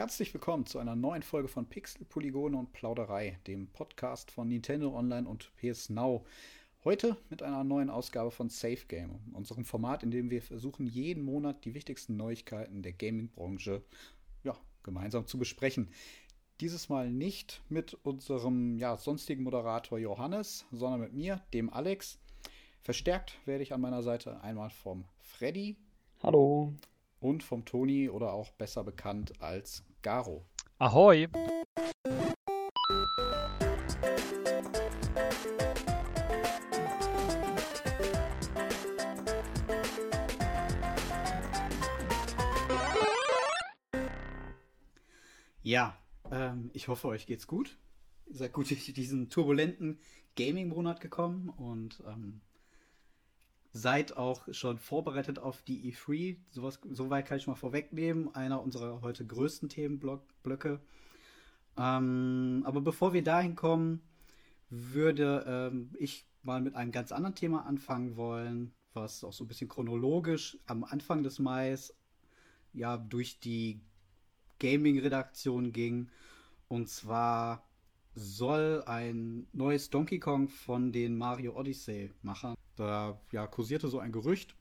Herzlich willkommen zu einer neuen Folge von Pixel, Polygone und Plauderei, dem Podcast von Nintendo Online und PS Now. Heute mit einer neuen Ausgabe von Safe Game, unserem Format, in dem wir versuchen, jeden Monat die wichtigsten Neuigkeiten der Gaming-Branche ja, gemeinsam zu besprechen. Dieses Mal nicht mit unserem ja, sonstigen Moderator Johannes, sondern mit mir, dem Alex. Verstärkt werde ich an meiner Seite einmal vom Freddy. Hallo. Und vom Toni oder auch besser bekannt als Garo. Ahoi! Ja, ähm, ich hoffe, euch geht's gut. Ihr seid gut durch diesen turbulenten Gaming-Monat gekommen und ähm, seid auch schon vorbereitet auf die E3. Sowas, soweit kann ich mal vorwegnehmen. Einer unserer heute größten Themenblöcke. Ähm, aber bevor wir dahin kommen, würde ähm, ich mal mit einem ganz anderen Thema anfangen wollen, was auch so ein bisschen chronologisch am Anfang des Mai ja durch die Gaming-Redaktion ging. Und zwar soll ein neues Donkey Kong von den Mario Odyssey-Machern da ja, kursierte so ein Gerücht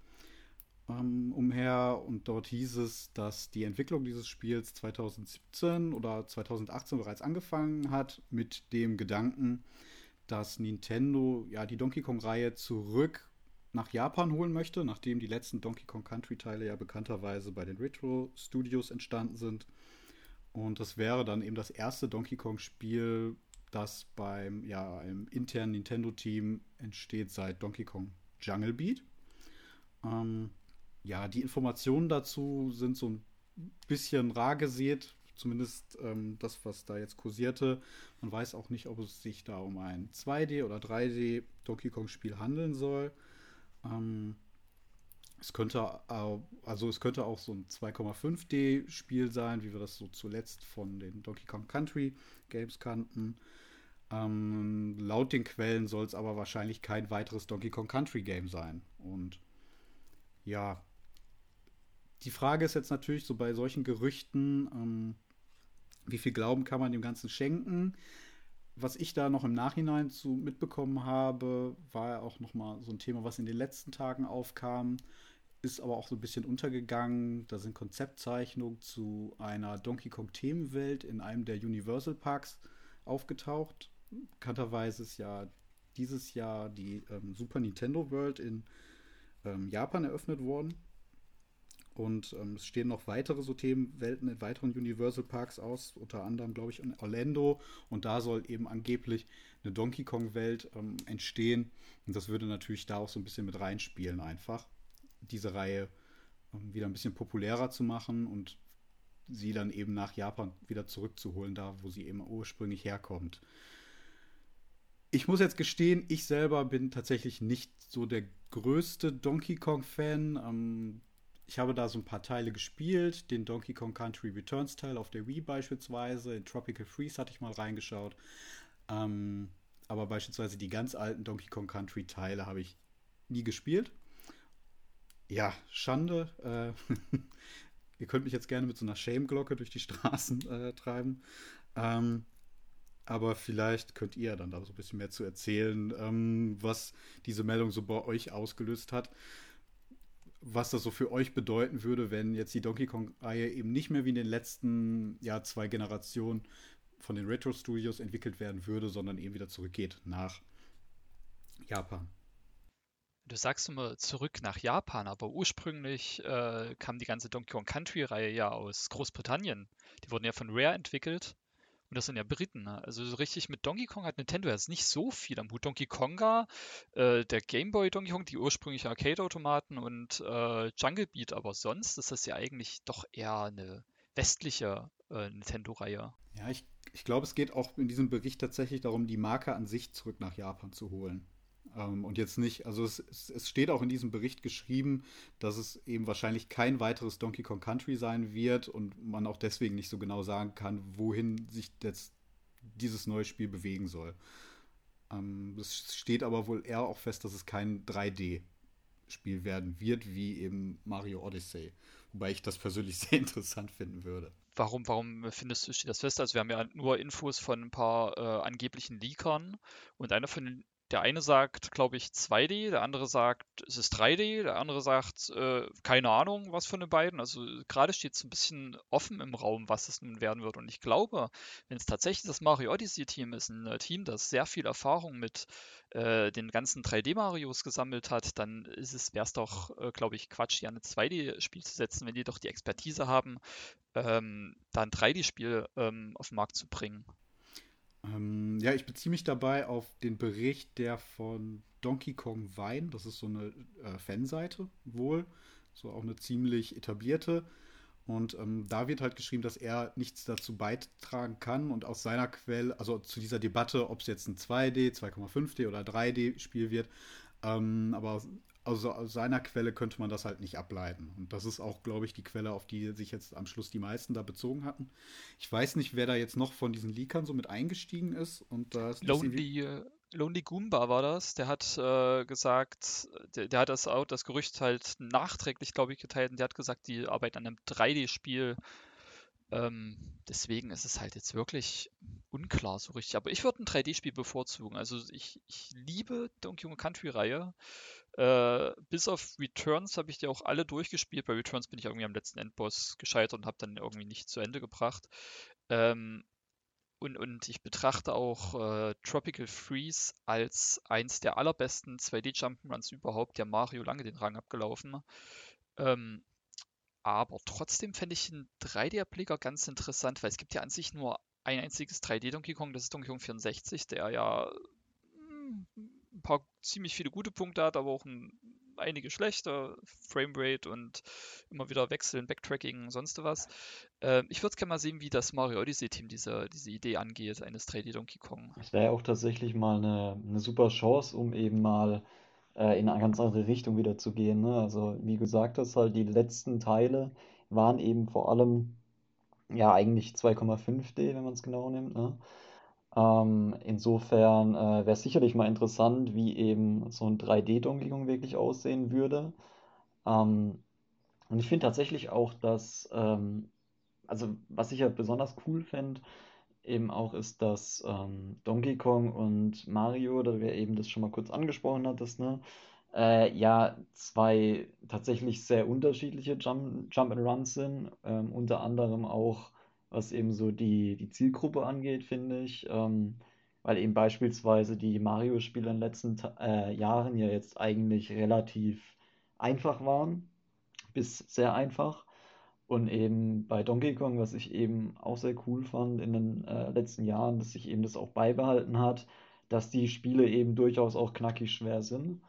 ähm, umher und dort hieß es, dass die Entwicklung dieses Spiels 2017 oder 2018 bereits angefangen hat mit dem Gedanken, dass Nintendo ja die Donkey Kong-Reihe zurück nach Japan holen möchte, nachdem die letzten Donkey Kong Country-Teile ja bekannterweise bei den Retro Studios entstanden sind. Und das wäre dann eben das erste Donkey Kong-Spiel, das beim ja, einem internen Nintendo-Team entsteht seit Donkey Kong Jungle Beat. Ähm, ja, die Informationen dazu sind so ein bisschen rar gesät, zumindest ähm, das, was da jetzt kursierte. Man weiß auch nicht, ob es sich da um ein 2D- oder 3D Donkey Kong-Spiel handeln soll. Ähm, es könnte, also es könnte auch so ein 2,5D-Spiel sein, wie wir das so zuletzt von den Donkey Kong Country Games kannten. Ähm, laut den Quellen soll es aber wahrscheinlich kein weiteres Donkey Kong Country Game sein. Und ja, die Frage ist jetzt natürlich so bei solchen Gerüchten, ähm, wie viel Glauben kann man dem Ganzen schenken? Was ich da noch im Nachhinein zu mitbekommen habe, war ja auch noch mal so ein Thema, was in den letzten Tagen aufkam, ist aber auch so ein bisschen untergegangen. Da sind Konzeptzeichnungen zu einer Donkey Kong Themenwelt in einem der Universal Parks aufgetaucht bekannterweise ist ja dieses Jahr die ähm, Super Nintendo World in ähm, Japan eröffnet worden. Und ähm, es stehen noch weitere so Themenwelten in weiteren Universal Parks aus, unter anderem, glaube ich, in Orlando. Und da soll eben angeblich eine Donkey Kong-Welt ähm, entstehen. Und das würde natürlich da auch so ein bisschen mit reinspielen, einfach. Diese Reihe ähm, wieder ein bisschen populärer zu machen und sie dann eben nach Japan wieder zurückzuholen, da wo sie eben ursprünglich herkommt. Ich muss jetzt gestehen, ich selber bin tatsächlich nicht so der größte Donkey Kong-Fan. Ähm, ich habe da so ein paar Teile gespielt. Den Donkey Kong Country Returns Teil auf der Wii beispielsweise. In Tropical Freeze hatte ich mal reingeschaut. Ähm, aber beispielsweise die ganz alten Donkey Kong Country Teile habe ich nie gespielt. Ja, Schande. Äh, ihr könnt mich jetzt gerne mit so einer Shame-Glocke durch die Straßen äh, treiben. Ähm, aber vielleicht könnt ihr dann da so ein bisschen mehr zu erzählen, ähm, was diese Meldung so bei euch ausgelöst hat. Was das so für euch bedeuten würde, wenn jetzt die Donkey Kong-Reihe eben nicht mehr wie in den letzten ja, zwei Generationen von den Retro Studios entwickelt werden würde, sondern eben wieder zurückgeht nach Japan. Du sagst immer zurück nach Japan, aber ursprünglich äh, kam die ganze Donkey Kong Country-Reihe ja aus Großbritannien. Die wurden ja von Rare entwickelt und das sind ja Briten. Ne? Also so richtig mit Donkey Kong hat Nintendo jetzt nicht so viel am Hut. Donkey Konga, äh, der Game Boy Donkey Kong, die ursprünglichen Arcade-Automaten und äh, Jungle Beat, aber sonst ist das ja eigentlich doch eher eine westliche äh, Nintendo-Reihe. Ja, ich, ich glaube, es geht auch in diesem Bericht tatsächlich darum, die Marke an sich zurück nach Japan zu holen. Ähm, und jetzt nicht, also es, es, steht auch in diesem Bericht geschrieben, dass es eben wahrscheinlich kein weiteres Donkey Kong Country sein wird und man auch deswegen nicht so genau sagen kann, wohin sich jetzt dieses neue Spiel bewegen soll. Ähm, es steht aber wohl eher auch fest, dass es kein 3D-Spiel werden wird, wie eben Mario Odyssey. Wobei ich das persönlich sehr interessant finden würde. warum, warum findest du, das fest? Also wir haben ja nur Infos von ein paar äh, angeblichen Leakern und einer von den der eine sagt, glaube ich, 2D, der andere sagt, es ist 3D, der andere sagt, äh, keine Ahnung, was von den beiden. Also gerade steht es ein bisschen offen im Raum, was es nun werden wird. Und ich glaube, wenn es tatsächlich das Mario Odyssey-Team ist, ein äh, Team, das sehr viel Erfahrung mit äh, den ganzen 3D-Marios gesammelt hat, dann ist es, wäre es doch, äh, glaube ich, Quatsch, hier ein 2D-Spiel zu setzen, wenn die doch die Expertise haben, ähm, da ein 3D-Spiel ähm, auf den Markt zu bringen. Ähm, ja, ich beziehe mich dabei auf den Bericht, der von Donkey Kong Vine, das ist so eine äh, Fanseite wohl, so auch eine ziemlich etablierte. Und ähm, da wird halt geschrieben, dass er nichts dazu beitragen kann und aus seiner Quelle, also zu dieser Debatte, ob es jetzt ein 2D, 2,5D oder 3D-Spiel wird, ähm, aber also aus seiner Quelle könnte man das halt nicht ableiten. Und das ist auch, glaube ich, die Quelle, auf die sich jetzt am Schluss die meisten da bezogen hatten. Ich weiß nicht, wer da jetzt noch von diesen Leakern so mit eingestiegen ist. Und da ist Lonely, äh, Lonely Goomba war das. Der hat äh, gesagt, der, der, hat das, auch, das Gerücht halt nachträglich, glaube ich, geteilt. Und der hat gesagt, die arbeiten an einem 3D-Spiel. Ähm, deswegen ist es halt jetzt wirklich unklar so richtig. Aber ich würde ein 3D-Spiel bevorzugen. Also ich, ich liebe Donkey Kong Country-Reihe. Äh, bis auf Returns habe ich die auch alle durchgespielt. Bei Returns bin ich irgendwie am letzten Endboss gescheitert und habe dann irgendwie nicht zu Ende gebracht. Ähm, und, und ich betrachte auch äh, Tropical Freeze als eins der allerbesten 2D-Jump'n'Runs überhaupt. Der Mario lange den Rang abgelaufen. Ähm, aber trotzdem fände ich einen 3D-Ableger ganz interessant, weil es gibt ja an sich nur ein einziges 3D-Donkey Kong, das ist Donkey Kong 64, der ja hm, ein paar ziemlich viele gute Punkte hat, aber auch ein, einige schlechte, Framerate und immer wieder wechseln, Backtracking, sonst was. Äh, ich würde gerne mal sehen, wie das Mario Odyssey-Team diese, diese Idee angeht, eines 3D Donkey Kong. Das wäre ja auch tatsächlich mal eine, eine super Chance, um eben mal äh, in eine ganz andere Richtung wieder zu gehen. Ne? Also wie gesagt hast, halt die letzten Teile waren eben vor allem ja eigentlich 2,5D, wenn man es genau nimmt. Ne? Ähm, insofern äh, wäre es sicherlich mal interessant, wie eben so ein 3D-Donkey Kong wirklich aussehen würde. Ähm, und ich finde tatsächlich auch, dass, ähm, also was ich ja besonders cool fände, eben auch ist, dass ähm, Donkey Kong und Mario, da wir eben das schon mal kurz angesprochen hattest, ne, äh, ja, zwei tatsächlich sehr unterschiedliche Jump, Jump and Runs sind, ähm, unter anderem auch was eben so die, die Zielgruppe angeht, finde ich. Ähm, weil eben beispielsweise die Mario-Spiele in den letzten äh, Jahren ja jetzt eigentlich relativ einfach waren, bis sehr einfach. Und eben bei Donkey Kong, was ich eben auch sehr cool fand in den äh, letzten Jahren, dass sich eben das auch beibehalten hat, dass die Spiele eben durchaus auch knackig schwer sind.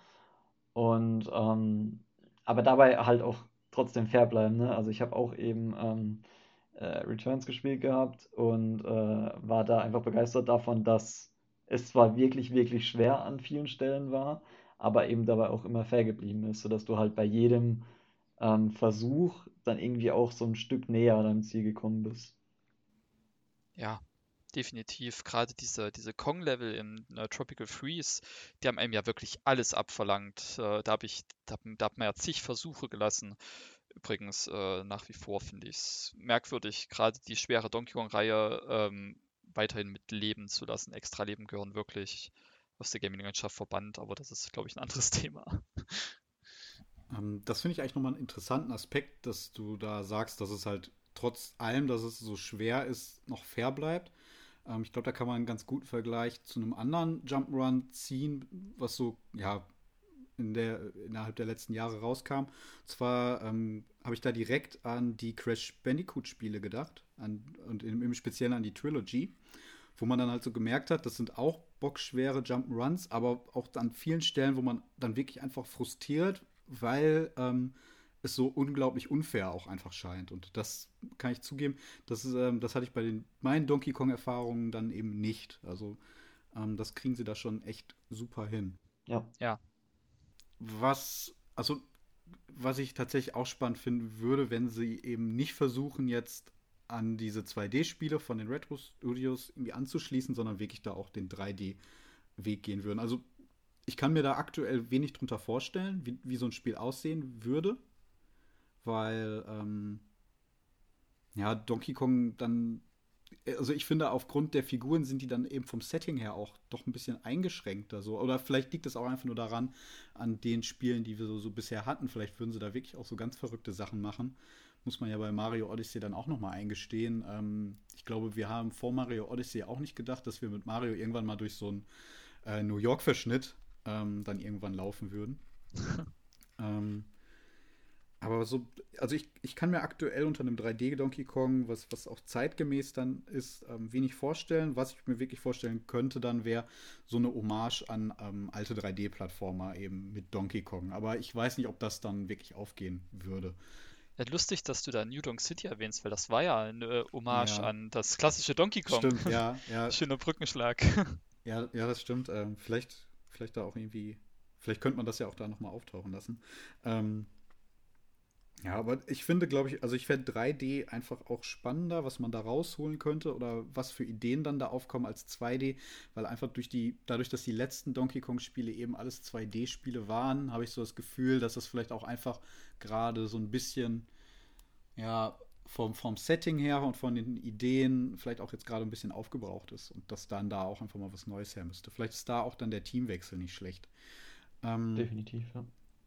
Und ähm, aber dabei halt auch trotzdem fair bleiben. Ne? Also ich habe auch eben ähm, äh, Returns gespielt gehabt und äh, war da einfach begeistert davon, dass es zwar wirklich, wirklich schwer an vielen Stellen war, aber eben dabei auch immer fair geblieben ist, sodass du halt bei jedem ähm, Versuch dann irgendwie auch so ein Stück näher deinem Ziel gekommen bist. Ja, definitiv. Gerade diese, diese Kong-Level im äh, Tropical Freeze, die haben einem ja wirklich alles abverlangt. Äh, da habe ich, da, da hat man ja zig Versuche gelassen. Übrigens, äh, nach wie vor finde ich es merkwürdig, gerade die schwere Donkey Kong-Reihe ähm, weiterhin mit leben zu lassen. Extra Leben gehören wirklich aus der Gaming-Landschaft verbannt, aber das ist, glaube ich, ein anderes Thema. Ähm, das finde ich eigentlich nochmal einen interessanten Aspekt, dass du da sagst, dass es halt trotz allem, dass es so schwer ist, noch fair bleibt. Ähm, ich glaube, da kann man einen ganz guten Vergleich zu einem anderen Jump'n'Run ziehen, was so, ja, in der, innerhalb der letzten Jahre rauskam. Und zwar ähm, habe ich da direkt an die Crash Bandicoot-Spiele gedacht an, und im, im Speziellen an die Trilogy, wo man dann halt so gemerkt hat, das sind auch bockschwere Jump'n'Runs, aber auch an vielen Stellen, wo man dann wirklich einfach frustriert, weil ähm, es so unglaublich unfair auch einfach scheint. Und das kann ich zugeben, das, ist, ähm, das hatte ich bei den, meinen Donkey Kong-Erfahrungen dann eben nicht. Also ähm, das kriegen sie da schon echt super hin. Ja. Ja, was, also, was ich tatsächlich auch spannend finden würde, wenn sie eben nicht versuchen, jetzt an diese 2D-Spiele von den Retro-Studios irgendwie anzuschließen, sondern wirklich da auch den 3D-Weg gehen würden. Also, ich kann mir da aktuell wenig drunter vorstellen, wie, wie so ein Spiel aussehen würde, weil, ähm, ja, Donkey Kong dann also ich finde, aufgrund der Figuren sind die dann eben vom Setting her auch doch ein bisschen eingeschränkter. So. Oder vielleicht liegt es auch einfach nur daran, an den Spielen, die wir so, so, bisher hatten. Vielleicht würden sie da wirklich auch so ganz verrückte Sachen machen. Muss man ja bei Mario Odyssey dann auch nochmal eingestehen. Ähm, ich glaube, wir haben vor Mario Odyssey auch nicht gedacht, dass wir mit Mario irgendwann mal durch so einen äh, New York-Verschnitt ähm, dann irgendwann laufen würden. ähm, aber so, also ich, ich kann mir aktuell unter einem 3D Donkey Kong, was, was auch zeitgemäß dann ist, ähm, wenig vorstellen. Was ich mir wirklich vorstellen könnte, dann wäre so eine Hommage an ähm, alte 3D-Plattformer eben mit Donkey Kong. Aber ich weiß nicht, ob das dann wirklich aufgehen würde. Ja, lustig, dass du da New Donk City erwähnst, weil das war ja eine Hommage ja. an das klassische Donkey Kong. Stimmt, ja. ja. Schöner Brückenschlag. Ja, ja, das stimmt. Ähm, vielleicht, vielleicht da auch irgendwie, vielleicht könnte man das ja auch da nochmal auftauchen lassen. Ähm, ja, aber ich finde, glaube ich, also ich fände 3D einfach auch spannender, was man da rausholen könnte oder was für Ideen dann da aufkommen als 2D, weil einfach durch die, dadurch, dass die letzten Donkey Kong-Spiele eben alles 2D-Spiele waren, habe ich so das Gefühl, dass das vielleicht auch einfach gerade so ein bisschen, ja, vom, vom Setting her und von den Ideen vielleicht auch jetzt gerade ein bisschen aufgebraucht ist und dass dann da auch einfach mal was Neues her müsste. Vielleicht ist da auch dann der Teamwechsel nicht schlecht. Ähm, Definitiv, ja.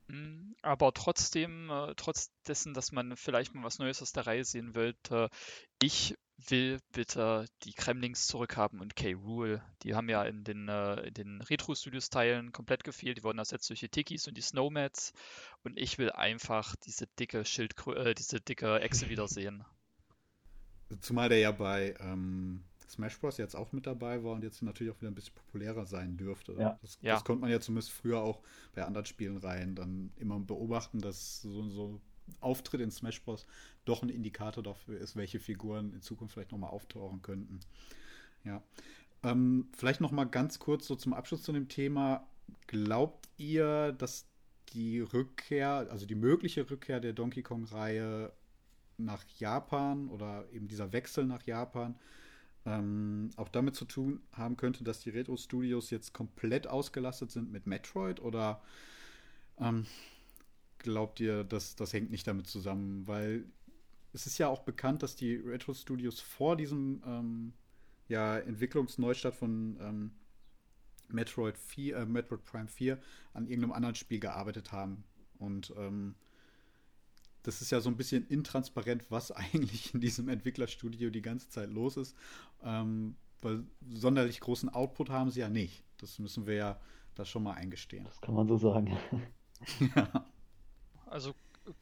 Mm, aber trotzdem, äh, trotz dessen, dass man vielleicht mal was Neues aus der Reihe sehen will, äh, ich will bitte die Kremlings zurückhaben und K-Rule. Die haben ja in den, äh, den Retro-Studios-Teilen komplett gefehlt. Die wurden ersetzt durch die Tikis und die Snowmats. Und ich will einfach diese dicke Schildkrö äh, diese dicke Echse wiedersehen. Zumal der ja bei ähm, Smash Bros. jetzt auch mit dabei war und jetzt natürlich auch wieder ein bisschen populärer sein dürfte. Ja. Das, ja. das konnte man ja zumindest früher auch bei anderen Spielenreihen dann immer beobachten, dass so, so Auftritt in Smash Bros. doch ein Indikator dafür ist, welche Figuren in Zukunft vielleicht nochmal auftauchen könnten. Ja. Ähm, vielleicht nochmal ganz kurz so zum Abschluss zu dem Thema. Glaubt ihr, dass die Rückkehr, also die mögliche Rückkehr der Donkey Kong-Reihe nach Japan oder eben dieser Wechsel nach Japan ähm, auch damit zu tun haben könnte, dass die Retro-Studios jetzt komplett ausgelastet sind mit Metroid oder ähm, glaubt ihr, dass das hängt nicht damit zusammen? Weil es ist ja auch bekannt, dass die Retro-Studios vor diesem ähm, ja, Entwicklungsneustart von ähm, Metroid, 4, äh, Metroid Prime 4 an irgendeinem anderen Spiel gearbeitet haben. Und ähm, das ist ja so ein bisschen intransparent, was eigentlich in diesem Entwicklerstudio die ganze Zeit los ist. Ähm, weil sonderlich großen Output haben sie ja nicht. Das müssen wir ja da schon mal eingestehen. Das kann man so sagen. ja. Also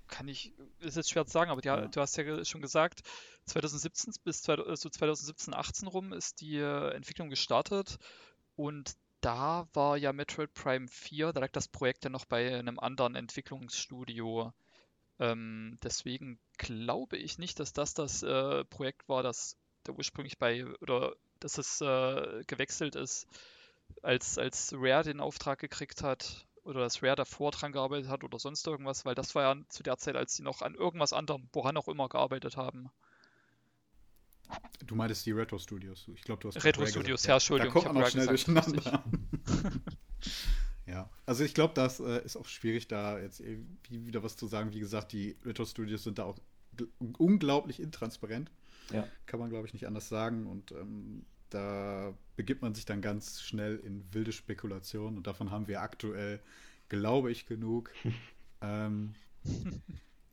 kann ich, ist jetzt schwer zu sagen, aber die, ja. du hast ja schon gesagt, 2017 bis so 2017, 18 rum ist die äh, Entwicklung gestartet und da war ja Metroid Prime 4, da lag das Projekt ja noch bei einem anderen Entwicklungsstudio ähm, deswegen glaube ich nicht, dass das das äh, Projekt war, das da ursprünglich bei oder dass es äh, gewechselt ist, als, als Rare den Auftrag gekriegt hat oder dass Rare davor dran gearbeitet hat oder sonst irgendwas, weil das war ja zu der Zeit, als sie noch an irgendwas anderem, woran auch immer gearbeitet haben. Du meintest die Retro Studios. Ich glaube, du hast Retro Studios, ja, Entschuldigung. Da kommt man auch schnell durcheinander. Ja, also ich glaube, das äh, ist auch schwierig, da jetzt wieder was zu sagen. Wie gesagt, die Retro Studios sind da auch unglaublich intransparent. Ja. Kann man, glaube ich, nicht anders sagen. Und ähm, da begibt man sich dann ganz schnell in wilde Spekulationen. Und davon haben wir aktuell, glaube ich, genug. ähm,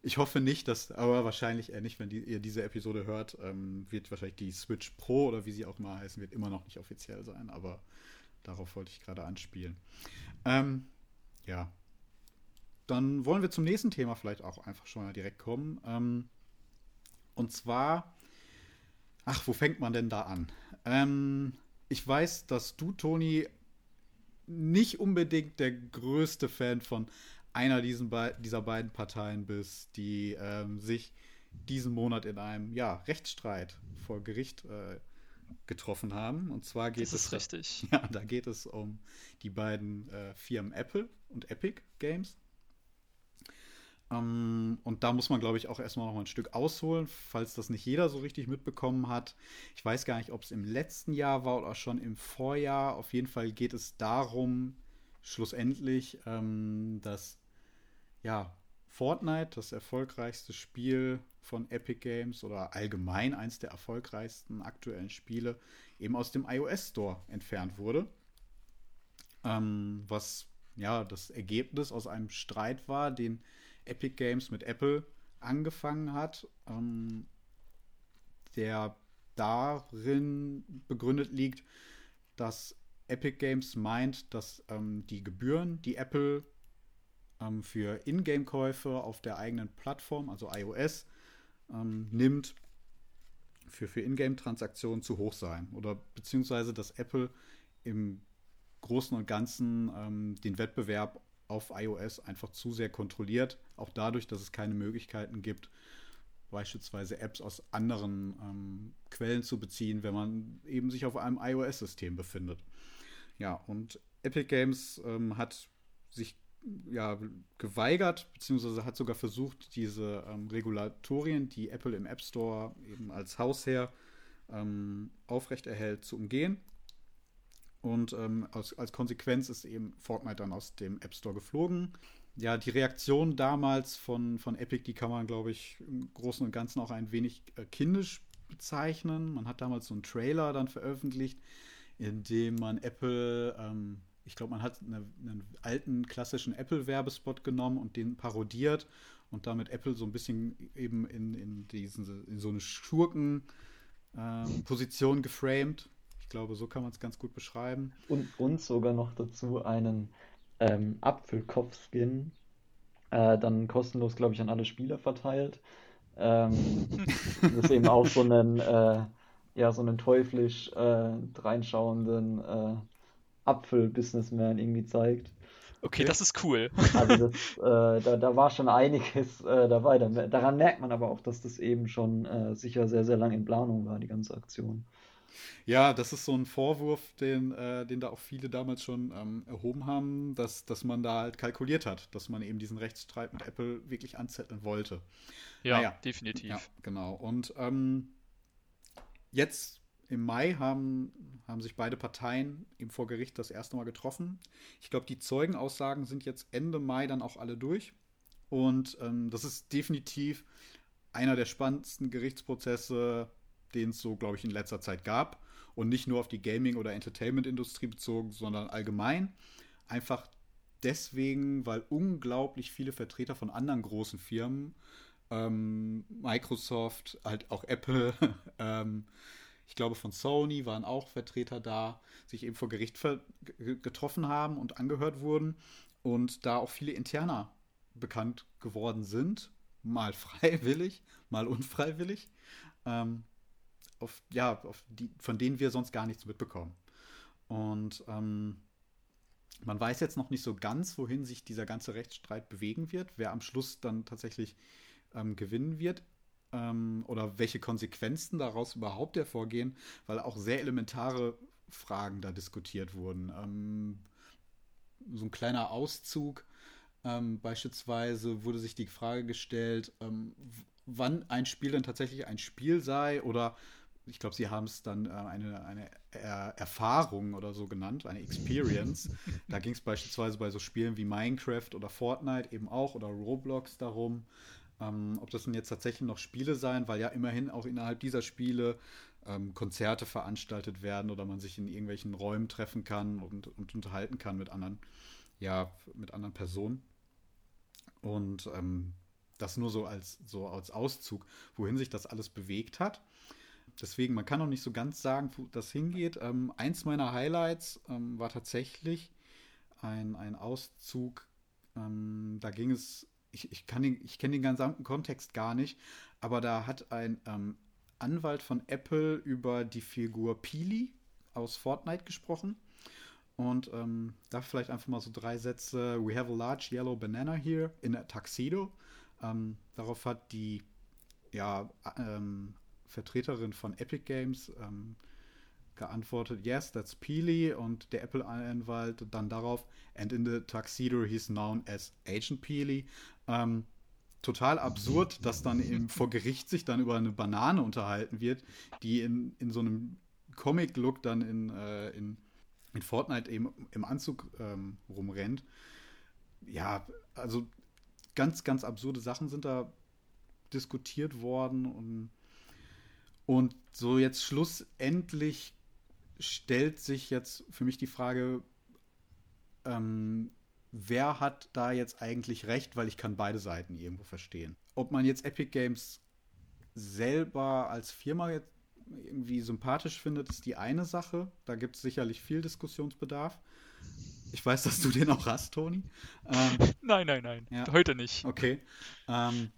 ich hoffe nicht, dass, aber wahrscheinlich eher nicht, wenn die, ihr diese Episode hört, ähm, wird wahrscheinlich die Switch Pro oder wie sie auch mal heißen wird, immer noch nicht offiziell sein. Aber darauf wollte ich gerade anspielen. Ähm, ja. Dann wollen wir zum nächsten Thema vielleicht auch einfach schon mal direkt kommen. Ähm, und zwar, ach, wo fängt man denn da an? Ähm, ich weiß, dass du, Toni, nicht unbedingt der größte Fan von einer Be dieser beiden Parteien bist, die ähm, sich diesen Monat in einem ja, Rechtsstreit vor Gericht äh, getroffen haben. Und zwar geht das ist es richtig. Da, ja, da geht es um die beiden äh, Firmen Apple und Epic Games. Ähm, und da muss man, glaube ich, auch erstmal noch mal ein Stück ausholen, falls das nicht jeder so richtig mitbekommen hat. Ich weiß gar nicht, ob es im letzten Jahr war oder schon im Vorjahr. Auf jeden Fall geht es darum, schlussendlich, ähm, dass ja, Fortnite, das erfolgreichste Spiel von Epic Games oder allgemein eins der erfolgreichsten aktuellen Spiele, eben aus dem iOS Store entfernt wurde. Ähm, was ja das Ergebnis aus einem Streit war, den Epic Games mit Apple angefangen hat, ähm, der darin begründet liegt, dass Epic Games meint, dass ähm, die Gebühren, die Apple ähm, für Ingame-Käufe auf der eigenen Plattform, also iOS, ähm, nimmt, für, für Ingame-Transaktionen zu hoch seien. Oder beziehungsweise, dass Apple im Großen und Ganzen ähm, den Wettbewerb auf iOS einfach zu sehr kontrolliert. Auch dadurch, dass es keine Möglichkeiten gibt, beispielsweise Apps aus anderen ähm, Quellen zu beziehen, wenn man eben sich auf einem iOS-System befindet. Ja, und Epic Games ähm, hat sich ja, geweigert, beziehungsweise hat sogar versucht, diese ähm, Regulatorien, die Apple im App Store eben als Hausherr ähm, aufrechterhält, zu umgehen. Und ähm, als, als Konsequenz ist eben Fortnite dann aus dem App Store geflogen. Ja, die Reaktion damals von, von Epic, die kann man, glaube ich, im Großen und Ganzen auch ein wenig äh, kindisch bezeichnen. Man hat damals so einen Trailer dann veröffentlicht, in dem man Apple ähm, ich glaube, man hat eine, einen alten klassischen Apple-Werbespot genommen und den parodiert und damit Apple so ein bisschen eben in, in, diesen, in so eine Schurken-Position ähm, geframed. Ich glaube, so kann man es ganz gut beschreiben. Und, und sogar noch dazu einen ähm, Apfelkopf-Skin, äh, dann kostenlos, glaube ich, an alle Spieler verteilt. Ähm, das ist eben auch so einen, äh, ja, so einen teuflisch äh, reinschauenden äh, Apfel-Businessman irgendwie zeigt. Okay, das ist cool. Also das, äh, da, da war schon einiges äh, dabei. daran merkt man aber auch, dass das eben schon äh, sicher sehr, sehr lang in Planung war, die ganze Aktion. Ja, das ist so ein Vorwurf, den, äh, den da auch viele damals schon ähm, erhoben haben, dass, dass man da halt kalkuliert hat, dass man eben diesen Rechtsstreit mit Apple wirklich anzetteln wollte. Ja, naja, definitiv. Ja, genau. Und ähm, jetzt im Mai haben, haben sich beide Parteien eben vor Gericht das erste Mal getroffen. Ich glaube, die Zeugenaussagen sind jetzt Ende Mai dann auch alle durch. Und ähm, das ist definitiv einer der spannendsten Gerichtsprozesse, den es so, glaube ich, in letzter Zeit gab. Und nicht nur auf die Gaming- oder Entertainment-Industrie bezogen, sondern allgemein. Einfach deswegen, weil unglaublich viele Vertreter von anderen großen Firmen, ähm, Microsoft, halt auch Apple, ähm, ich glaube von Sony waren auch Vertreter da, sich eben vor Gericht getroffen haben und angehört wurden und da auch viele Interner bekannt geworden sind, mal freiwillig, mal unfreiwillig, ähm, auf, ja, auf die, von denen wir sonst gar nichts mitbekommen. Und ähm, man weiß jetzt noch nicht so ganz, wohin sich dieser ganze Rechtsstreit bewegen wird, wer am Schluss dann tatsächlich ähm, gewinnen wird ähm, oder welche Konsequenzen daraus überhaupt hervorgehen, weil auch sehr elementare Fragen da diskutiert wurden. Ähm, so ein kleiner Auszug. Ähm, beispielsweise wurde sich die Frage gestellt, ähm, wann ein Spiel denn tatsächlich ein Spiel sei oder ich glaube, sie haben es dann äh, eine, eine er Erfahrung oder so genannt, eine Experience. da ging es beispielsweise bei so Spielen wie Minecraft oder Fortnite eben auch oder Roblox darum, ähm, ob das denn jetzt tatsächlich noch Spiele sein, weil ja immerhin auch innerhalb dieser Spiele ähm, Konzerte veranstaltet werden oder man sich in irgendwelchen Räumen treffen kann und, und unterhalten kann mit anderen, ja, mit anderen Personen. Und ähm, das nur so als, so als Auszug, wohin sich das alles bewegt hat. Deswegen, man kann noch nicht so ganz sagen, wo das hingeht. Ähm, eins meiner Highlights ähm, war tatsächlich ein, ein Auszug, ähm, da ging es ich, ich, ich kenne den gesamten Kontext gar nicht, aber da hat ein ähm, Anwalt von Apple über die Figur Peely aus Fortnite gesprochen. Und ähm, da vielleicht einfach mal so drei Sätze. We have a large yellow banana here in a tuxedo. Ähm, darauf hat die ja, ähm, Vertreterin von Epic Games ähm, geantwortet, yes, that's Peely. Und der Apple-Anwalt dann darauf, and in the tuxedo he's known as Agent Peely. Ähm, total absurd, dass dann eben vor Gericht sich dann über eine Banane unterhalten wird, die in, in so einem Comic-Look dann in, äh, in, in Fortnite eben im Anzug ähm, rumrennt. Ja, also ganz, ganz absurde Sachen sind da diskutiert worden und, und so jetzt schlussendlich stellt sich jetzt für mich die Frage, ähm, wer hat da jetzt eigentlich recht, weil ich kann beide Seiten irgendwo verstehen. Ob man jetzt Epic Games selber als Firma jetzt irgendwie sympathisch findet, ist die eine Sache. Da gibt es sicherlich viel Diskussionsbedarf. Ich weiß, dass du den auch hast, Toni. Ähm, nein, nein, nein. Ja. Heute nicht. Okay. Ähm,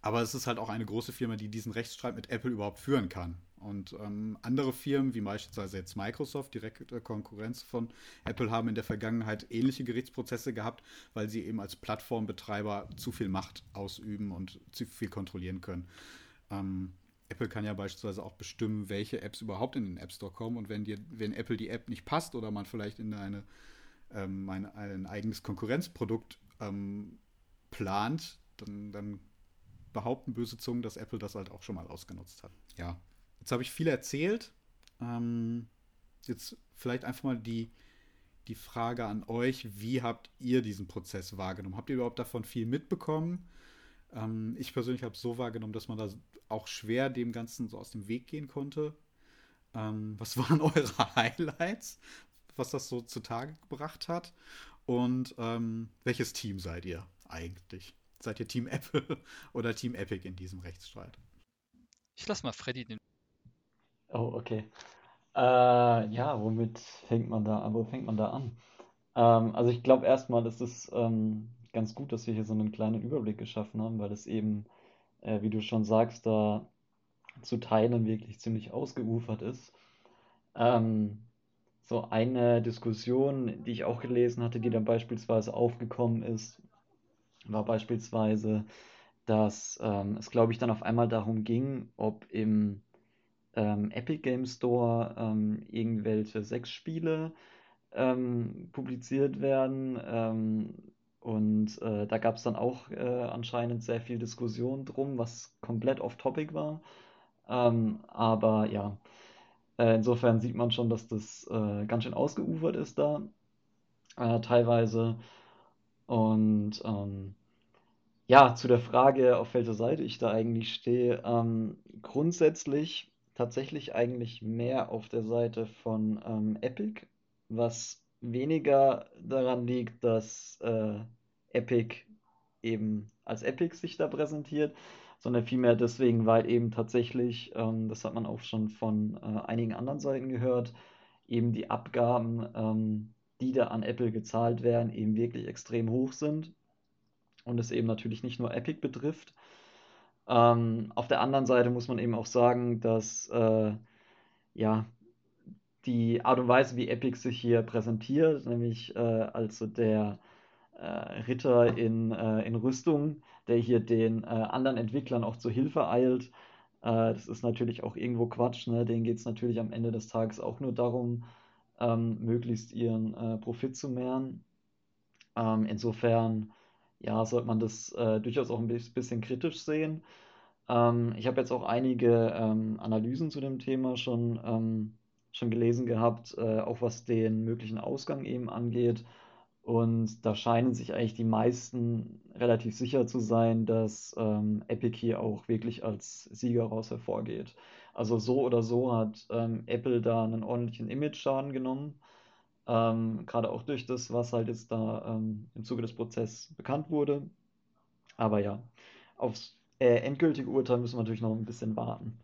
aber es ist halt auch eine große Firma, die diesen Rechtsstreit mit Apple überhaupt führen kann. Und ähm, andere Firmen, wie beispielsweise jetzt Microsoft, direkte Konkurrenz von Apple, haben in der Vergangenheit ähnliche Gerichtsprozesse gehabt, weil sie eben als Plattformbetreiber zu viel Macht ausüben und zu viel kontrollieren können. Ähm, Apple kann ja beispielsweise auch bestimmen, welche Apps überhaupt in den App Store kommen. Und wenn dir, wenn Apple die App nicht passt oder man vielleicht in eine, ähm, ein, ein eigenes Konkurrenzprodukt ähm, plant, dann, dann behaupten böse Zungen, dass Apple das halt auch schon mal ausgenutzt hat. Ja, Jetzt habe ich viel erzählt. Ähm, jetzt vielleicht einfach mal die, die Frage an euch, wie habt ihr diesen Prozess wahrgenommen? Habt ihr überhaupt davon viel mitbekommen? Ähm, ich persönlich habe es so wahrgenommen, dass man da auch schwer dem Ganzen so aus dem Weg gehen konnte. Ähm, was waren eure Highlights, was das so zutage gebracht hat? Und ähm, welches Team seid ihr eigentlich? Seid ihr Team Apple oder Team Epic in diesem Rechtsstreit? Ich lasse mal Freddy den Oh, okay. Äh, ja, womit fängt man da an? Wo fängt man da an? Ähm, also ich glaube erstmal ist es ähm, ganz gut, dass wir hier so einen kleinen Überblick geschaffen haben, weil es eben, äh, wie du schon sagst, da zu Teilen wirklich ziemlich ausgeufert ist. Ähm, so eine Diskussion, die ich auch gelesen hatte, die dann beispielsweise aufgekommen ist, war beispielsweise, dass ähm, es, glaube ich, dann auf einmal darum ging, ob im ähm, Epic Game Store ähm, irgendwelche Sexspiele ähm, publiziert werden. Ähm, und äh, da gab es dann auch äh, anscheinend sehr viel Diskussion drum, was komplett off-topic war. Ähm, aber ja, äh, insofern sieht man schon, dass das äh, ganz schön ausgeufert ist da, äh, teilweise. Und ähm, ja, zu der Frage, auf welcher Seite ich da eigentlich stehe. grundsätzlich tatsächlich eigentlich mehr auf der Seite von ähm, Epic, was weniger daran liegt, dass äh, Epic eben als Epic sich da präsentiert, sondern vielmehr deswegen, weil eben tatsächlich, ähm, das hat man auch schon von äh, einigen anderen Seiten gehört, eben die Abgaben, ähm, die da an Apple gezahlt werden, eben wirklich extrem hoch sind und es eben natürlich nicht nur Epic betrifft, ähm, auf der anderen Seite muss man eben auch sagen, dass äh, ja, die Art und Weise, wie Epic sich hier präsentiert, nämlich äh, also der äh, Ritter in, äh, in Rüstung, der hier den äh, anderen Entwicklern auch zur Hilfe eilt, äh, das ist natürlich auch irgendwo Quatsch. Ne? Denen geht es natürlich am Ende des Tages auch nur darum, ähm, möglichst ihren Profit zu mehren. Ähm, insofern ja, sollte man das äh, durchaus auch ein bisschen kritisch sehen. Ähm, ich habe jetzt auch einige ähm, Analysen zu dem Thema schon, ähm, schon gelesen gehabt, äh, auch was den möglichen Ausgang eben angeht. Und da scheinen sich eigentlich die meisten relativ sicher zu sein, dass ähm, Epic hier auch wirklich als Sieger raus hervorgeht. Also so oder so hat ähm, Apple da einen ordentlichen Image-Schaden genommen. Ähm, gerade auch durch das, was halt jetzt da ähm, im Zuge des Prozesses bekannt wurde. Aber ja, aufs äh, endgültige Urteil müssen wir natürlich noch ein bisschen warten.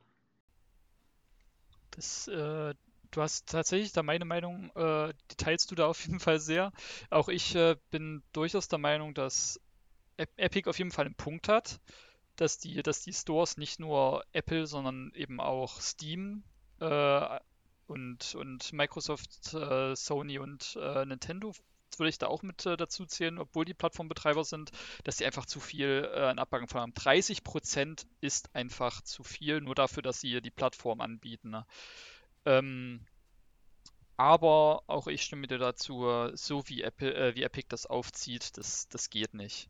Das, äh, du hast tatsächlich da meine Meinung, äh, die teilst du da auf jeden Fall sehr. Auch ich äh, bin durchaus der Meinung, dass Epic auf jeden Fall einen Punkt hat, dass die, dass die Stores nicht nur Apple, sondern eben auch Steam äh, und, und Microsoft, äh, Sony und äh, Nintendo würde ich da auch mit äh, dazu zählen, obwohl die Plattformbetreiber sind, dass sie einfach zu viel äh, an Abbacken haben. 30 Prozent ist einfach zu viel, nur dafür, dass sie die Plattform anbieten. Ne? Ähm, aber auch ich stimme dir dazu, so wie, Apple, äh, wie Epic das aufzieht, das, das geht nicht.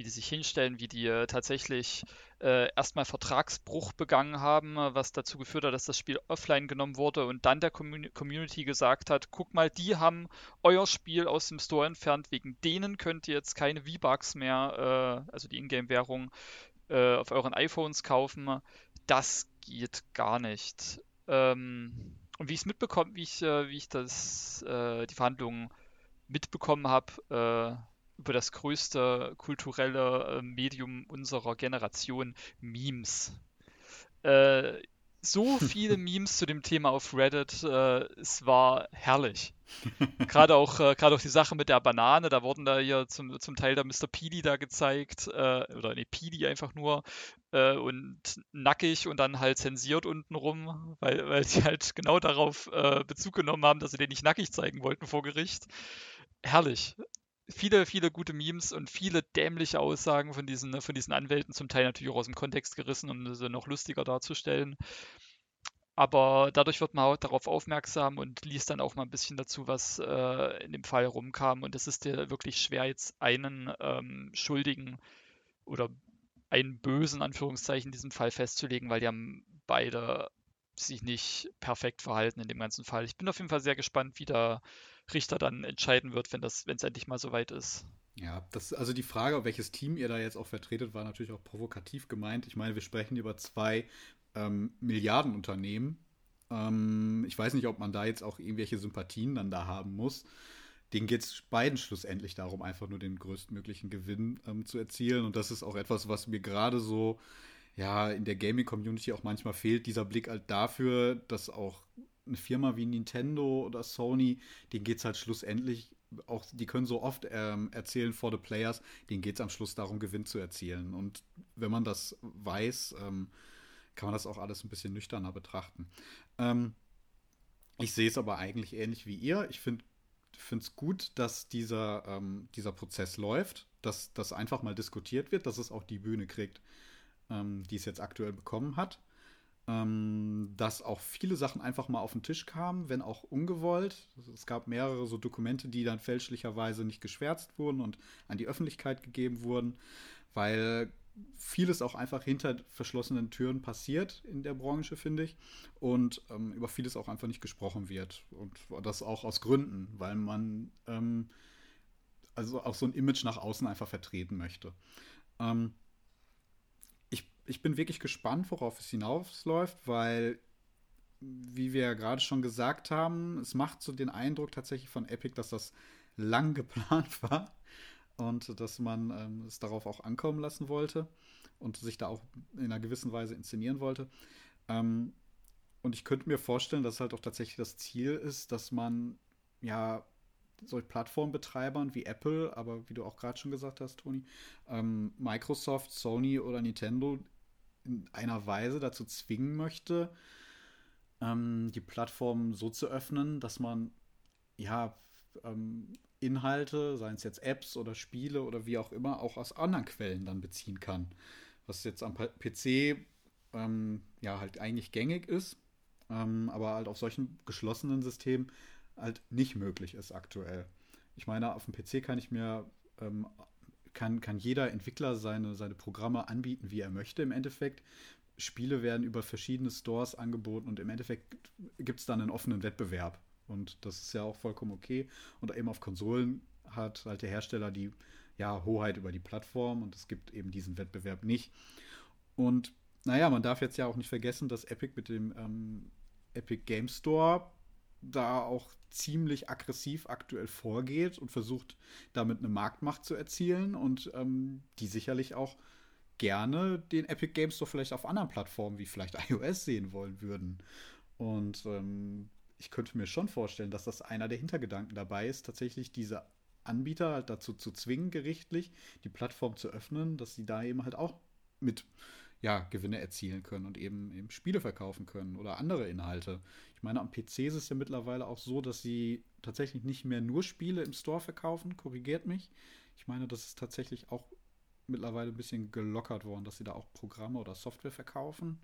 Wie die sich hinstellen, wie die äh, tatsächlich äh, erstmal Vertragsbruch begangen haben, was dazu geführt hat, dass das Spiel offline genommen wurde und dann der Commun Community gesagt hat, guck mal, die haben euer Spiel aus dem Store entfernt, wegen denen könnt ihr jetzt keine V-Bucks mehr, äh, also die Ingame-Währung, äh, auf euren iPhones kaufen. Das geht gar nicht. Ähm, und wie ich es mitbekomme, wie ich, äh, wie ich das, äh, die Verhandlungen mitbekommen habe, über das größte kulturelle Medium unserer Generation, Memes. Äh, so viele Memes zu dem Thema auf Reddit, äh, es war herrlich. Gerade auch, äh, auch die Sache mit der Banane, da wurden da hier zum, zum Teil der Mr. Petey da gezeigt, äh, oder ne, Petey einfach nur, äh, und nackig und dann halt zensiert untenrum, weil, weil sie halt genau darauf äh, Bezug genommen haben, dass sie den nicht nackig zeigen wollten vor Gericht. Herrlich viele, viele gute Memes und viele dämliche Aussagen von diesen, von diesen Anwälten, zum Teil natürlich auch aus dem Kontext gerissen, um sie noch lustiger darzustellen. Aber dadurch wird man auch darauf aufmerksam und liest dann auch mal ein bisschen dazu, was äh, in dem Fall rumkam. Und es ist ja wirklich schwer, jetzt einen ähm, Schuldigen oder einen bösen Anführungszeichen in diesem Fall festzulegen, weil die haben beide sich nicht perfekt verhalten in dem ganzen Fall. Ich bin auf jeden Fall sehr gespannt, wie da Richter dann entscheiden wird, wenn das, wenn es endlich mal soweit ist. Ja, das, also die Frage, welches Team ihr da jetzt auch vertretet, war natürlich auch provokativ gemeint. Ich meine, wir sprechen über zwei ähm, Milliardenunternehmen. Ähm, ich weiß nicht, ob man da jetzt auch irgendwelche Sympathien dann da haben muss. Denen geht es beiden schlussendlich darum, einfach nur den größtmöglichen Gewinn ähm, zu erzielen. Und das ist auch etwas, was mir gerade so ja in der Gaming-Community auch manchmal fehlt, dieser Blick halt dafür, dass auch eine Firma wie Nintendo oder Sony, denen geht es halt schlussendlich auch, die können so oft ähm, erzählen for the players, denen geht es am Schluss darum, Gewinn zu erzielen. Und wenn man das weiß, ähm, kann man das auch alles ein bisschen nüchterner betrachten. Ähm, ich sehe es aber eigentlich ähnlich wie ihr. Ich finde es gut, dass dieser, ähm, dieser Prozess läuft, dass das einfach mal diskutiert wird, dass es auch die Bühne kriegt, ähm, die es jetzt aktuell bekommen hat ähm, dass auch viele Sachen einfach mal auf den Tisch kamen, wenn auch ungewollt. Es gab mehrere so Dokumente, die dann fälschlicherweise nicht geschwärzt wurden und an die Öffentlichkeit gegeben wurden, weil vieles auch einfach hinter verschlossenen Türen passiert in der Branche, finde ich. Und ähm, über vieles auch einfach nicht gesprochen wird. Und das auch aus Gründen, weil man ähm, also auch so ein Image nach außen einfach vertreten möchte. Ähm, ich bin wirklich gespannt, worauf es hinausläuft, weil, wie wir ja gerade schon gesagt haben, es macht so den Eindruck tatsächlich von Epic, dass das lang geplant war und dass man ähm, es darauf auch ankommen lassen wollte und sich da auch in einer gewissen Weise inszenieren wollte. Ähm, und ich könnte mir vorstellen, dass halt auch tatsächlich das Ziel ist, dass man ja solch Plattformbetreibern wie Apple, aber wie du auch gerade schon gesagt hast, Toni, ähm, Microsoft, Sony oder Nintendo in einer Weise dazu zwingen möchte, ähm, die Plattform so zu öffnen, dass man ja ähm, Inhalte, seien es jetzt Apps oder Spiele oder wie auch immer, auch aus anderen Quellen dann beziehen kann. Was jetzt am PC ähm, ja halt eigentlich gängig ist, ähm, aber halt auf solchen geschlossenen Systemen halt nicht möglich ist aktuell. Ich meine, auf dem PC kann ich mir ähm, kann, kann jeder Entwickler seine, seine Programme anbieten, wie er möchte im Endeffekt. Spiele werden über verschiedene Stores angeboten und im Endeffekt gibt es dann einen offenen Wettbewerb. Und das ist ja auch vollkommen okay. Und eben auf Konsolen hat halt der Hersteller die ja, Hoheit über die Plattform und es gibt eben diesen Wettbewerb nicht. Und naja, man darf jetzt ja auch nicht vergessen, dass Epic mit dem ähm, Epic Game Store da auch ziemlich aggressiv aktuell vorgeht und versucht, damit eine Marktmacht zu erzielen und ähm, die sicherlich auch gerne den Epic Games Store vielleicht auf anderen Plattformen wie vielleicht iOS sehen wollen würden. Und ähm, ich könnte mir schon vorstellen, dass das einer der Hintergedanken dabei ist, tatsächlich diese Anbieter halt dazu zu zwingen, gerichtlich die Plattform zu öffnen, dass sie da eben halt auch mit ja, Gewinne erzielen können und eben, eben Spiele verkaufen können oder andere Inhalte. Ich meine, am PC ist es ja mittlerweile auch so, dass sie tatsächlich nicht mehr nur Spiele im Store verkaufen, korrigiert mich. Ich meine, das ist tatsächlich auch mittlerweile ein bisschen gelockert worden, dass sie da auch Programme oder Software verkaufen.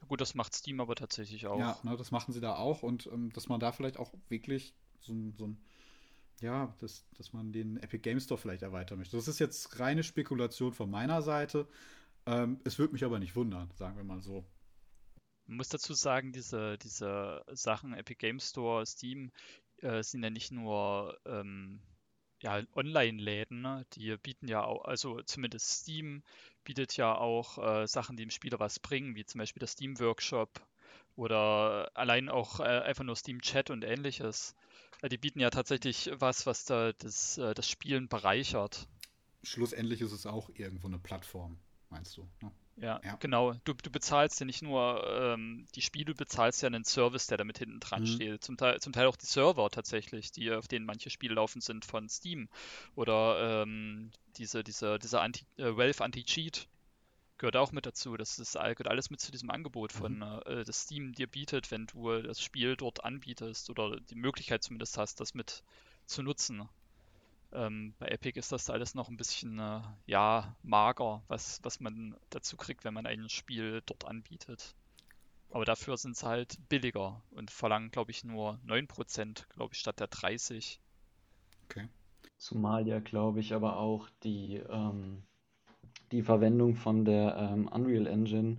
Ja, gut, das macht Steam aber tatsächlich auch. Ja, ne, das machen sie da auch und ähm, dass man da vielleicht auch wirklich so, so ein ja, dass, dass man den Epic Game Store vielleicht erweitern möchte. Das ist jetzt reine Spekulation von meiner Seite. Ähm, es würde mich aber nicht wundern, sagen wir mal so. Man muss dazu sagen, diese, diese Sachen, Epic Game Store, Steam, äh, sind ja nicht nur ähm, ja, Online-Läden, ne? die bieten ja auch, also zumindest Steam bietet ja auch äh, Sachen, die dem Spieler was bringen, wie zum Beispiel der Steam Workshop oder allein auch äh, einfach nur Steam Chat und ähnliches. Äh, die bieten ja tatsächlich was, was da das, äh, das Spielen bereichert. Schlussendlich ist es auch irgendwo eine Plattform, meinst du? Ne? Ja, ja, genau. Du, du bezahlst ja nicht nur ähm, die Spiele, du bezahlst ja einen Service, der damit hinten dran mhm. steht. Zum Teil, zum Teil auch die Server tatsächlich, die, auf denen manche Spiele laufen sind von Steam. Oder ähm, diese, diese, dieser Anti, äh, Valve Anti-Cheat gehört auch mit dazu. Das ist, gehört alles mit zu diesem Angebot von, mhm. äh, das Steam dir bietet, wenn du das Spiel dort anbietest oder die Möglichkeit zumindest hast, das mit zu nutzen. Ähm, bei Epic ist das alles noch ein bisschen äh, ja, mager, was, was man dazu kriegt, wenn man ein Spiel dort anbietet. Aber dafür sind sie halt billiger und verlangen, glaube ich, nur 9%, glaube ich, statt der 30. Okay. Zumal ja, glaube ich, aber auch die, ähm, die Verwendung von der ähm, Unreal Engine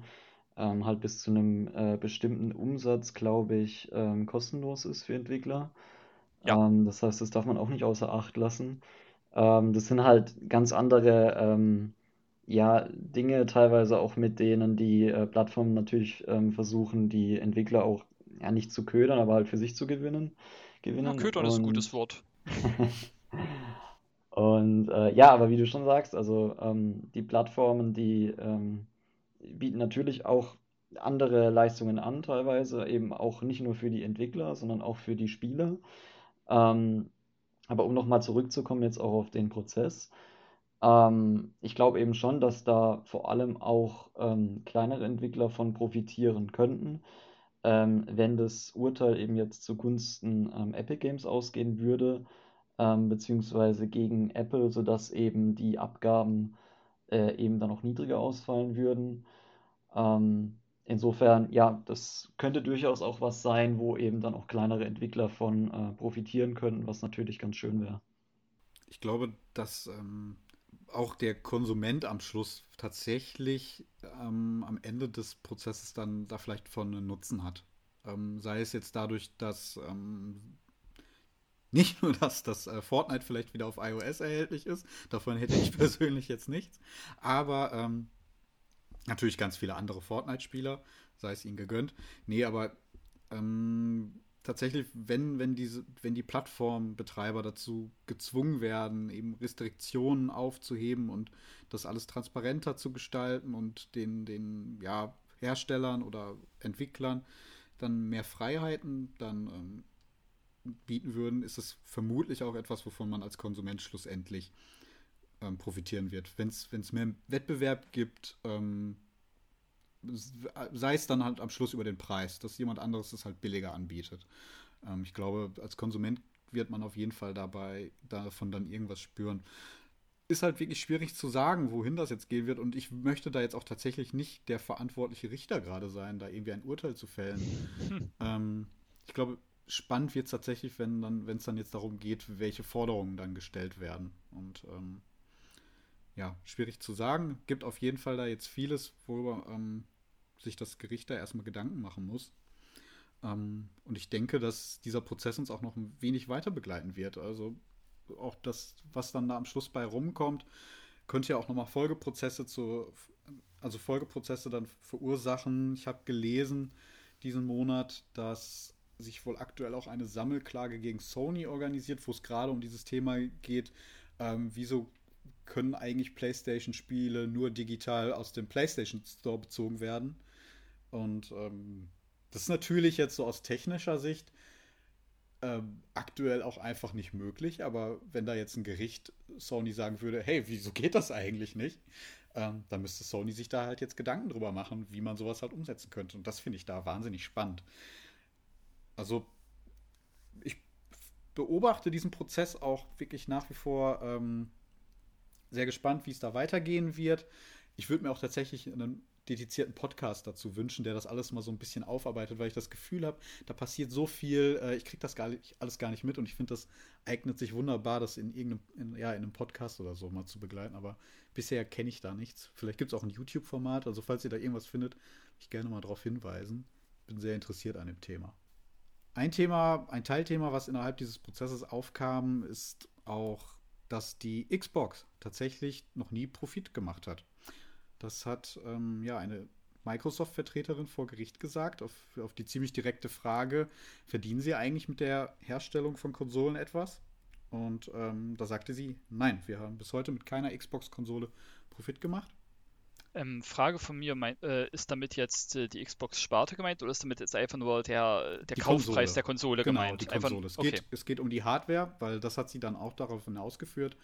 ähm, halt bis zu einem äh, bestimmten Umsatz, glaube ich, ähm, kostenlos ist für Entwickler. Ja. Ähm, das heißt, das darf man auch nicht außer Acht lassen. Ähm, das sind halt ganz andere ähm, ja, Dinge, teilweise auch mit denen die äh, Plattformen natürlich ähm, versuchen, die Entwickler auch ja, nicht zu ködern, aber halt für sich zu gewinnen. gewinnen. Ja, ködern ist ein gutes Wort. Und äh, ja, aber wie du schon sagst, also ähm, die Plattformen, die ähm, bieten natürlich auch andere Leistungen an, teilweise eben auch nicht nur für die Entwickler, sondern auch für die Spieler. Ähm, aber um nochmal zurückzukommen jetzt auch auf den Prozess, ähm, ich glaube eben schon, dass da vor allem auch ähm, kleinere Entwickler von profitieren könnten, ähm, wenn das Urteil eben jetzt zugunsten ähm, Epic Games ausgehen würde, ähm, beziehungsweise gegen Apple, sodass eben die Abgaben äh, eben dann auch niedriger ausfallen würden. Ähm, Insofern, ja, das könnte durchaus auch was sein, wo eben dann auch kleinere Entwickler von äh, profitieren könnten, was natürlich ganz schön wäre. Ich glaube, dass ähm, auch der Konsument am Schluss tatsächlich ähm, am Ende des Prozesses dann da vielleicht von Nutzen hat. Ähm, sei es jetzt dadurch, dass ähm, nicht nur, dass das äh, Fortnite vielleicht wieder auf iOS erhältlich ist, davon hätte ich persönlich jetzt nichts, aber ähm, Natürlich ganz viele andere Fortnite-Spieler, sei es ihnen gegönnt. Nee, aber ähm, tatsächlich, wenn, wenn, diese, wenn die Plattformbetreiber dazu gezwungen werden, eben Restriktionen aufzuheben und das alles transparenter zu gestalten und den, den ja, Herstellern oder Entwicklern dann mehr Freiheiten dann ähm, bieten würden, ist es vermutlich auch etwas, wovon man als Konsument schlussendlich ähm, profitieren wird. Wenn es mehr Wettbewerb gibt, ähm, sei es dann halt am Schluss über den Preis, dass jemand anderes es halt billiger anbietet. Ähm, ich glaube, als Konsument wird man auf jeden Fall dabei davon dann irgendwas spüren. Ist halt wirklich schwierig zu sagen, wohin das jetzt gehen wird. Und ich möchte da jetzt auch tatsächlich nicht der verantwortliche Richter gerade sein, da irgendwie ein Urteil zu fällen. ähm, ich glaube, spannend wird es tatsächlich, wenn dann, wenn es dann jetzt darum geht, welche Forderungen dann gestellt werden. Und ähm, ja, schwierig zu sagen. Gibt auf jeden Fall da jetzt vieles, worüber ähm, sich das Gericht da erstmal Gedanken machen muss. Ähm, und ich denke, dass dieser Prozess uns auch noch ein wenig weiter begleiten wird. Also auch das, was dann da am Schluss bei rumkommt, könnte ja auch nochmal Folgeprozesse zu, also Folgeprozesse dann verursachen. Ich habe gelesen diesen Monat, dass sich wohl aktuell auch eine Sammelklage gegen Sony organisiert, wo es gerade um dieses Thema geht, ähm, wieso können eigentlich PlayStation-Spiele nur digital aus dem PlayStation Store bezogen werden. Und ähm, das ist natürlich jetzt so aus technischer Sicht ähm, aktuell auch einfach nicht möglich. Aber wenn da jetzt ein Gericht Sony sagen würde, hey, wieso geht das eigentlich nicht? Ähm, dann müsste Sony sich da halt jetzt Gedanken drüber machen, wie man sowas halt umsetzen könnte. Und das finde ich da wahnsinnig spannend. Also ich beobachte diesen Prozess auch wirklich nach wie vor ähm, sehr gespannt, wie es da weitergehen wird. Ich würde mir auch tatsächlich einen dedizierten Podcast dazu wünschen, der das alles mal so ein bisschen aufarbeitet, weil ich das Gefühl habe, da passiert so viel, äh, ich kriege das gar nicht, alles gar nicht mit und ich finde, das eignet sich wunderbar, das in irgendeinem, in, ja, in einem Podcast oder so mal zu begleiten. Aber bisher kenne ich da nichts. Vielleicht gibt es auch ein YouTube-Format, also falls ihr da irgendwas findet, ich gerne mal darauf hinweisen. Bin sehr interessiert an dem Thema. Ein Thema, ein Teilthema, was innerhalb dieses Prozesses aufkam, ist auch, dass die Xbox tatsächlich noch nie Profit gemacht hat. Das hat ähm, ja eine Microsoft-Vertreterin vor Gericht gesagt, auf, auf die ziemlich direkte Frage, verdienen Sie eigentlich mit der Herstellung von Konsolen etwas? Und ähm, da sagte sie, nein, wir haben bis heute mit keiner Xbox-Konsole Profit gemacht. Ähm, Frage von mir, mein, äh, ist damit jetzt äh, die Xbox-Sparte gemeint oder ist damit jetzt einfach nur der, der Kaufpreis Konsole. der Konsole genau, gemeint? Die Konsole. Einfach, es, geht, okay. es geht um die Hardware, weil das hat sie dann auch darauf ausgeführt.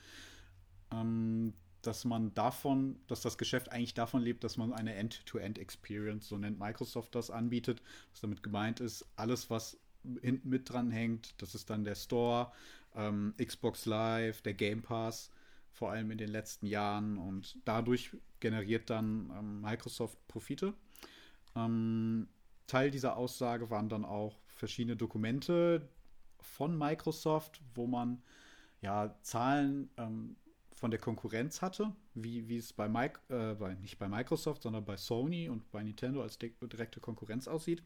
Ähm, dass man davon, dass das Geschäft eigentlich davon lebt, dass man eine End-to-End-Experience, so nennt Microsoft das, anbietet. Was damit gemeint ist, alles, was hinten mit dran hängt, das ist dann der Store, ähm, Xbox Live, der Game Pass, vor allem in den letzten Jahren. Und dadurch generiert dann ähm, Microsoft Profite. Ähm, Teil dieser Aussage waren dann auch verschiedene Dokumente von Microsoft, wo man ja Zahlen ähm, von der Konkurrenz hatte, wie, wie es bei, Mike, äh, bei, nicht bei Microsoft, sondern bei Sony und bei Nintendo als direkte Konkurrenz aussieht.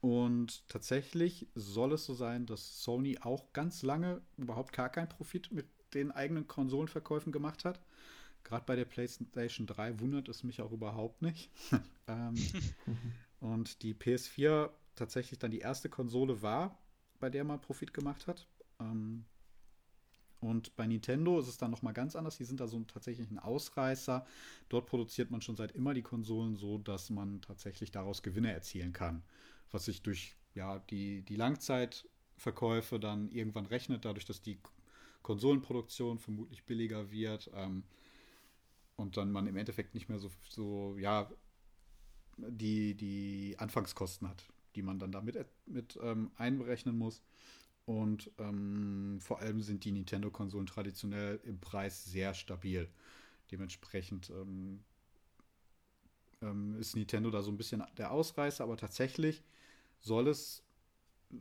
Und tatsächlich soll es so sein, dass Sony auch ganz lange überhaupt gar keinen Profit mit den eigenen Konsolenverkäufen gemacht hat. Gerade bei der PlayStation 3 wundert es mich auch überhaupt nicht. ähm, und die PS4 tatsächlich dann die erste Konsole war, bei der man Profit gemacht hat. Ähm, und bei Nintendo ist es dann nochmal ganz anders. Die sind da so tatsächlich ein Ausreißer. Dort produziert man schon seit immer die Konsolen so, dass man tatsächlich daraus Gewinne erzielen kann. Was sich durch ja, die, die Langzeitverkäufe dann irgendwann rechnet, dadurch, dass die Konsolenproduktion vermutlich billiger wird. Ähm, und dann man im Endeffekt nicht mehr so, so ja, die, die Anfangskosten hat, die man dann damit mit, ähm, einberechnen muss. Und ähm, vor allem sind die Nintendo-Konsolen traditionell im Preis sehr stabil. Dementsprechend ähm, ähm, ist Nintendo da so ein bisschen der Ausreißer, aber tatsächlich soll es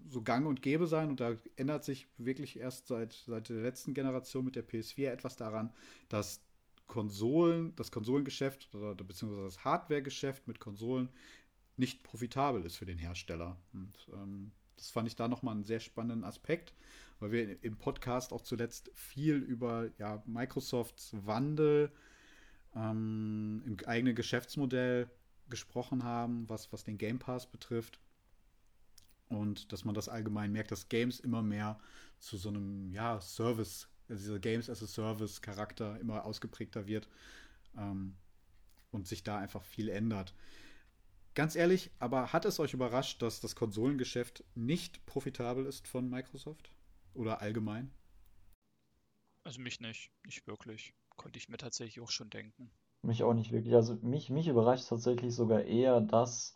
so gang und gäbe sein und da ändert sich wirklich erst seit, seit der letzten Generation mit der PS4 etwas daran, dass Konsolen, das Konsolengeschäft oder beziehungsweise das Hardwaregeschäft mit Konsolen nicht profitabel ist für den Hersteller. Und ähm, das fand ich da nochmal einen sehr spannenden Aspekt, weil wir im Podcast auch zuletzt viel über ja, Microsofts Wandel ähm, im eigenen Geschäftsmodell gesprochen haben, was, was den Game Pass betrifft. Und dass man das allgemein merkt, dass Games immer mehr zu so einem ja, Service, also dieser Games as a Service Charakter immer ausgeprägter wird ähm, und sich da einfach viel ändert. Ganz ehrlich, aber hat es euch überrascht, dass das Konsolengeschäft nicht profitabel ist von Microsoft? Oder allgemein? Also mich nicht, nicht wirklich. Konnte ich mir tatsächlich auch schon denken. Mich auch nicht wirklich. Also mich, mich überrascht tatsächlich sogar eher, dass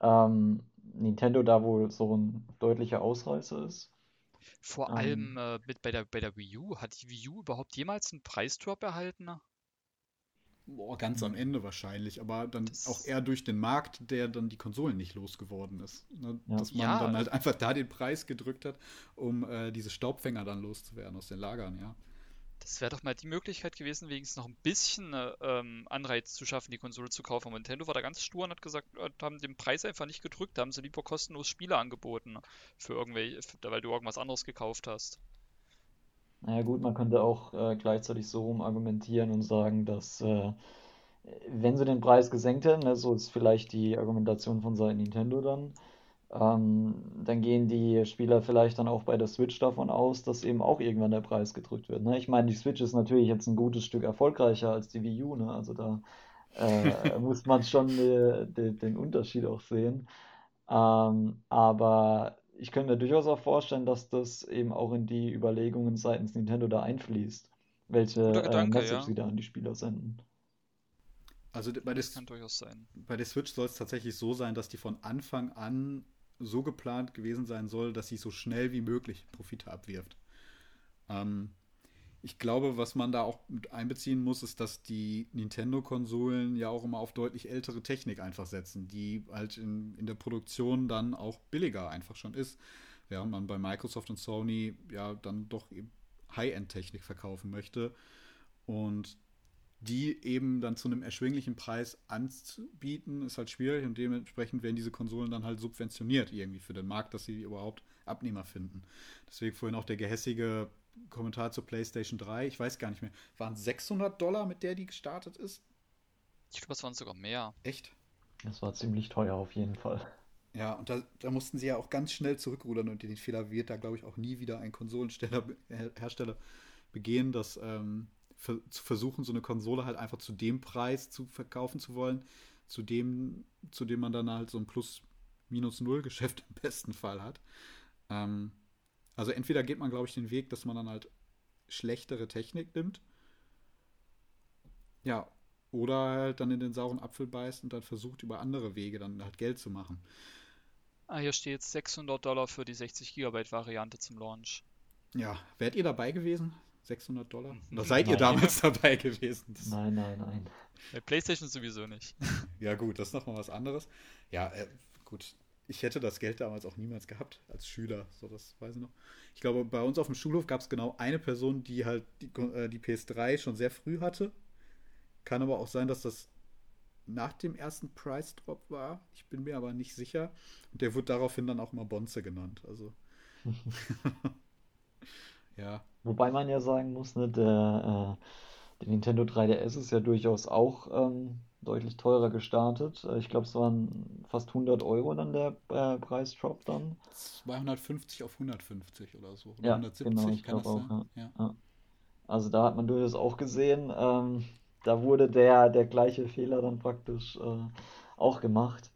ähm, Nintendo da wohl so ein deutlicher Ausreißer ist. Vor ähm, allem äh, mit bei der, bei der Wii U. Hat die Wii U überhaupt jemals einen Preisdrop erhalten? Boah, ganz am Ende wahrscheinlich, aber dann das auch eher durch den Markt, der dann die Konsolen nicht losgeworden ist. Ne? Ja. Dass man ja. dann halt einfach da den Preis gedrückt hat, um äh, diese Staubfänger dann loszuwerden aus den Lagern, ja. Das wäre doch mal die Möglichkeit gewesen, wenigstens noch ein bisschen äh, ähm, Anreiz zu schaffen, die Konsole zu kaufen. Aber Nintendo war da ganz stur und hat gesagt, äh, haben den Preis einfach nicht gedrückt, da haben sie lieber kostenlos Spiele angeboten, für irgendwelche, weil du irgendwas anderes gekauft hast. Naja gut, man könnte auch äh, gleichzeitig so rum argumentieren und sagen, dass äh, wenn sie den Preis gesenkt hätten, ne, so ist vielleicht die Argumentation von Seiten Nintendo dann, ähm, dann gehen die Spieler vielleicht dann auch bei der Switch davon aus, dass eben auch irgendwann der Preis gedrückt wird. Ne? Ich meine, die Switch ist natürlich jetzt ein gutes Stück erfolgreicher als die Wii U, ne? also da äh, muss man schon äh, de, den Unterschied auch sehen. Ähm, aber ich könnte mir durchaus auch vorstellen, dass das eben auch in die Überlegungen seitens Nintendo da einfließt, welche äh, Gedanke, äh, Message ja. sie da an die Spieler senden. Also bei der, kann durchaus sein. bei der Switch soll es tatsächlich so sein, dass die von Anfang an so geplant gewesen sein soll, dass sie so schnell wie möglich Profite abwirft. Ähm, ich glaube, was man da auch mit einbeziehen muss, ist, dass die Nintendo-Konsolen ja auch immer auf deutlich ältere Technik einfach setzen, die halt in, in der Produktion dann auch billiger einfach schon ist. Während man bei Microsoft und Sony ja dann doch High-End-Technik verkaufen möchte. Und die eben dann zu einem erschwinglichen Preis anzubieten, ist halt schwierig und dementsprechend werden diese Konsolen dann halt subventioniert irgendwie für den Markt, dass sie überhaupt Abnehmer finden. Deswegen vorhin auch der gehässige Kommentar zur PlayStation 3. Ich weiß gar nicht mehr. Waren 600 Dollar, mit der die gestartet ist? Ich glaube, es waren sogar mehr. Echt? Das war ziemlich teuer auf jeden Fall. Ja, und da, da mussten sie ja auch ganz schnell zurückrudern und den Fehler wird da, glaube ich, auch nie wieder ein Konsolenhersteller begehen, dass ähm, für, zu versuchen, so eine Konsole halt einfach zu dem Preis zu verkaufen zu wollen, zu dem, zu dem man dann halt so ein Plus-Minus-Null-Geschäft im besten Fall hat. Ähm, also entweder geht man, glaube ich, den Weg, dass man dann halt schlechtere Technik nimmt. Ja, oder halt dann in den sauren Apfel beißt und dann versucht, über andere Wege dann halt Geld zu machen. Ah, hier steht 600 Dollar für die 60 GB Variante zum Launch. Ja, wärt ihr dabei gewesen? 600 Dollar? Oder seid nein. ihr damals dabei gewesen? Das nein, nein, nein. Bei PlayStation sowieso nicht. ja, gut, das ist nochmal was anderes. Ja, äh, gut, ich hätte das Geld damals auch niemals gehabt als Schüler, so das weiß ich noch. Ich glaube, bei uns auf dem Schulhof gab es genau eine Person, die halt die, äh, die, PS3 schon sehr früh hatte. Kann aber auch sein, dass das nach dem ersten Price Drop war. Ich bin mir aber nicht sicher. Und der wurde daraufhin dann auch mal Bonze genannt. Also. ja. Wobei man ja sagen muss, ne, der, äh, der Nintendo 3DS ist ja durchaus auch ähm, deutlich teurer gestartet. Äh, ich glaube, es waren fast 100 Euro dann der äh, Preisdrop dann. 250 auf 150 oder so. Oder ja, 170 genau, ich glaube auch. Ja. Ja. Ja. Also da hat man durchaus auch gesehen, ähm, da wurde der, der gleiche Fehler dann praktisch äh, auch gemacht.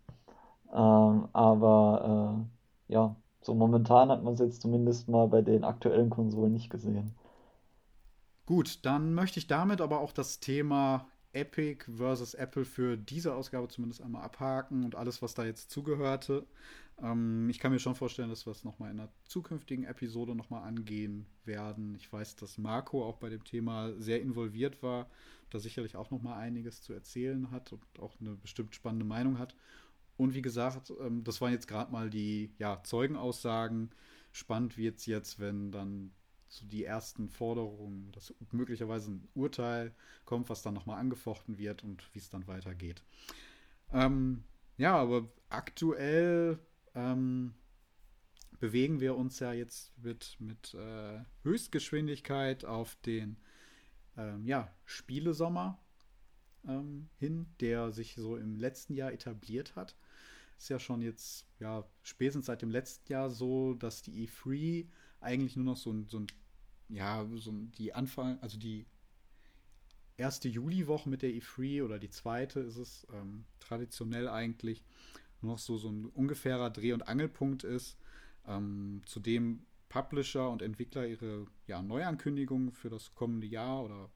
Ähm, aber äh, ja, so momentan hat man es jetzt zumindest mal bei den aktuellen Konsolen nicht gesehen. Gut, dann möchte ich damit aber auch das Thema Epic versus Apple für diese Ausgabe zumindest einmal abhaken und alles, was da jetzt zugehörte. Ähm, ich kann mir schon vorstellen, dass wir es nochmal in einer zukünftigen Episode nochmal angehen werden. Ich weiß, dass Marco auch bei dem Thema sehr involviert war, da sicherlich auch nochmal einiges zu erzählen hat und auch eine bestimmt spannende Meinung hat. Und wie gesagt, ähm, das waren jetzt gerade mal die ja, Zeugenaussagen. Spannend wird es jetzt, wenn dann so die ersten Forderungen, dass möglicherweise ein Urteil kommt, was dann nochmal angefochten wird und wie es dann weitergeht. Ähm, ja, aber aktuell ähm, bewegen wir uns ja jetzt mit, mit äh, Höchstgeschwindigkeit auf den ähm, ja, Spielesommer ähm, hin, der sich so im letzten Jahr etabliert hat. Ist ja schon jetzt, ja, spätestens seit dem letzten Jahr so, dass die E3 eigentlich nur noch so ein, so ein ja, so die Anfang, also die erste Juliwoche mit der E3 oder die zweite ist es ähm, traditionell eigentlich noch so, so ein ungefährer Dreh- und Angelpunkt ist, ähm, zu dem Publisher und Entwickler ihre ja, Neuankündigungen für das kommende Jahr oder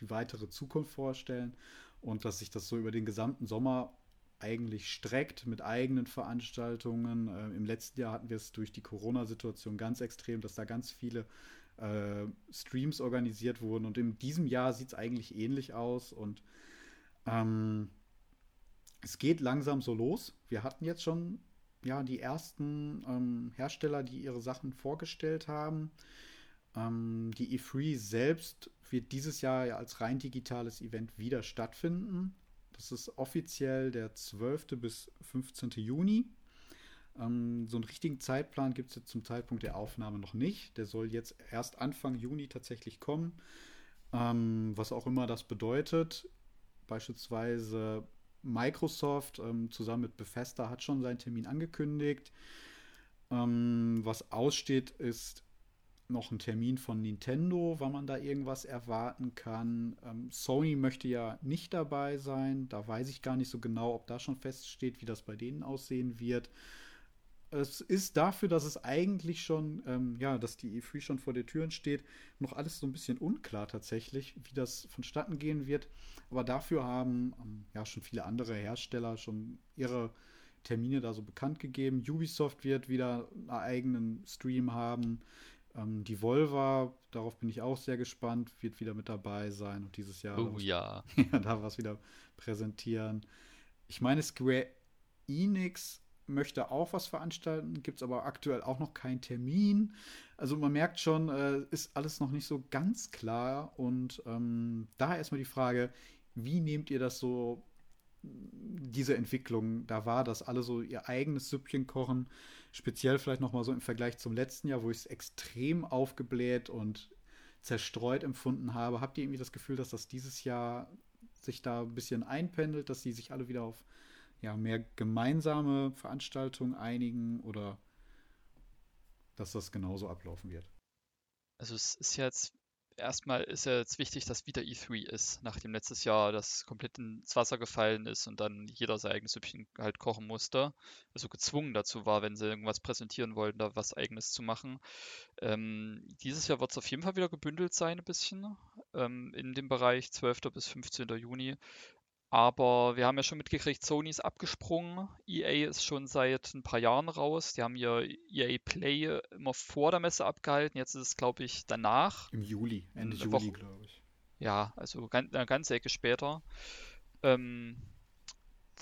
die weitere Zukunft vorstellen und dass sich das so über den gesamten Sommer eigentlich streckt mit eigenen Veranstaltungen. Äh, Im letzten Jahr hatten wir es durch die Corona-Situation ganz extrem, dass da ganz viele äh, Streams organisiert wurden. Und in diesem Jahr sieht es eigentlich ähnlich aus. Und ähm, es geht langsam so los. Wir hatten jetzt schon ja, die ersten ähm, Hersteller, die ihre Sachen vorgestellt haben. Ähm, die E3 selbst wird dieses Jahr ja als rein digitales Event wieder stattfinden. Das ist offiziell der 12. bis 15. Juni. Ähm, so einen richtigen Zeitplan gibt es jetzt zum Zeitpunkt der Aufnahme noch nicht. Der soll jetzt erst Anfang Juni tatsächlich kommen. Ähm, was auch immer das bedeutet. Beispielsweise Microsoft ähm, zusammen mit Bethesda hat schon seinen Termin angekündigt. Ähm, was aussteht, ist noch ein Termin von Nintendo, wann man da irgendwas erwarten kann. Ähm, Sony möchte ja nicht dabei sein. Da weiß ich gar nicht so genau, ob da schon feststeht, wie das bei denen aussehen wird. Es ist dafür, dass es eigentlich schon, ähm, ja, dass die E3 schon vor der Türen steht, noch alles so ein bisschen unklar tatsächlich, wie das vonstatten gehen wird. Aber dafür haben ähm, ja schon viele andere Hersteller schon ihre Termine da so bekannt gegeben. Ubisoft wird wieder einen eigenen Stream haben. Ähm, die Volva, darauf bin ich auch sehr gespannt, wird wieder mit dabei sein und dieses Jahr Oh ja. ja, da was wieder präsentieren. Ich meine, Square Enix möchte auch was veranstalten, gibt es aber aktuell auch noch keinen Termin. Also man merkt schon, äh, ist alles noch nicht so ganz klar. Und ähm, daher erstmal die Frage, wie nehmt ihr das so, diese Entwicklung da war, dass alle so ihr eigenes Süppchen kochen? Speziell vielleicht nochmal so im Vergleich zum letzten Jahr, wo ich es extrem aufgebläht und zerstreut empfunden habe. Habt ihr irgendwie das Gefühl, dass das dieses Jahr sich da ein bisschen einpendelt, dass sie sich alle wieder auf ja, mehr gemeinsame Veranstaltungen einigen oder dass das genauso ablaufen wird? Also es ist jetzt erstmal ist ja jetzt wichtig, dass wieder E3 ist, nachdem letztes Jahr das komplett ins Wasser gefallen ist und dann jeder sein eigenes Süppchen halt kochen musste, also gezwungen dazu war, wenn sie irgendwas präsentieren wollten, da was eigenes zu machen. Ähm, dieses Jahr wird es auf jeden Fall wieder gebündelt sein, ein bisschen, ähm, in dem Bereich 12. bis 15. Juni. Aber wir haben ja schon mitgekriegt, Sony ist abgesprungen. EA ist schon seit ein paar Jahren raus. Die haben ja EA Play immer vor der Messe abgehalten. Jetzt ist es, glaube ich, danach. Im Juli, Ende Juli, Woche. glaube ich. Ja, also eine ganze Ecke später. Ähm,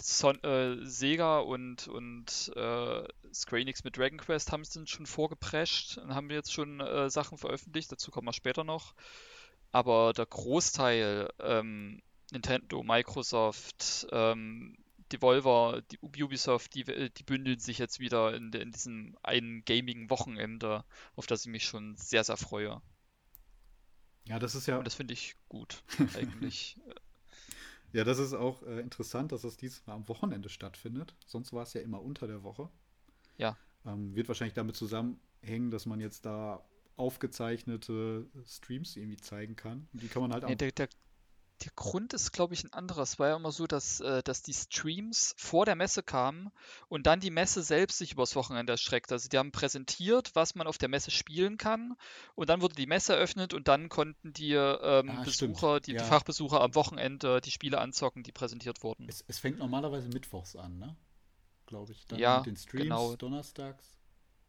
Son äh, Sega und, und äh, Square Enix mit Dragon Quest haben es schon vorgeprescht und haben jetzt schon äh, Sachen veröffentlicht. Dazu kommen wir später noch. Aber der Großteil, ähm, Nintendo, Microsoft, ähm, Devolver, die Ubisoft, die, die bündeln sich jetzt wieder in, in diesem einen gamigen Wochenende, auf das ich mich schon sehr, sehr freue. Ja, das ist ja, Und das finde ich gut, eigentlich. ja, das ist auch äh, interessant, dass das dieses Mal am Wochenende stattfindet. Sonst war es ja immer unter der Woche. Ja. Ähm, wird wahrscheinlich damit zusammenhängen, dass man jetzt da aufgezeichnete Streams irgendwie zeigen kann. Und die kann man halt auch. Nee, der, der, der Grund ist, glaube ich, ein anderer. Es war ja immer so, dass, äh, dass die Streams vor der Messe kamen und dann die Messe selbst sich übers Wochenende erstreckt. Also die haben präsentiert, was man auf der Messe spielen kann und dann wurde die Messe eröffnet und dann konnten die ähm, Ah. Besucher, die, die Ja. Fachbesucher am Wochenende die Spiele anzocken, die präsentiert wurden. Es, es fängt normalerweise mittwochs an, ne? Glaube ich. Dann Ja, mit den Streams, genau. donnerstags.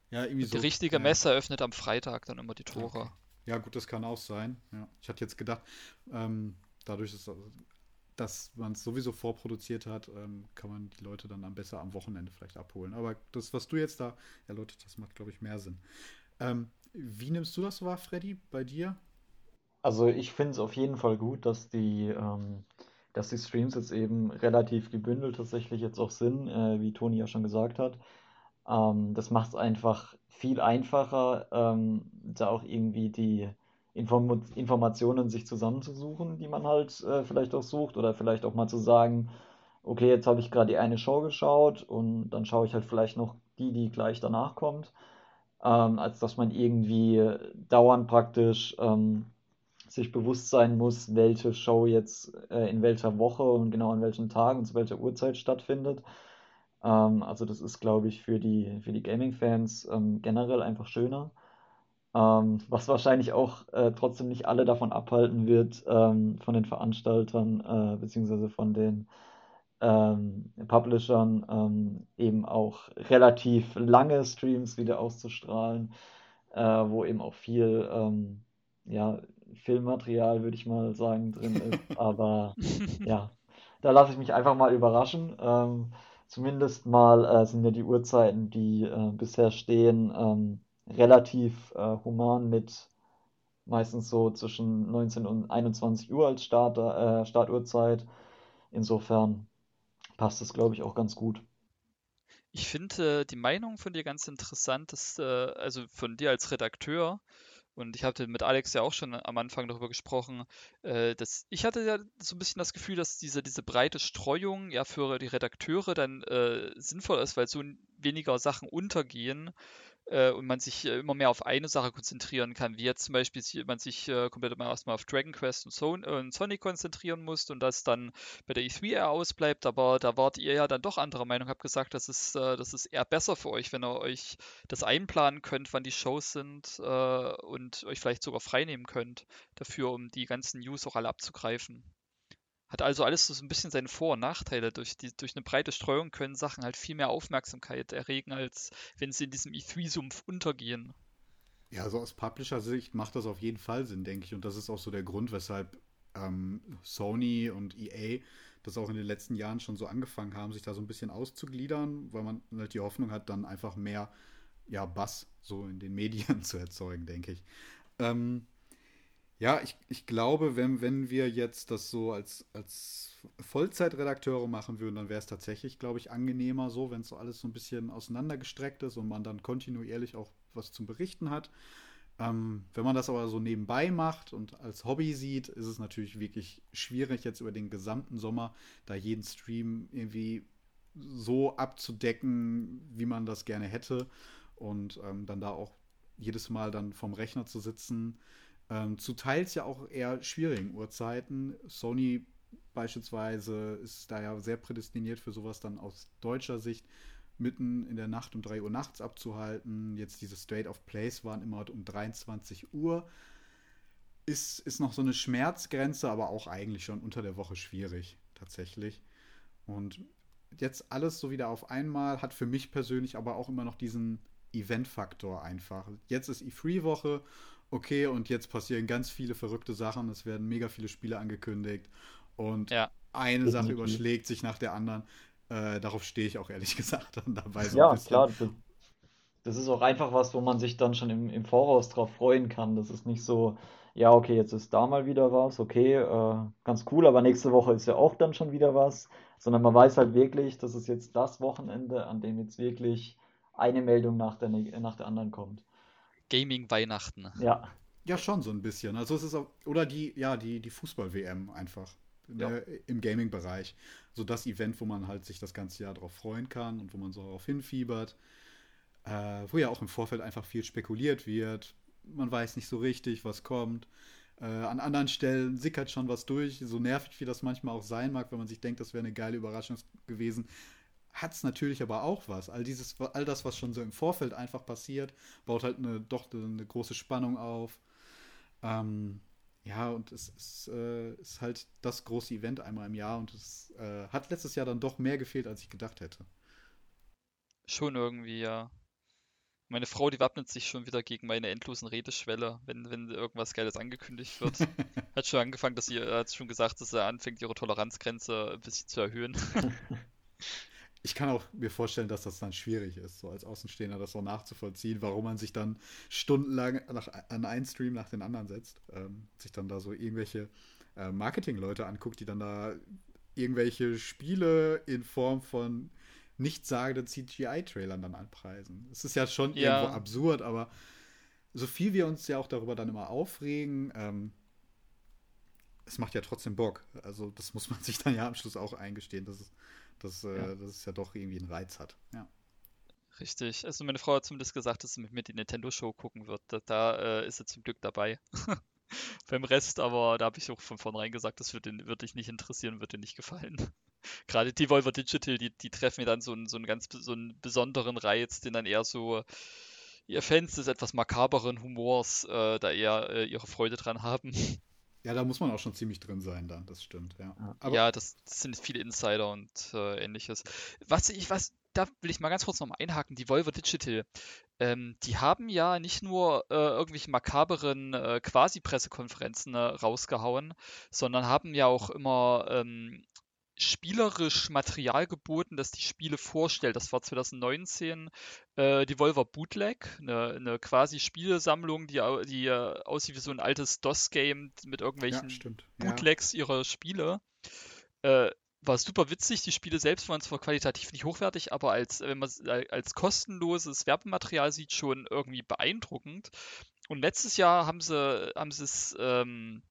Ja, irgendwie Und so. die richtige ja. Messe eröffnet am Freitag dann immer die Tore. Okay. Ja, gut, das kann auch sein. Ja. Ich hatte jetzt gedacht, ähm, dadurch, ist, dass man es sowieso vorproduziert hat, ähm, kann man die Leute dann am besser am Wochenende vielleicht abholen. Aber das, was du jetzt da erläutert hast, macht, glaube ich, mehr Sinn. Ähm, wie nimmst du das wahr, Freddy, bei dir? Also ich finde es auf jeden Fall gut, dass die, ähm, dass die Streams jetzt eben relativ gebündelt tatsächlich jetzt auch sind, äh, wie Toni ja schon gesagt hat. Ähm, das macht es einfach viel einfacher, ähm, da auch irgendwie die Inform Informationen sich zusammenzusuchen, die man halt äh, vielleicht auch sucht, oder vielleicht auch mal zu sagen, okay, jetzt habe ich gerade die eine Show geschaut und dann schaue ich halt vielleicht noch die, die gleich danach kommt, ähm, als dass man irgendwie dauernd praktisch ähm, sich bewusst sein muss, welche Show jetzt äh, in welcher Woche und genau an welchem Tag und zu welcher Uhrzeit stattfindet. Ähm, also das ist, glaube ich, für die, für die Gaming-Fans ähm, generell einfach schöner. Ähm, was wahrscheinlich auch äh, trotzdem nicht alle davon abhalten wird, ähm, von den Veranstaltern äh, beziehungsweise von den ähm, Publishern ähm, eben auch relativ lange Streams wieder auszustrahlen, äh, wo eben auch viel ähm, ja, Filmmaterial, würde ich mal sagen, drin ist. Aber ja, da lasse ich mich einfach mal überraschen. Ähm, zumindest mal äh, sind ja die Uhrzeiten, die äh, bisher stehen, ähm, relativ äh, human mit meistens so zwischen 19 und 21 Uhr als Start, äh, Startuhrzeit. Insofern passt das, glaube ich, auch ganz gut. Ich finde äh, die Meinung von dir ganz interessant, dass, äh, also von dir als Redakteur, und ich hatte mit Alex ja auch schon am Anfang darüber gesprochen, äh, dass ich hatte ja so ein bisschen das Gefühl, dass diese, diese breite Streuung ja für die Redakteure dann äh, sinnvoll ist, weil so weniger Sachen untergehen äh, und man sich äh, immer mehr auf eine Sache konzentrieren kann, wie jetzt zum Beispiel man sich äh, komplett immer erstmal auf Dragon Quest und, Son äh, und Sonic konzentrieren muss und das dann bei der E3 eher ausbleibt, aber da wart ihr ja dann doch anderer Meinung, habt gesagt, das ist, äh, das ist eher besser für euch, wenn ihr euch das einplanen könnt, wann die Shows sind äh, und euch vielleicht sogar freinehmen könnt dafür, um die ganzen News auch alle abzugreifen. Hat also alles so ein bisschen seine Vor- und Nachteile. Durch, die, durch eine breite Streuung können Sachen halt viel mehr Aufmerksamkeit erregen, als wenn sie in diesem E3-Sumpf untergehen. Ja, also aus Publisher-Sicht macht das auf jeden Fall Sinn, denke ich. Und das ist auch so der Grund, weshalb ähm, Sony und EA das auch in den letzten Jahren schon so angefangen haben, sich da so ein bisschen auszugliedern, weil man halt die Hoffnung hat, dann einfach mehr ja, Bass so in den Medien zu erzeugen, denke ich. Ähm, ja, ich, ich glaube, wenn, wenn wir jetzt das so als, als Vollzeitredakteure machen würden, dann wäre es tatsächlich, glaube ich, angenehmer so, wenn so alles so ein bisschen auseinandergestreckt ist und man dann kontinuierlich auch was zum Berichten hat. Ähm, wenn man das aber so nebenbei macht und als Hobby sieht, ist es natürlich wirklich schwierig, jetzt über den gesamten Sommer da jeden Stream irgendwie so abzudecken, wie man das gerne hätte. Und ähm, dann da auch jedes Mal dann vom Rechner zu sitzen. Ähm, zu teils ja auch eher schwierigen Uhrzeiten. Sony beispielsweise ist da ja sehr prädestiniert für sowas dann aus deutscher Sicht mitten in der Nacht um 3 Uhr nachts abzuhalten. Jetzt diese State of Place waren immer um 23 Uhr. Ist, ist noch so eine Schmerzgrenze, aber auch eigentlich schon unter der Woche schwierig, tatsächlich. Und jetzt alles so wieder auf einmal hat für mich persönlich aber auch immer noch diesen Event-Faktor einfach. Jetzt ist E3-Woche, okay, und jetzt passieren ganz viele verrückte Sachen. Es werden mega viele Spiele angekündigt und ja. eine Sache überschlägt sich nach der anderen. Äh, darauf stehe ich auch ehrlich gesagt dann dabei. So ja, klar. Das ist auch einfach was, wo man sich dann schon im, im Voraus drauf freuen kann. Das ist nicht so, ja, okay, jetzt ist da mal wieder was, okay, äh, ganz cool, aber nächste Woche ist ja auch dann schon wieder was, sondern man weiß halt wirklich, das ist jetzt das Wochenende, an dem jetzt wirklich eine Meldung nach der, nach der anderen kommt. Gaming-Weihnachten. Ja. Ja, schon so ein bisschen. Also es ist auch, oder die, ja, die, die Fußball-WM einfach. Ja. Ne, Im Gaming-Bereich. So das Event, wo man halt sich das ganze Jahr darauf freuen kann und wo man so darauf hinfiebert. Äh, wo ja auch im Vorfeld einfach viel spekuliert wird. Man weiß nicht so richtig, was kommt. Äh, an anderen Stellen sickert schon was durch, so nervig wie das manchmal auch sein mag, wenn man sich denkt, das wäre eine geile Überraschung gewesen. Hat es natürlich aber auch was. All, dieses, all das, was schon so im Vorfeld einfach passiert, baut halt eine, doch eine große Spannung auf. Ähm, ja, und es ist, äh, ist, halt das große Event einmal im Jahr und es äh, hat letztes Jahr dann doch mehr gefehlt, als ich gedacht hätte. Schon irgendwie, ja. Meine Frau, die wappnet sich schon wieder gegen meine endlosen Redeschwelle, wenn, wenn irgendwas Geiles angekündigt wird. hat schon angefangen, dass sie, hat schon gesagt, dass sie anfängt, ihre Toleranzgrenze ein bisschen zu erhöhen. ich kann auch mir vorstellen, dass das dann schwierig ist, so als Außenstehender das so nachzuvollziehen, warum man sich dann stundenlang nach, an einen Stream nach den anderen setzt, ähm, sich dann da so irgendwelche äh, Marketingleute anguckt, die dann da irgendwelche Spiele in Form von nichtssagenden CGI-Trailern dann anpreisen. Es ist ja schon ja. irgendwo absurd, aber so viel wir uns ja auch darüber dann immer aufregen, ähm, es macht ja trotzdem Bock. Also das muss man sich dann ja am Schluss auch eingestehen, dass es dass, äh, ja. dass es ja doch irgendwie einen Reiz hat. Ja. Richtig. Also meine Frau hat zumindest gesagt, dass sie mit mir die Nintendo-Show gucken wird. Da, da äh, ist sie zum Glück dabei. Beim Rest aber, da habe ich auch von vornherein gesagt, das würde, würde dich nicht interessieren, würde dir nicht gefallen. Gerade die Volver Digital, die, die treffen mir dann so einen, so einen ganz so einen besonderen Reiz, den dann eher so ihr Fans des etwas makaberen Humors äh, da eher äh, ihre Freude dran haben. Ja, da muss man auch schon ziemlich drin sein, dann, das stimmt, ja. Aber ja, das, das sind viele Insider und äh, ähnliches. Was ich, was, da will ich mal ganz kurz nochmal einhaken, die Volvo Digital, ähm, die haben ja nicht nur äh, irgendwelche makaberen äh, Quasi-Pressekonferenzen äh, rausgehauen, sondern haben ja auch immer ähm, spielerisch Material geboten, das die Spiele vorstellt. Das war 2019 äh, die Volver Bootleg, eine, eine quasi Spielesammlung, die, die äh, aussieht wie so ein altes DOS-Game mit irgendwelchen ja, Bootlegs ja. ihrer Spiele. Äh, war super witzig. Die Spiele selbst waren zwar qualitativ nicht hochwertig, aber als, wenn man als kostenloses Werbematerial sieht, schon irgendwie beeindruckend. Und letztes Jahr haben sie, haben sie es ähm,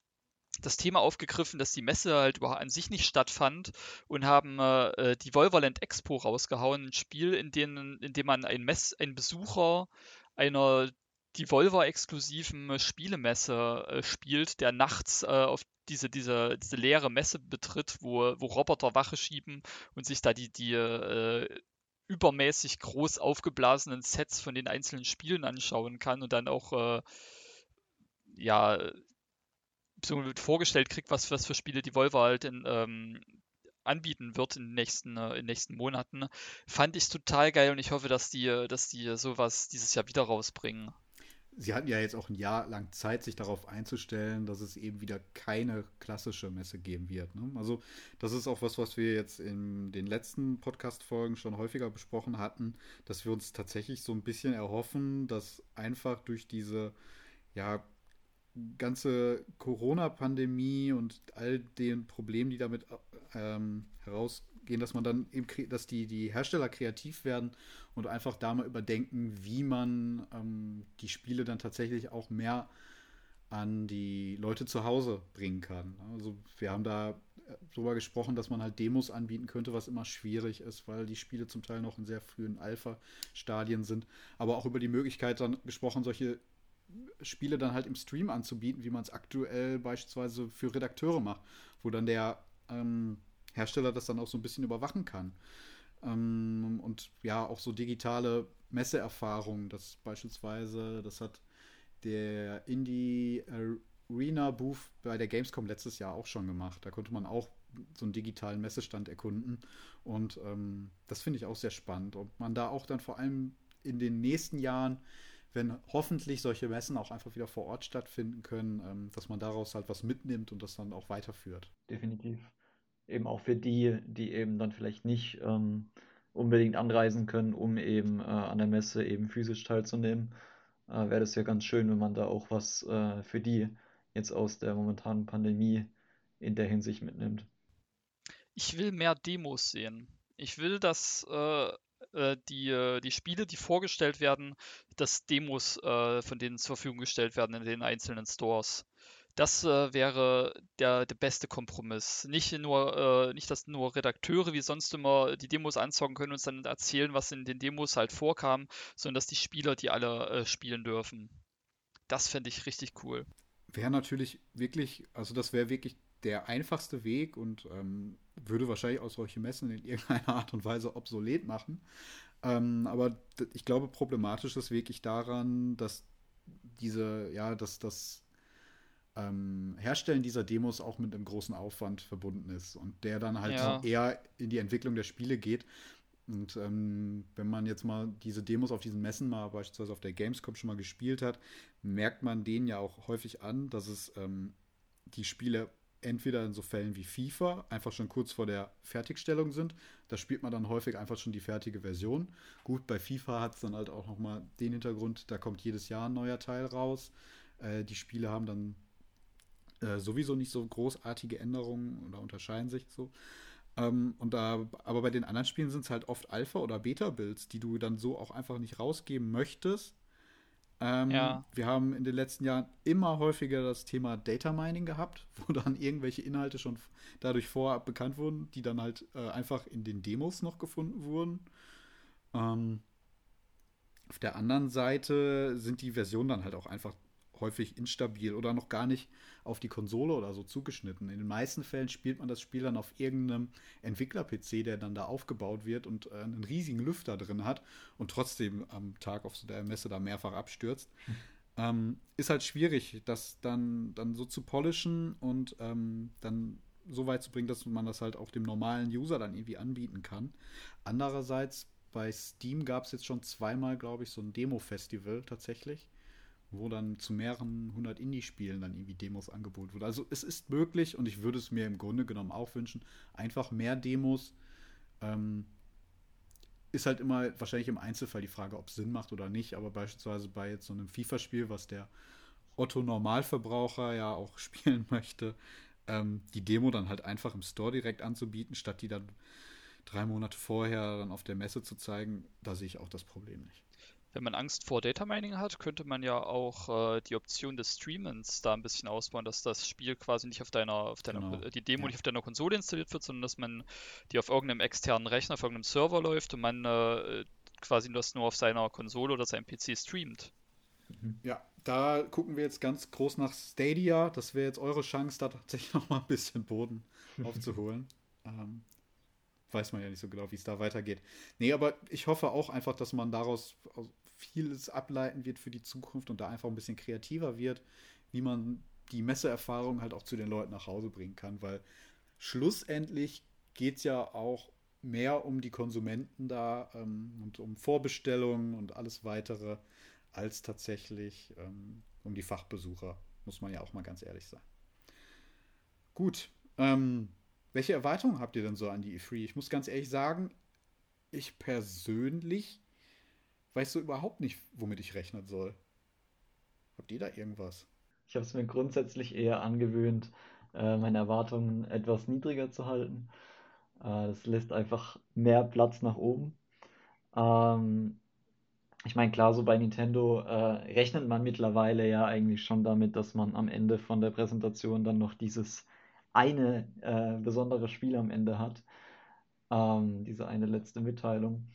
das Thema aufgegriffen, dass die Messe halt überhaupt an sich nicht stattfand und haben äh, die Volverland Expo rausgehauen, ein Spiel, in, denen, in dem man ein, Mess, ein Besucher einer die Volver-exklusiven Spielemesse äh, spielt, der nachts äh, auf diese, diese, diese leere Messe betritt, wo, wo Roboter Wache schieben und sich da die, die äh, übermäßig groß aufgeblasenen Sets von den einzelnen Spielen anschauen kann und dann auch äh, ja so vorgestellt kriegt, was, was für Spiele die Volvo halt in, ähm, anbieten wird in den nächsten, äh, in den nächsten Monaten, fand ich total geil und ich hoffe, dass die, dass die sowas dieses Jahr wieder rausbringen. sie hatten ja jetzt auch ein Jahr lang Zeit, sich darauf einzustellen, dass es eben wieder keine klassische Messe geben wird. Ne? Also das ist auch was, was wir jetzt in den letzten Podcast-Folgen schon häufiger besprochen hatten, dass wir uns tatsächlich so ein bisschen erhoffen, dass einfach durch diese ja ganze Corona-Pandemie und all den Problemen, die damit ähm, herausgehen, dass man dann eben, dass die, die Hersteller kreativ werden und einfach da mal überdenken, wie man ähm, die Spiele dann tatsächlich auch mehr an die Leute zu Hause bringen kann. Also wir haben da äh, darüber gesprochen, dass man halt Demos anbieten könnte, was immer schwierig ist, weil die Spiele zum Teil noch in sehr frühen Alpha-Stadien sind. Aber auch über die Möglichkeit dann gesprochen, solche Spiele dann halt im Stream anzubieten, wie man es aktuell beispielsweise für Redakteure macht, wo dann der ähm, Hersteller das dann auch so ein bisschen überwachen kann. Ähm, und ja, auch so digitale Messeerfahrungen, das beispielsweise, das hat der Indie Arena Booth bei der Gamescom letztes Jahr auch schon gemacht. Da konnte man auch so einen digitalen Messestand erkunden. Und ähm, das finde ich auch sehr spannend. Und man da auch dann vor allem in den nächsten Jahren, wenn hoffentlich solche Messen auch einfach wieder vor Ort stattfinden können, ähm, dass man daraus halt was mitnimmt und das dann auch weiterführt. Definitiv eben auch für die, die eben dann vielleicht nicht ähm, unbedingt anreisen können, um eben äh, an der Messe eben physisch teilzunehmen, äh, wäre das ja ganz schön, wenn man da auch was äh, für die jetzt aus der momentanen Pandemie in der Hinsicht mitnimmt. Ich will mehr Demos sehen. Ich will, dass äh, äh, die, äh, die Spiele, die vorgestellt werden, dass Demos von denen zur Verfügung gestellt werden in den einzelnen Stores. Das äh, wäre der, der beste Kompromiss. Nicht nur, äh, nicht, dass nur Redakteure wie sonst immer die Demos anzocken können und uns dann erzählen, was in den Demos halt vorkam, sondern dass die Spieler die alle äh, spielen dürfen. Das fände ich richtig cool. Wäre natürlich wirklich, also das wäre wirklich der einfachste Weg und ähm, würde wahrscheinlich auch solche Messen in irgendeiner Art und Weise obsolet machen. Ähm, aber ich glaube, problematisch ist wirklich daran, dass diese, ja, dass das ähm, Herstellen dieser Demos auch mit einem großen Aufwand verbunden ist und der dann halt ja. eher in die Entwicklung der Spiele geht. Und ähm, wenn man jetzt mal diese Demos auf diesen Messen mal beispielsweise auf der Gamescom schon mal gespielt hat, merkt man denen ja auch häufig an, dass es ähm, die Spiele entweder in so Fällen wie FIFA einfach schon kurz vor der Fertigstellung sind. Da spielt man dann häufig einfach schon die fertige Version. Gut, bei FIFA hat es dann halt auch nochmal den Hintergrund, da kommt jedes Jahr ein neuer Teil raus. Äh, die Spiele haben dann äh, sowieso nicht so großartige Änderungen oder unterscheiden sich so. Ähm, und da, aber bei den anderen Spielen sind es halt oft Alpha- oder Beta-Builds, die du dann so auch einfach nicht rausgeben möchtest. Ähm, ja. Wir haben in den letzten Jahren immer häufiger das Thema Data Mining gehabt, wo dann irgendwelche Inhalte schon dadurch vorab bekannt wurden, die dann halt äh, einfach in den Demos noch gefunden wurden. Ähm, auf der anderen Seite sind die Versionen dann halt auch einfach häufig instabil oder noch gar nicht auf die Konsole oder so zugeschnitten. In den meisten Fällen spielt man das Spiel dann auf irgendeinem Entwickler-PC, der dann da aufgebaut wird und äh, einen riesigen Lüfter drin hat und trotzdem am Tag auf der Messe da mehrfach abstürzt. Hm. Ähm, ist halt schwierig, das dann, dann so zu polischen und ähm, dann so weit zu bringen, dass man das halt auch dem normalen User dann irgendwie anbieten kann. Andererseits, bei Steam gab es jetzt schon zweimal, glaube ich, so ein Demo-Festival tatsächlich wo dann zu mehreren hundert Indie-Spielen dann irgendwie Demos angeboten wurden. Also es ist möglich und ich würde es mir im Grunde genommen auch wünschen, einfach mehr Demos. Ähm, ist halt immer wahrscheinlich im Einzelfall die Frage, ob es Sinn macht oder nicht, aber beispielsweise bei jetzt so einem FIFA-Spiel, was der Otto-Normalverbraucher ja auch spielen möchte, ähm, die Demo dann halt einfach im Store direkt anzubieten, statt die dann drei Monate vorher dann auf der Messe zu zeigen, da sehe ich auch das Problem nicht. Wenn man Angst vor Data Mining hat, könnte man ja auch äh, die Option des Streamens da ein bisschen ausbauen, dass das Spiel quasi nicht auf deiner, auf deiner genau. die Demo ja. nicht auf deiner Konsole installiert wird, sondern dass man die auf irgendeinem externen Rechner, auf irgendeinem Server läuft und man äh, quasi das nur auf seiner Konsole oder seinem PC streamt. Mhm. Ja, da gucken wir jetzt ganz groß nach Stadia. Das wäre jetzt eure Chance, da tatsächlich noch mal ein bisschen Boden aufzuholen. Ähm, weiß man ja nicht so genau, wie es da weitergeht. Nee, aber ich hoffe auch einfach, dass man daraus vieles ableiten wird für die Zukunft und da einfach ein bisschen kreativer wird, wie man die Messeerfahrung halt auch zu den Leuten nach Hause bringen kann, weil schlussendlich geht es ja auch mehr um die Konsumenten da ähm, und um Vorbestellungen und alles weitere, als tatsächlich ähm, um die Fachbesucher, muss man ja auch mal ganz ehrlich sein. Gut, ähm, welche Erwartungen habt ihr denn so an die E3? Ich muss ganz ehrlich sagen, ich persönlich weiß so überhaupt nicht, womit ich rechnen soll. Habt ihr da irgendwas? Ich habe es mir grundsätzlich eher angewöhnt, äh, meine Erwartungen etwas niedriger zu halten. Äh, das lässt einfach mehr Platz nach oben. Ähm, ich meine, klar, so bei Nintendo äh, rechnet man mittlerweile ja eigentlich schon damit, dass man am Ende von der Präsentation dann noch dieses eine besondere Spiel am Ende hat. Ähm, diese eine letzte Mitteilung.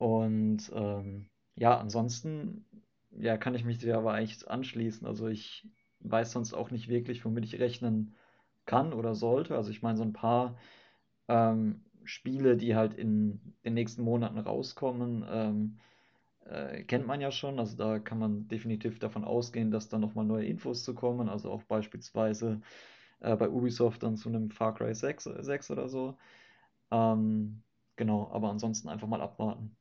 Und ähm, ja, ansonsten ja, kann ich mich dir aber eigentlich anschließen. Also ich weiß sonst auch nicht wirklich, womit ich rechnen kann oder sollte. Also ich meine, so ein paar ähm, Spiele, die halt in den nächsten Monaten rauskommen, ähm, äh, kennt man ja schon. Also da kann man definitiv davon ausgehen, dass da nochmal neue Infos zu kommen. Also auch beispielsweise äh, bei Ubisoft dann zu einem Far Cry 6, 6 oder so. Ähm, genau, aber ansonsten einfach mal abwarten.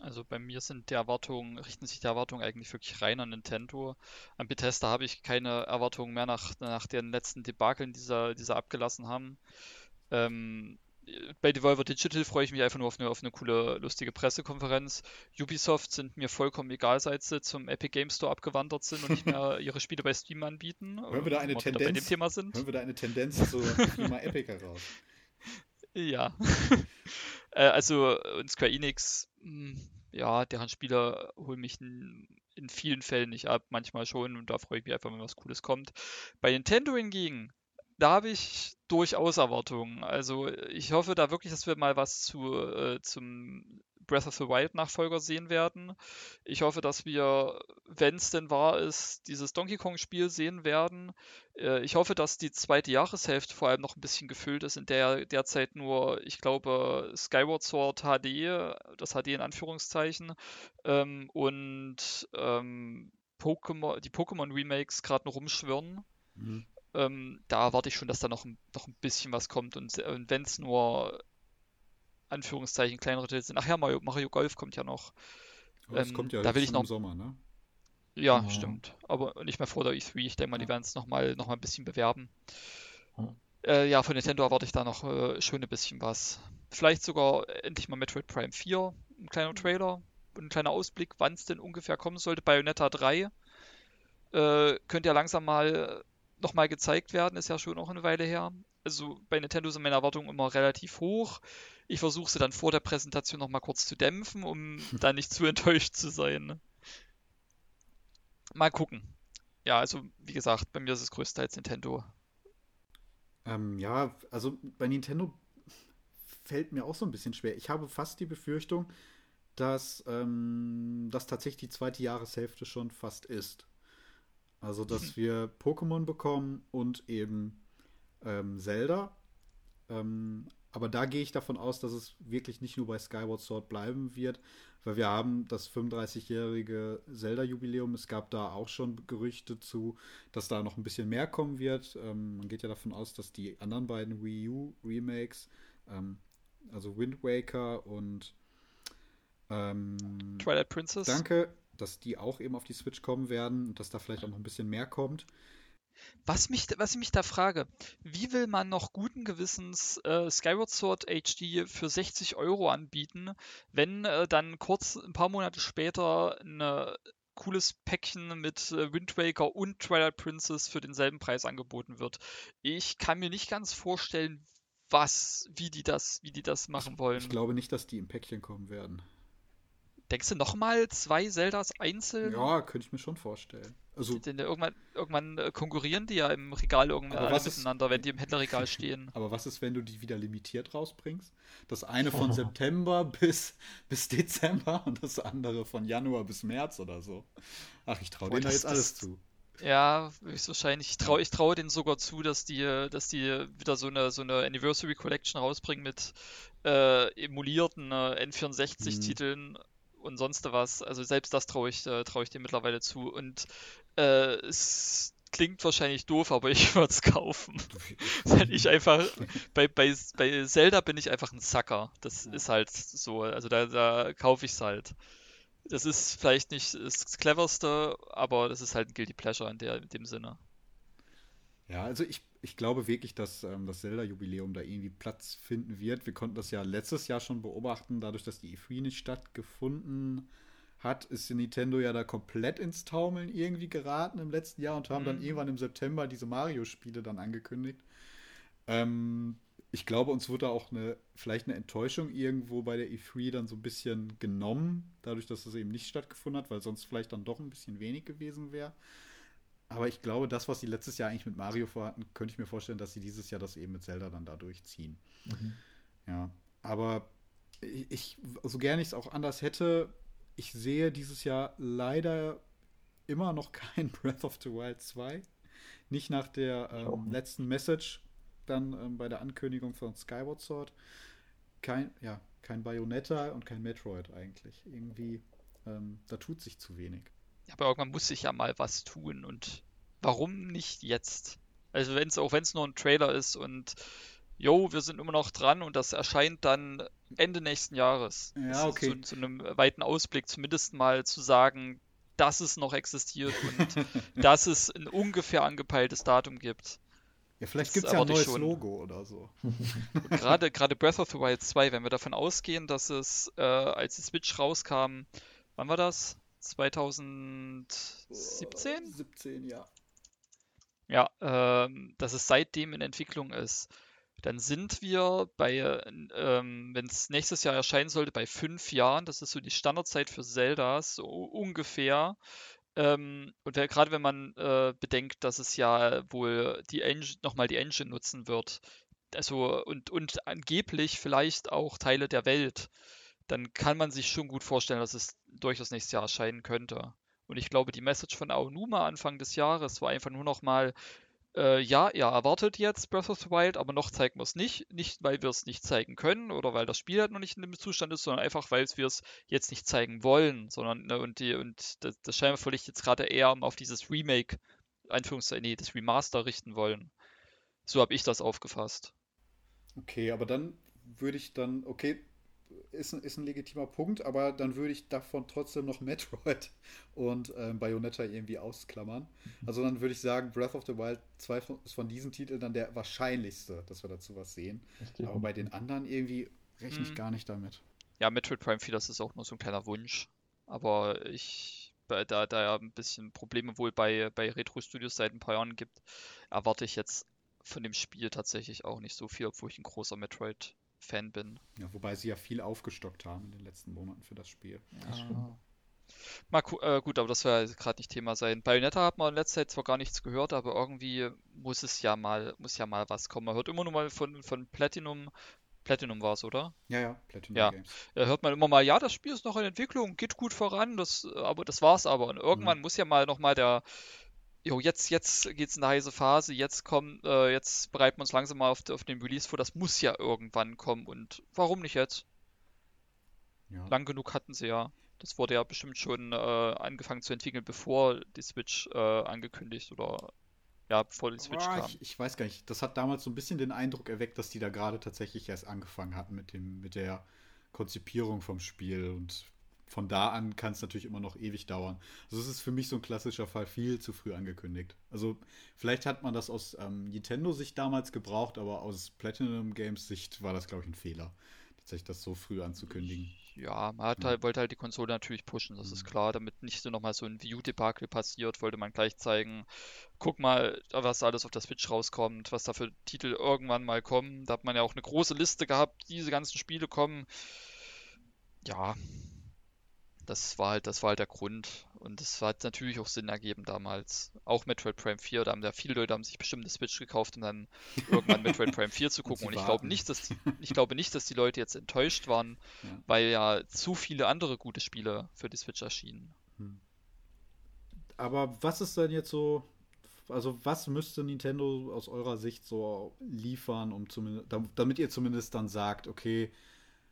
Also bei mir sind die Erwartungen, richten sich die Erwartungen eigentlich wirklich rein an Nintendo. An Bethesda habe ich keine Erwartungen mehr nach, nach den letzten Debakeln, die sie, die sie abgelassen haben. Ähm, bei Devolver Digital freue ich mich einfach nur auf eine, auf eine coole, lustige Pressekonferenz. Ubisoft sind mir vollkommen egal, seit sie zum Epic Game Store abgewandert sind und nicht mehr ihre Spiele bei Steam anbieten. Hören wir da eine Tendenz, bei dem Thema sind. Hören wir da eine Tendenz zu Thema Epic heraus? Ja. äh, also, und Square Enix, mh, hm, ja, deren Spieler holen mich in, vielen Fällen nicht ab, manchmal schon und da freue ich mich einfach, wenn was Cooles kommt. Bei Nintendo hingegen, da habe ich durchaus Erwartungen. Also ich hoffe da wirklich, dass wir mal was zu, äh, zum Breath of the Wild Nachfolger sehen werden. Ich hoffe, dass wir, wenn es denn wahr ist, dieses Donkey Kong Spiel sehen werden. Äh, ich hoffe, dass die zweite Jahreshälfte vor allem noch ein bisschen gefüllt ist, in der derzeit nur, ich glaube, Skyward Sword HD, das HD in Anführungszeichen, ähm, und ähm, Pokémon, die Pokémon Remakes gerade noch rumschwirren. Mhm. Ähm, da erwarte ich schon, dass da noch, noch ein bisschen was kommt und, und wenn es nur Anführungszeichen kleinere Titel sind. Ach ja, Mario, Mario Golf kommt ja noch. das ähm, kommt ja da will ich noch, im Sommer, ne? Ja, oh. stimmt. Aber nicht mehr vor der E3. Ich denke mal, die werden es nochmal noch mal ein bisschen bewerben. Oh. Äh, ja, von Nintendo erwarte ich da noch äh, schon ein bisschen was. Vielleicht sogar endlich mal Metroid Prime 4, ein kleiner Trailer und ein kleiner Ausblick, wann es denn ungefähr kommen sollte. Bayonetta 3 äh, könnte ja langsam mal nochmal gezeigt werden, ist ja schon noch eine Weile her. Also bei Nintendo sind meine Erwartungen immer relativ hoch. Ich versuche sie dann vor der Präsentation nochmal kurz zu dämpfen, um da nicht zu enttäuscht zu sein. Mal gucken. Ja, also wie gesagt, bei mir ist es größtenteils Nintendo. Ähm, ja, also bei Nintendo fällt mir auch so ein bisschen schwer. Ich habe fast die Befürchtung, dass ähm, das tatsächlich die zweite Jahreshälfte schon fast ist. Also, dass wir Pokémon bekommen und eben ähm, Zelda. Ähm, aber da gehe ich davon aus, dass es wirklich nicht nur bei Skyward Sword bleiben wird, weil wir haben das 35-jährige Zelda-Jubiläum. Es gab da auch schon Gerüchte zu, dass da noch ein bisschen mehr kommen wird. Ähm, man geht ja davon aus, dass die anderen beiden Wii U-Remakes, ähm, also Wind Waker und ähm, Twilight Princess. Danke, dass die auch eben auf die Switch kommen werden und dass da vielleicht auch noch ein bisschen mehr kommt. Was, mich, was ich mich da frage, wie will man noch guten Gewissens äh, Skyward Sword HD für 60 Euro anbieten, wenn äh, dann kurz ein paar Monate später ein cooles Päckchen mit äh, Wind Waker und Twilight Princess für denselben Preis angeboten wird? Ich kann mir nicht ganz vorstellen, was, wie die das, wie die das machen wollen. Ich glaube nicht, dass die im Päckchen kommen werden. Denkst du nochmal zwei Zeldas einzeln? Ja, könnte ich mir schon vorstellen. Also, denn irgendwann, irgendwann äh, konkurrieren die ja im Regal irgendwann miteinander, ist, wenn die im Händlerregal stehen. Aber was ist, wenn du die wieder limitiert rausbringst? Das eine von oh. September bis, bis Dezember und das andere von Januar bis März oder so. Ach, ich traue denen da jetzt das, alles zu. Ja, höchstwahrscheinlich. Ich traue ich trau denen sogar zu, dass die, dass die wieder so eine, so eine Anniversary Collection rausbringen mit äh, emulierten äh, N64-Titeln. Mhm und sonst was. Also selbst das traue ich, äh, traue ich dir mittlerweile zu. Und äh, es klingt wahrscheinlich doof, aber ich würde es kaufen. Weil ich einfach, bei, bei, bei Zelda bin ich einfach ein Sucker. Das ja. ist halt so. Also da, da kaufe ich es halt. das ist vielleicht nicht das cleverste, aber das ist halt ein Guilty Pleasure in, der, in dem Sinne. Ja, also ich, ich glaube wirklich, dass ähm, das Zelda-Jubiläum da irgendwie Platz finden wird. Wir konnten das ja letztes Jahr schon beobachten, dadurch, dass die E3 nicht stattgefunden hat, ist Nintendo ja da komplett ins Taumeln irgendwie geraten im letzten Jahr und haben mhm. dann irgendwann im September diese Mario-Spiele dann angekündigt. Ähm, ich glaube, uns wurde auch eine, vielleicht eine Enttäuschung irgendwo bei der E3 dann so ein bisschen genommen, dadurch, dass es eben nicht stattgefunden hat, weil sonst vielleicht dann doch ein bisschen wenig gewesen wäre. Aber ich glaube, das, was sie letztes Jahr eigentlich mit Mario vorhatten, könnte ich mir vorstellen, dass sie dieses Jahr das eben mit Zelda dann da durchziehen. Mhm. Ja, aber ich, so gerne ich es auch anders hätte, ich sehe dieses Jahr leider immer noch kein Breath of the Wild 2. Nicht nach der ähm, letzten Message dann ähm, bei der Ankündigung von Skyward Sword. Kein, ja, kein Bayonetta und kein Metroid eigentlich. Irgendwie, ähm, da tut sich zu wenig. Aber irgendwann muss sich ja mal was tun und warum nicht jetzt? Also wenn es auch wenn es nur ein Trailer ist und jo, wir sind immer noch dran und das erscheint dann Ende nächsten Jahres. Ja, okay. Zu, zu, einem weiten Ausblick zumindest mal zu sagen, dass es noch existiert und dass es ein ungefähr angepeiltes Datum gibt. Ja, vielleicht gibt es ja ein neues Logo oder so. gerade, gerade Breath of the Wild 2, wenn wir davon ausgehen, dass es, äh, als die Switch rauskam, wann war das? 2017? 17, ja. Ja, ähm, dass es seitdem in Entwicklung ist. Dann sind wir bei, ähm, wenn es nächstes Jahr erscheinen sollte, bei fünf Jahren. Das ist so die Standardzeit für Zeldas, so ungefähr. Ähm, und gerade wenn man äh, bedenkt, dass es ja wohl die Engine, nochmal die Engine nutzen wird, also und, und angeblich vielleicht auch Teile der Welt, dann kann man sich schon gut vorstellen, dass es durchaus nächstes Jahr erscheinen könnte. Und ich glaube, die Message von Aonuma Anfang des Jahres war einfach nur noch mal, äh, ja, ihr erwartet jetzt Breath of the Wild, aber noch zeigen wir es nicht. Nicht, weil wir es nicht zeigen können oder weil das Spiel halt noch nicht in dem Zustand ist, sondern einfach, weil wir es jetzt nicht zeigen wollen. Sondern, ne, und, die, und das, das scheinbar völlig jetzt gerade eher auf dieses Remake, Anführungszeichen, nee, das Remaster richten wollen. So habe ich das aufgefasst. Okay, aber dann würde ich dann, okay, ist, ist ein legitimer Punkt, aber dann würde ich davon trotzdem noch Metroid und ähm, Bayonetta irgendwie ausklammern. Mhm. Also dann würde ich sagen, Breath of the Wild 2 ist von diesen Titeln dann der wahrscheinlichste, dass wir dazu was sehen. Aber bei den anderen irgendwie rechne ich hm. gar nicht damit. Ja, Metroid Prime 4, das ist auch nur so ein kleiner Wunsch. Aber ich, da, da ja ein bisschen Probleme wohl bei, bei Retro Studios seit ein paar Jahren gibt, erwarte ich jetzt von dem Spiel tatsächlich auch nicht so viel, obwohl ich ein großer Metroid Fan bin. Ja, wobei sie ja viel aufgestockt haben in den letzten Monaten für das Spiel. Ja. Mal äh, gut, aber das soll ja gerade nicht Thema sein. Bayonetta hat man in letzter Zeit zwar gar nichts gehört, aber irgendwie muss es ja mal, muss ja mal was kommen. Man hört immer nur mal von, von Platinum. Platinum war es, oder? Ja, ja, Platinum ja. Games. Da hört man immer mal, ja, das Spiel ist noch in Entwicklung, geht gut voran, das, aber das war's aber. Und irgendwann mhm. muss ja mal nochmal der, jo, jetzt, jetzt geht's in eine heiße Phase, jetzt kommen, äh, jetzt bereiten wir uns langsam mal auf, auf, den Release vor, das muss ja irgendwann kommen und warum nicht jetzt? Ja. Lang genug hatten sie ja. Das wurde ja bestimmt schon äh, angefangen zu entwickeln, bevor die Switch äh, angekündigt oder ja, bevor die Switch oh, kam. Ich, ich, weiß gar nicht, das hat damals so ein bisschen den Eindruck erweckt, dass die da gerade tatsächlich erst angefangen hatten mit dem, mit der Konzipierung vom Spiel und von da an kann es natürlich immer noch ewig dauern. Also es ist für mich so ein klassischer Fall viel zu früh angekündigt. Also vielleicht hat man das aus ähm, Nintendo-Sicht damals gebraucht, aber aus Platinum Games-Sicht war das, glaube ich, ein Fehler, tatsächlich das so früh anzukündigen. Ja, man hat halt, wollte halt die Konsole natürlich pushen, das mhm. ist klar, damit nicht so nochmal so ein View-Debakel passiert, wollte man gleich zeigen, guck mal, was alles auf der Switch rauskommt, was da für Titel irgendwann mal kommen. Da hat man ja auch eine große Liste gehabt, diese ganzen Spiele kommen. Ja, das war halt, das war halt der Grund. Und das hat natürlich auch Sinn ergeben damals. Auch Metroid Prime 4, da haben ja viele Leute haben sich bestimmt eine Switch gekauft, um dann irgendwann Metroid Prime 4 zu gucken. Und, Und ich glaube nicht, dass die, ich glaube nicht, dass die Leute jetzt enttäuscht waren, ja. weil ja zu viele andere gute Spiele für die Switch erschienen. Hm. Aber was ist denn jetzt so, also was müsste Nintendo aus eurer Sicht so liefern, um zumindest, damit ihr zumindest dann sagt, okay,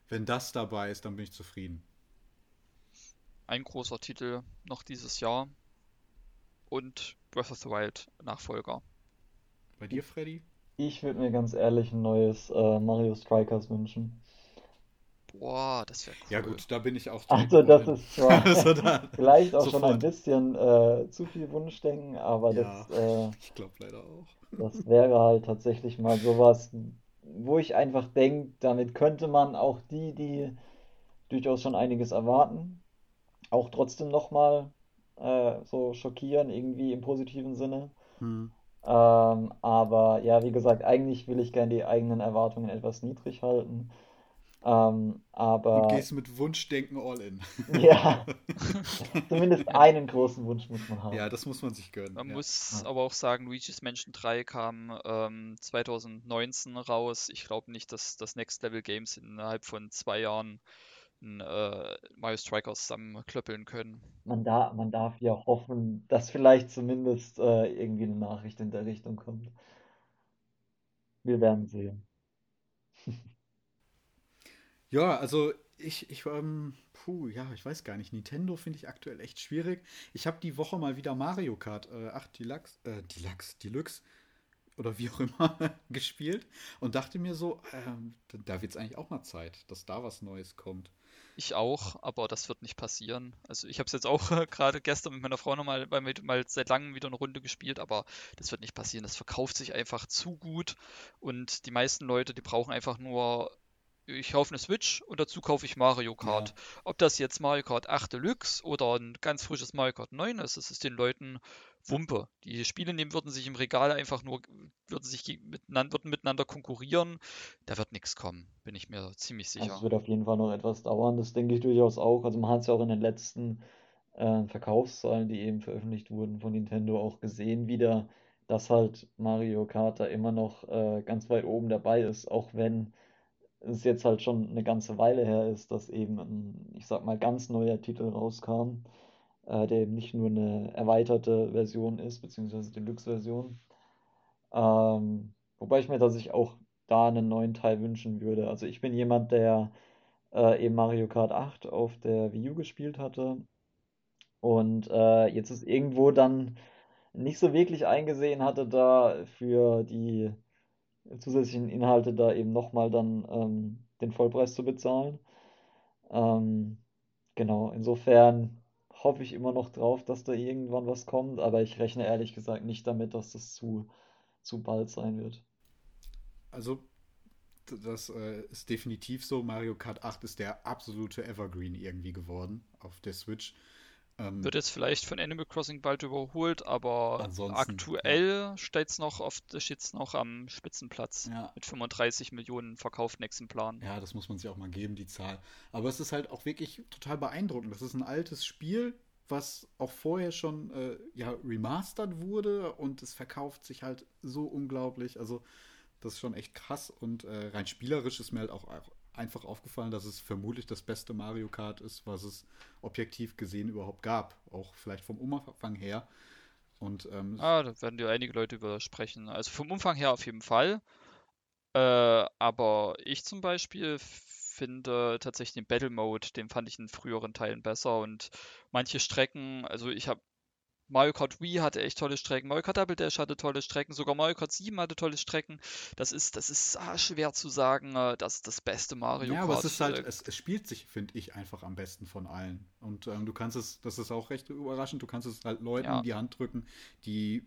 wenn das dabei ist, dann bin ich zufrieden ein großer Titel noch dieses Jahr und Breath of the Wild Nachfolger. Bei dir, Freddy? Ich würde mir ganz ehrlich ein neues äh, Mario Strikers wünschen. Boah, das wäre cool. Ja gut, da bin ich auch Also das ist zwar Also da- vielleicht auch schon ein sofort. bisschen äh, zu viel Wunschdenken, aber Ja, das, äh, ich glaube leider auch. das wäre halt tatsächlich mal sowas, wo ich einfach denke, damit könnte man auch die, die durchaus schon einiges erwarten, auch trotzdem nochmal äh, so schockieren, irgendwie im positiven Sinne. Hm. Ähm, aber ja, wie gesagt, eigentlich will ich gerne die eigenen Erwartungen etwas niedrig halten. Ähm, Und aber gehst mit Wunschdenken all in. ja, zumindest einen großen Wunsch muss man haben. Ja, das muss man sich gönnen. Man ja. muss Ja. aber auch sagen, Luigi's Mansion 3 kam ähm, 2019 raus. Ich glaube nicht, dass das Next Level Games innerhalb von zwei Jahren ein äh, Mario Strikers zusammenklöppeln können. Man da, man darf ja hoffen, dass vielleicht zumindest äh, irgendwie eine Nachricht in der Richtung kommt. Wir werden sehen. Ja, also ich, ich, ähm, puh, ja, ich weiß gar nicht. Nintendo finde ich aktuell echt schwierig. Ich habe die Woche mal wieder Mario Kart äh, 8 Deluxe, äh, Deluxe, Deluxe oder wie auch immer gespielt und dachte mir so, ähm, da- da wird es eigentlich auch mal Zeit, dass da was Neues kommt. Ich auch, aber das wird nicht passieren. Also ich habe es jetzt auch äh, gerade gestern mit meiner Frau nochmal mal, mit- mal seit langem wieder eine Runde gespielt, aber das wird nicht passieren. Das verkauft sich einfach zu gut und die meisten Leute, die brauchen einfach nur, ich kaufe eine Switch und dazu kaufe ich Mario Kart. Ob das jetzt Mario Kart 8 Deluxe oder ein ganz frisches Mario Kart 9 ist, das ist den Leuten Wumpe. Die Spiele nehmen würden sich im Regal einfach nur, würden sich miteinander, würden miteinander konkurrieren. Da wird nichts kommen, bin ich mir ziemlich Also sicher. es wird auf jeden Fall noch etwas dauern, das denke ich durchaus auch. Also man hat es ja auch in den letzten äh, Verkaufszahlen, die eben veröffentlicht wurden von Nintendo, auch gesehen wieder, dass halt Mario Kart da immer noch äh, ganz weit oben dabei ist, auch wenn es jetzt halt schon eine ganze Weile her ist, dass eben ein, ich sag mal, ganz neuer Titel rauskam, äh, der eben nicht nur eine erweiterte Version ist, beziehungsweise Deluxe-Version. Ähm, wobei ich mir tatsächlich auch da einen neuen Teil wünschen würde. Also ich bin jemand, der äh, eben Mario Kart 8 auf der Wii U gespielt hatte und äh, jetzt ist irgendwo dann nicht so wirklich eingesehen hatte, da für die zusätzlichen Inhalte da eben nochmal dann ähm, den Vollpreis zu bezahlen. Ähm, genau, insofern hoffe ich immer noch drauf, dass da irgendwann was kommt, aber ich rechne ehrlich gesagt nicht damit, dass das zu, zu bald sein wird. Also, das äh, ist definitiv so. Mario Kart 8 ist der absolute Evergreen irgendwie geworden auf der Switch. Ähm, Wird jetzt vielleicht von Animal Crossing bald überholt, aber aktuell steht's noch auf, steht's noch am Spitzenplatz ja, mit 35 Millionen verkauften Exemplaren. ja, das muss man sich auch mal geben, die Zahl. Aber es ist halt auch wirklich total beeindruckend. Das ist ein altes Spiel, was auch vorher schon äh, ja, remastert wurde und es verkauft sich halt so unglaublich. Also, das ist schon echt krass und äh, rein spielerisch ist mir halt auch, auch einfach aufgefallen, dass es vermutlich das beste Mario Kart ist, was es objektiv gesehen überhaupt gab. Auch vielleicht vom Umfang her. Und ähm, Ah, da werden dir einige Leute über sprechen. Also vom Umfang her auf jeden Fall. Äh, aber ich zum Beispiel finde tatsächlich den Battle Mode, den fand ich in früheren Teilen besser und manche Strecken, also ich habe Mario Kart Wii hatte echt tolle Strecken, Mario Kart Double Dash hatte tolle Strecken, sogar Mario Kart 7 hatte tolle Strecken. Das ist, das ist ah, schwer zu sagen, äh, das ist das beste Mario Ja, aber es Kart. ist halt, es, es spielt sich, finde ich, einfach am besten von allen. Und ähm, du kannst es, das ist auch recht überraschend, du kannst es halt Leuten Ja. in die Hand drücken, die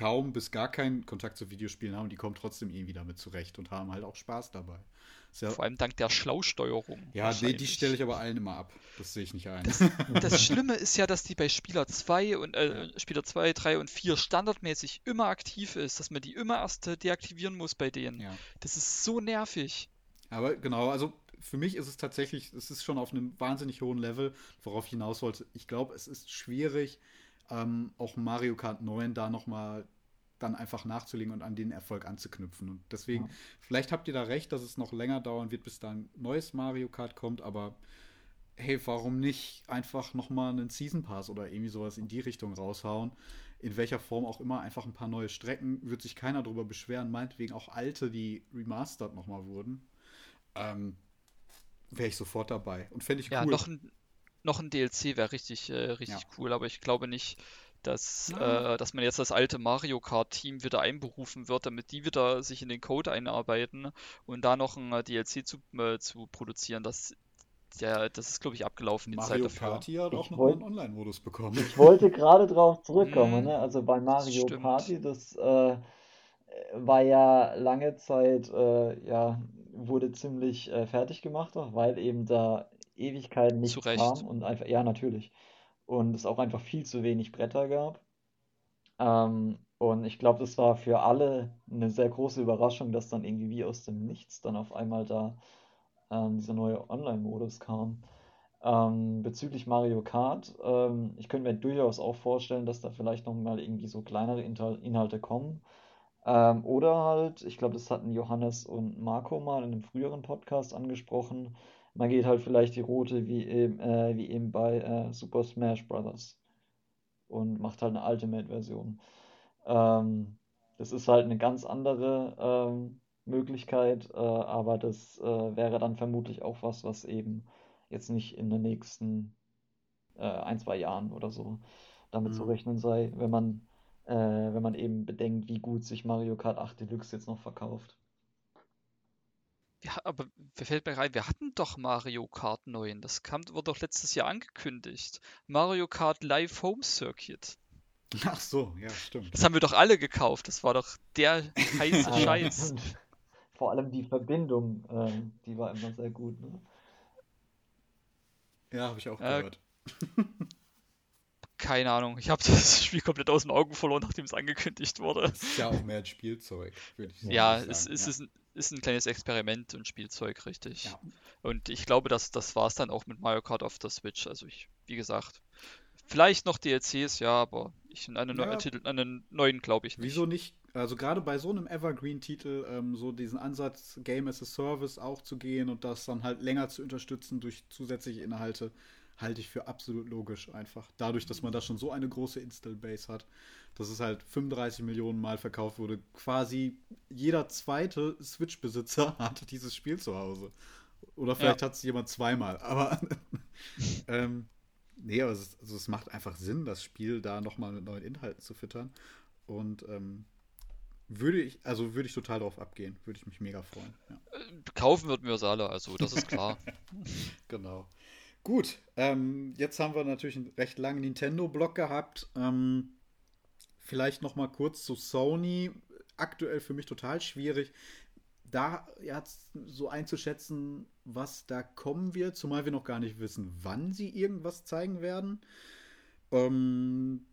kaum bis gar keinen Kontakt zu Videospielen haben, die kommen trotzdem irgendwie damit zurecht und haben halt auch Spaß dabei. Ja, vor allem dank der Schlausteuerung. ja, nee, die stelle ich aber allen immer ab. Das sehe ich nicht ein. Das, das Schlimme ist ja, dass die bei Spieler 2 und äh, Spieler 2, 3 und 4 standardmäßig immer aktiv ist, dass man die immer erst deaktivieren muss bei denen. ja. Das ist so nervig. Aber genau, also für mich ist es tatsächlich, es ist schon auf einem wahnsinnig hohen Level, worauf ich hinaus wollte. Ich glaube, es ist schwierig, ähm, auch Mario Kart 9 da nochmal dann einfach nachzulegen und an den Erfolg anzuknüpfen. Und deswegen, Ja. vielleicht habt ihr da recht, dass es noch länger dauern wird, bis da ein neues Mario Kart kommt, aber hey, warum nicht einfach nochmal einen Season Pass oder irgendwie sowas in die Richtung raushauen? In welcher Form auch immer, einfach ein paar neue Strecken, wird sich keiner drüber beschweren, meinetwegen auch alte, die remastered nochmal wurden. Ähm, Wäre ich sofort dabei. Und fände ich Ja, cool. noch ein, noch ein DLC wäre richtig, äh, richtig Ja. cool, aber ich glaube nicht, dass, äh, dass man jetzt das alte Mario Kart-Team wieder einberufen wird, damit die wieder sich in den Code einarbeiten und da noch ein äh, DLC zu, äh, zu produzieren. Das, der, das ist, glaube ich, abgelaufen. Die Mario Zeit Party hat auch noch einen Online-Modus bekommen. Ich wollte gerade drauf zurückkommen. Mhm. ne? Also bei Mario Stimmt. Party, das äh, war ja lange Zeit, äh, ja, wurde ziemlich äh, fertig gemacht, weil eben da Ewigkeiten nichts kam und einfach, ja, natürlich und es auch einfach viel zu wenig Bretter gab. Ähm, und ich glaube, das war für alle eine sehr große Überraschung, dass dann irgendwie wie aus dem Nichts dann auf einmal da ähm, dieser neue Online-Modus kam. Ähm, bezüglich Mario Kart, ähm, ich könnte mir durchaus auch vorstellen, dass da vielleicht nochmal irgendwie so kleinere Inhalte kommen. Ähm, oder halt, ich glaube, das hatten Johannes und Marco mal in einem früheren Podcast angesprochen, man geht halt vielleicht die Route wie eben, äh, wie eben bei äh, Super Smash Bros. und macht halt eine Ultimate-Version. Ähm, das ist halt eine ganz andere ähm, Möglichkeit, äh, aber das äh, wäre dann vermutlich auch was, was eben jetzt nicht in den nächsten äh, ein, zwei Jahren oder so damit mhm. zu rechnen sei, wenn man, äh, wenn man eben bedenkt, wie gut sich Mario Kart 8 Deluxe jetzt noch verkauft. Ja, aber wer fällt mir rein, wir hatten doch Mario Kart 9. Das kam, wurde doch letztes Jahr angekündigt. Mario Kart Live Home Circuit. Ach so, ja, stimmt. Das haben wir doch alle gekauft. Das war doch der heiße Scheiß. Vor allem die Verbindung, ähm, die war immer sehr gut. Ne? Ja, habe ich auch äh, gehört. keine Ahnung. Ich habe das Spiel komplett aus den Augen verloren, nachdem es angekündigt wurde. Das ist ja auch mehr ein Spielzeug, würde ich sagen. Ja, es, es ja. Ist, ein, ist ein kleines Experiment und Spielzeug, richtig. Ja. Und ich glaube, dass das war es dann auch mit Mario Kart auf der Switch. Also ich, wie gesagt, vielleicht noch DLCs, ja, aber ich an einen, ja. Titel, an einen neuen glaube ich nicht. Wieso nicht? Also gerade bei so einem Evergreen-Titel ähm, so diesen Ansatz Game as a Service auch zu gehen und das dann halt länger zu unterstützen durch zusätzliche Inhalte halte ich für absolut logisch einfach. Dadurch, dass man da schon so eine große Install-Base hat, dass es halt 35 Millionen Mal verkauft wurde. Quasi jeder zweite Switch-Besitzer hatte dieses Spiel zu Hause. Oder vielleicht ja. hat es jemand zweimal. Aber ähm, nee, aber es, also es macht einfach Sinn, das Spiel da nochmal mit neuen Inhalten zu füttern. Und ähm, würde ich, also würde ich total darauf abgehen. Würde ich mich mega freuen. Ja. Kaufen würden wir es alle, also das ist klar. genau. Gut, ähm, jetzt haben wir natürlich einen recht langen Nintendo-Block gehabt. Ähm, vielleicht noch mal kurz zu Sony. Aktuell für mich total schwierig, da jetzt so einzuschätzen, was da kommen wird, zumal wir noch gar nicht wissen, wann sie irgendwas zeigen werden. Ähm,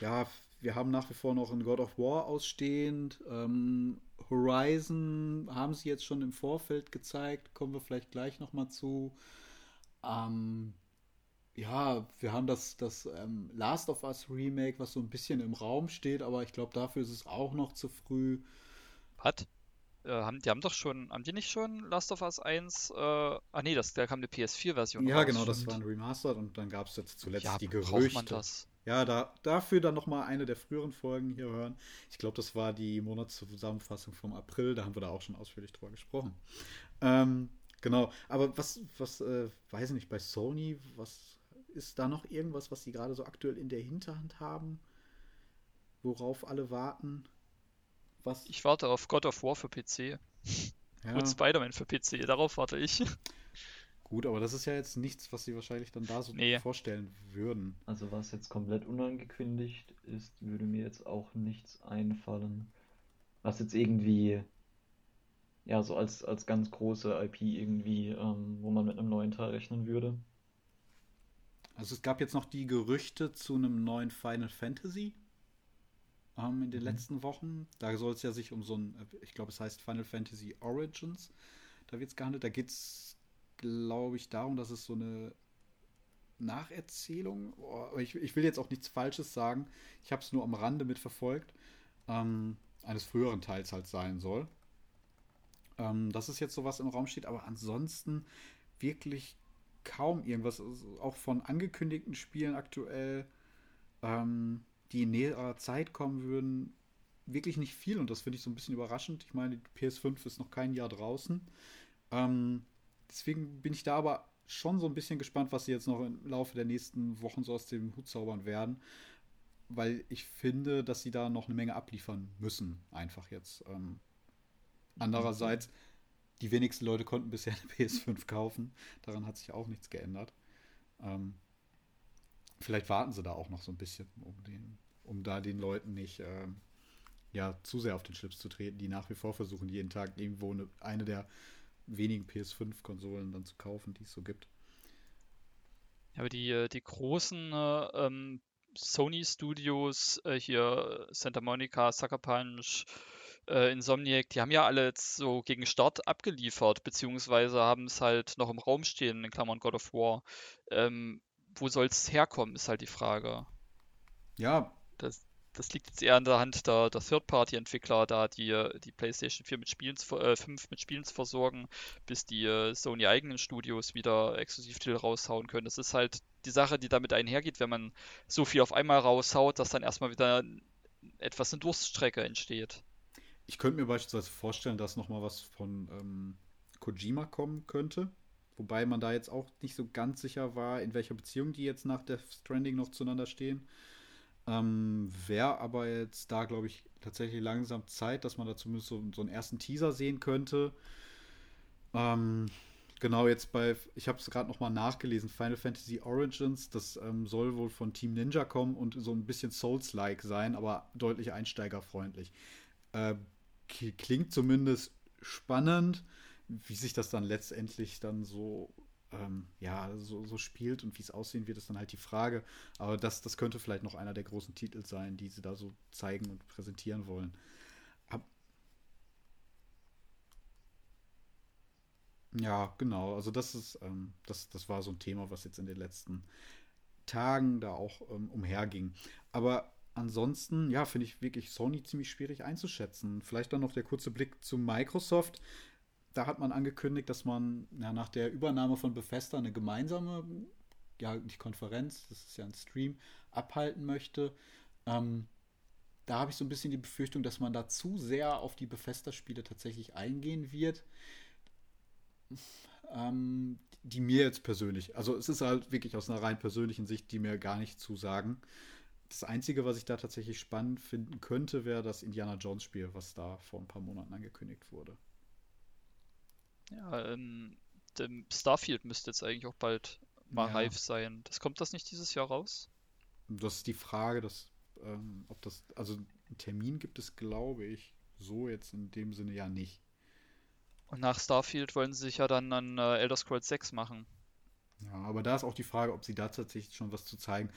ja, wir haben nach wie vor noch ein God of War ausstehend. Ähm, Horizon haben sie jetzt schon im Vorfeld gezeigt, kommen wir vielleicht gleich noch mal zu. Ähm, ja, wir haben das, das ähm, Last of Us Remake, was so ein bisschen im Raum steht, aber ich glaube, dafür ist es auch noch zu früh. Was? Äh, haben, die haben doch schon, haben die nicht schon Last of Us 1? Äh, ah nee, das, da kam eine PS4-Version. Ja, raus, genau, das war ein Remastered und dann gab es jetzt zuletzt ja, die Gerüchte. Man das? Ja, da, dafür dann nochmal eine der früheren Folgen hier hören. Ich glaube, das war die Monatszusammenfassung vom April, da haben wir da auch schon ausführlich drüber gesprochen. Ähm, Genau, aber was, was, äh, weiß ich nicht, bei Sony, was ist da noch irgendwas, was sie gerade so aktuell in der Hinterhand haben, worauf alle warten? Was? Ich warte auf God of War für PC. Ja. Und Spider-Man für PC, darauf warte ich. Gut, aber das ist ja jetzt nichts, was sie wahrscheinlich dann da so nee. vorstellen würden. Also was jetzt komplett unangekündigt ist, würde mir jetzt auch nichts einfallen. Was jetzt irgendwie ja, so als, als ganz große IP irgendwie, ähm, wo man mit einem neuen Teil rechnen würde. Also es gab jetzt noch die Gerüchte zu einem neuen Final Fantasy ähm, in den mhm. letzten Wochen. Da soll es ja sich um so ein, ich glaube, es heißt Final Fantasy Origins. Da wird es gehandelt. Da geht es, glaube ich, darum, dass es so eine Nacherzählung, oh, ich, ich, will jetzt auch nichts Falsches sagen, ich habe es nur am Rande mitverfolgt, ähm, eines früheren Teils halt sein soll. Ähm, das ist jetzt so, was im Raum steht, aber ansonsten wirklich kaum irgendwas, also auch von angekündigten Spielen aktuell, ähm, die in näherer Zeit kommen würden, wirklich nicht viel und das finde ich so ein bisschen überraschend. Ich meine, die PS5 ist noch kein Jahr draußen. Ähm, deswegen bin ich da aber schon so ein bisschen gespannt, was sie jetzt noch im Laufe der nächsten Wochen so aus dem Hut zaubern werden. weil ich finde, dass sie da noch eine Menge abliefern müssen, einfach jetzt. Ähm, andererseits, die wenigsten Leute konnten bisher eine PS5 kaufen. Daran hat sich auch nichts geändert. Ähm, vielleicht warten sie da auch noch so ein bisschen, um, den, um da den Leuten nicht ähm, ja, zu sehr auf den Schlips zu treten, die nach wie vor versuchen, jeden Tag irgendwo eine, eine der wenigen PS5-Konsolen dann zu kaufen, die es so gibt. Aber die, äh, die großen äh, ähm, Sony-Studios, äh, hier Santa Monica, Sucker Punch, äh, Insomniac, die haben ja alle jetzt so gegen Start abgeliefert, beziehungsweise haben es halt noch im Raum stehen, in Klammern God of War. Ähm, wo soll es herkommen, ist halt die Frage. Ja. Das, das liegt jetzt eher an der Hand der, der Third-Party-Entwickler, da die, die PlayStation 4 mit Spielen, äh, 5 mit Spielen zu versorgen, bis die äh, Sony eigenen Studios wieder Exklusivtitel raushauen können. Das ist halt die Sache, die damit einhergeht, wenn man so viel auf einmal raushaut, dass dann erstmal wieder etwas eine Durststrecke entsteht. Ich könnte mir beispielsweise vorstellen, dass nochmal was von ähm, Kojima kommen könnte. Wobei man da jetzt auch nicht so ganz sicher war, in welcher Beziehung die jetzt nach Death Stranding noch zueinander stehen. Ähm, Wäre aber jetzt da, glaube ich, tatsächlich langsam Zeit, dass man da zumindest so, so einen ersten Teaser sehen könnte. Ähm, genau, jetzt bei, ich habe es gerade nochmal nachgelesen, Final Fantasy Origins, das ähm, soll wohl von Team Ninja kommen und so ein bisschen Souls-like sein, aber deutlich einsteigerfreundlich. Äh, klingt zumindest spannend, wie sich das dann letztendlich dann so ähm, ja, so, so spielt und wie es aussehen wird, ist dann halt die Frage. Aber das, das könnte vielleicht noch einer der großen Titel sein, die sie da so zeigen und präsentieren wollen. Ja, genau. Also das ist, ähm, das, das war so ein Thema, was jetzt in den letzten Tagen da auch ähm, umherging. Aber ansonsten, ja, finde ich wirklich Sony ziemlich schwierig einzuschätzen. Vielleicht dann noch der kurze Blick zu Microsoft da hat man angekündigt, dass man ja, nach der Übernahme von Bethesda eine gemeinsame, ja, die Konferenz, das ist ja ein Stream, abhalten möchte. Ähm, da habe ich so ein bisschen die Befürchtung, dass man da zu sehr auf die Bethesda-Spiele tatsächlich eingehen wird. Ähm, die mir jetzt persönlich, also es ist halt wirklich aus einer rein persönlichen Sicht, die mir gar nicht zusagen. Das Einzige, was ich da tatsächlich spannend finden könnte, wäre das Indiana Jones-Spiel, was da vor ein paar Monaten angekündigt wurde. Ja, ähm, Starfield müsste jetzt eigentlich auch bald mal ja. reif sein. Das kommt das nicht dieses Jahr raus? Das ist die Frage, dass, ähm, ob das, also einen Termin gibt es, glaube ich, so jetzt in dem Sinne ja nicht. Und nach Starfield wollen sie sich ja dann an äh, Elder Scrolls 6 machen. Ja, aber da ist auch die Frage, ob sie da tatsächlich schon was zu zeigen.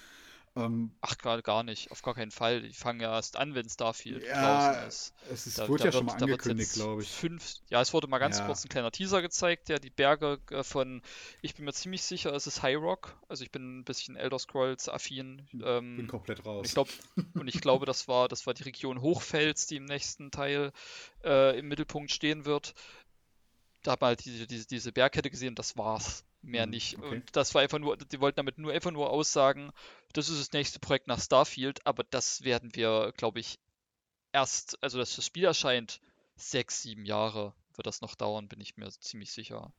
Ähm, Ach, gerade gar nicht, auf gar keinen Fall. Die fangen ja erst an, wenn Starfield ja, draußen ist. Es ist, da, wurde da ja wird, schon mal angekündigt, glaube ich. Fünf, ja, es wurde mal ganz ja. kurz ein kleiner Teaser gezeigt, der die Berge äh, von, ich bin mir ziemlich sicher, es ist High Rock. Also ich bin ein bisschen Elder Scrolls affin. Ähm, bin komplett raus. Und ich, glaub, und ich glaube, das war, das war die Region Hochfels, die im nächsten Teil äh, im Mittelpunkt stehen wird. Da hat man halt diese, diese, diese Bergkette gesehen, das war's mehr hm, nicht. Okay. Und das war einfach nur, die wollten damit nur einfach nur aussagen, das ist das nächste Projekt nach Starfield, aber das werden wir, glaube ich, erst, also dass das Spiel erscheint, sechs, sieben Jahre wird das noch dauern, bin ich mir ziemlich sicher.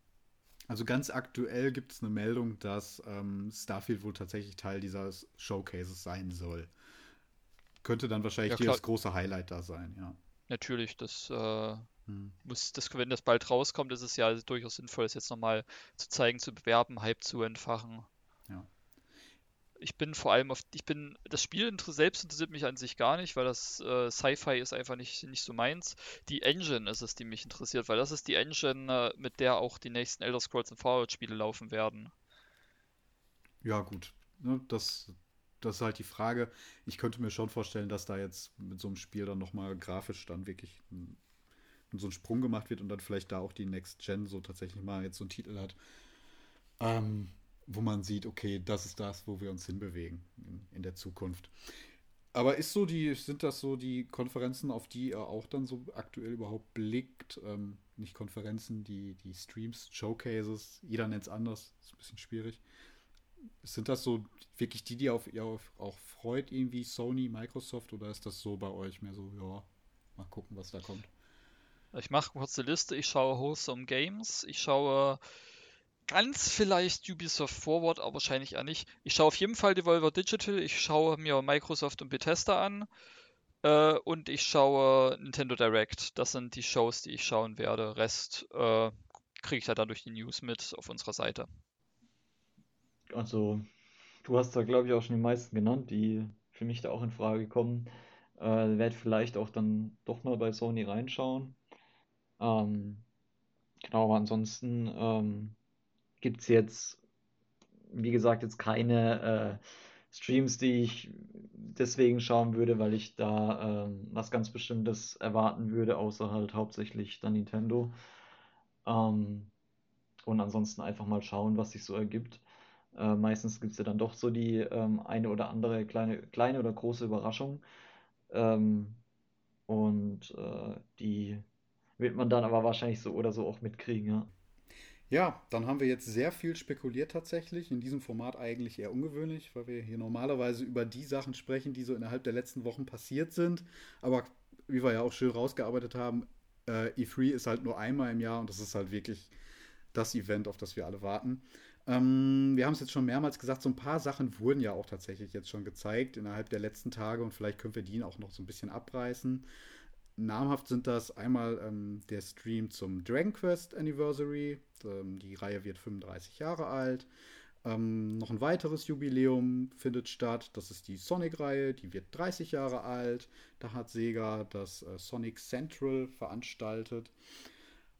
Also ganz aktuell gibt es eine Meldung, dass ähm, Starfield wohl tatsächlich Teil dieses Showcases sein soll. Könnte dann wahrscheinlich ja, das große Highlight da sein, ja. Natürlich, das äh, hm. Muss das, wenn das bald rauskommt, ist es ja durchaus sinnvoll, das jetzt nochmal zu zeigen, zu bewerben, Hype zu entfachen. Ja. Ich bin vor allem auf, ich bin, das Spiel selbst interessiert mich an sich gar nicht, weil das äh, Sci-Fi ist einfach nicht, nicht so meins. Die Engine ist es, die mich interessiert, weil das ist die Engine, äh, mit der auch die nächsten Elder Scrolls und Fallout-Spiele laufen werden. Ja, gut. Ne, das, das ist halt die Frage. Ich könnte mir schon vorstellen, dass da jetzt mit so einem Spiel dann nochmal grafisch dann wirklich ein so ein Sprung gemacht wird und dann vielleicht da auch die Next Gen so tatsächlich mal jetzt so einen Titel hat, ähm, wo man sieht, okay, das ist das, wo wir uns hinbewegen in, in, der Zukunft. Aber ist so die, sind das so die Konferenzen, auf die er auch dann so aktuell überhaupt blickt? Ähm, nicht Konferenzen, die, die Streams, Showcases, jeder nennt es anders, ist ein bisschen schwierig. Sind das so wirklich die, die auf ihr auch freut, irgendwie Sony, Microsoft, oder ist das so bei euch mehr so, ja, mal gucken, was da kommt? Ich mache eine Liste. Ich schaue Wholesome Games. Ich schaue ganz vielleicht Ubisoft Forward, aber wahrscheinlich eher nicht. Ich schaue auf jeden Fall Devolver Digital, ich schaue mir Microsoft und Bethesda an äh, und ich schaue Nintendo Direct. Das sind die Shows, die ich schauen werde. Rest äh, kriege ich ja dann durch die News mit auf unserer Seite. Also, du hast da, glaube ich, auch schon die meisten genannt, die für mich da auch in Frage kommen. Äh, werde vielleicht auch dann doch mal bei Sony reinschauen. Ähm, genau, aber ansonsten ähm, gibt es jetzt, wie gesagt, jetzt keine äh, Streams, die ich deswegen schauen würde, weil ich da ähm, was ganz Bestimmtes erwarten würde, außer halt hauptsächlich dann Nintendo. Ähm, und ansonsten einfach mal schauen, was sich so ergibt. Äh, meistens gibt es ja dann doch so die ähm, eine oder andere kleine, kleine oder große Überraschung. Ähm, und äh, die wird man dann aber wahrscheinlich so oder so auch mitkriegen, ja. Ja, dann haben wir jetzt sehr viel spekuliert tatsächlich. In diesem Format eigentlich eher ungewöhnlich, weil wir hier normalerweise über die Sachen sprechen, die so innerhalb der letzten Wochen passiert sind. Aber wie wir ja auch schön rausgearbeitet haben, äh, E3 ist halt nur einmal im Jahr und das ist halt wirklich das Event, auf das wir alle warten. Ähm, wir haben es jetzt schon mehrmals gesagt, so ein paar Sachen wurden ja auch tatsächlich jetzt schon gezeigt innerhalb der letzten Tage und vielleicht können wir die auch noch so ein bisschen abreißen. Namhaft sind das einmal ähm, der Stream zum Dragon Quest Anniversary. Ähm, die Reihe wird 35 Jahre alt. Ähm, noch ein weiteres Jubiläum findet statt. Das ist die Sonic-Reihe. Die wird 30 Jahre alt. Da hat Sega das äh, Sonic Central veranstaltet.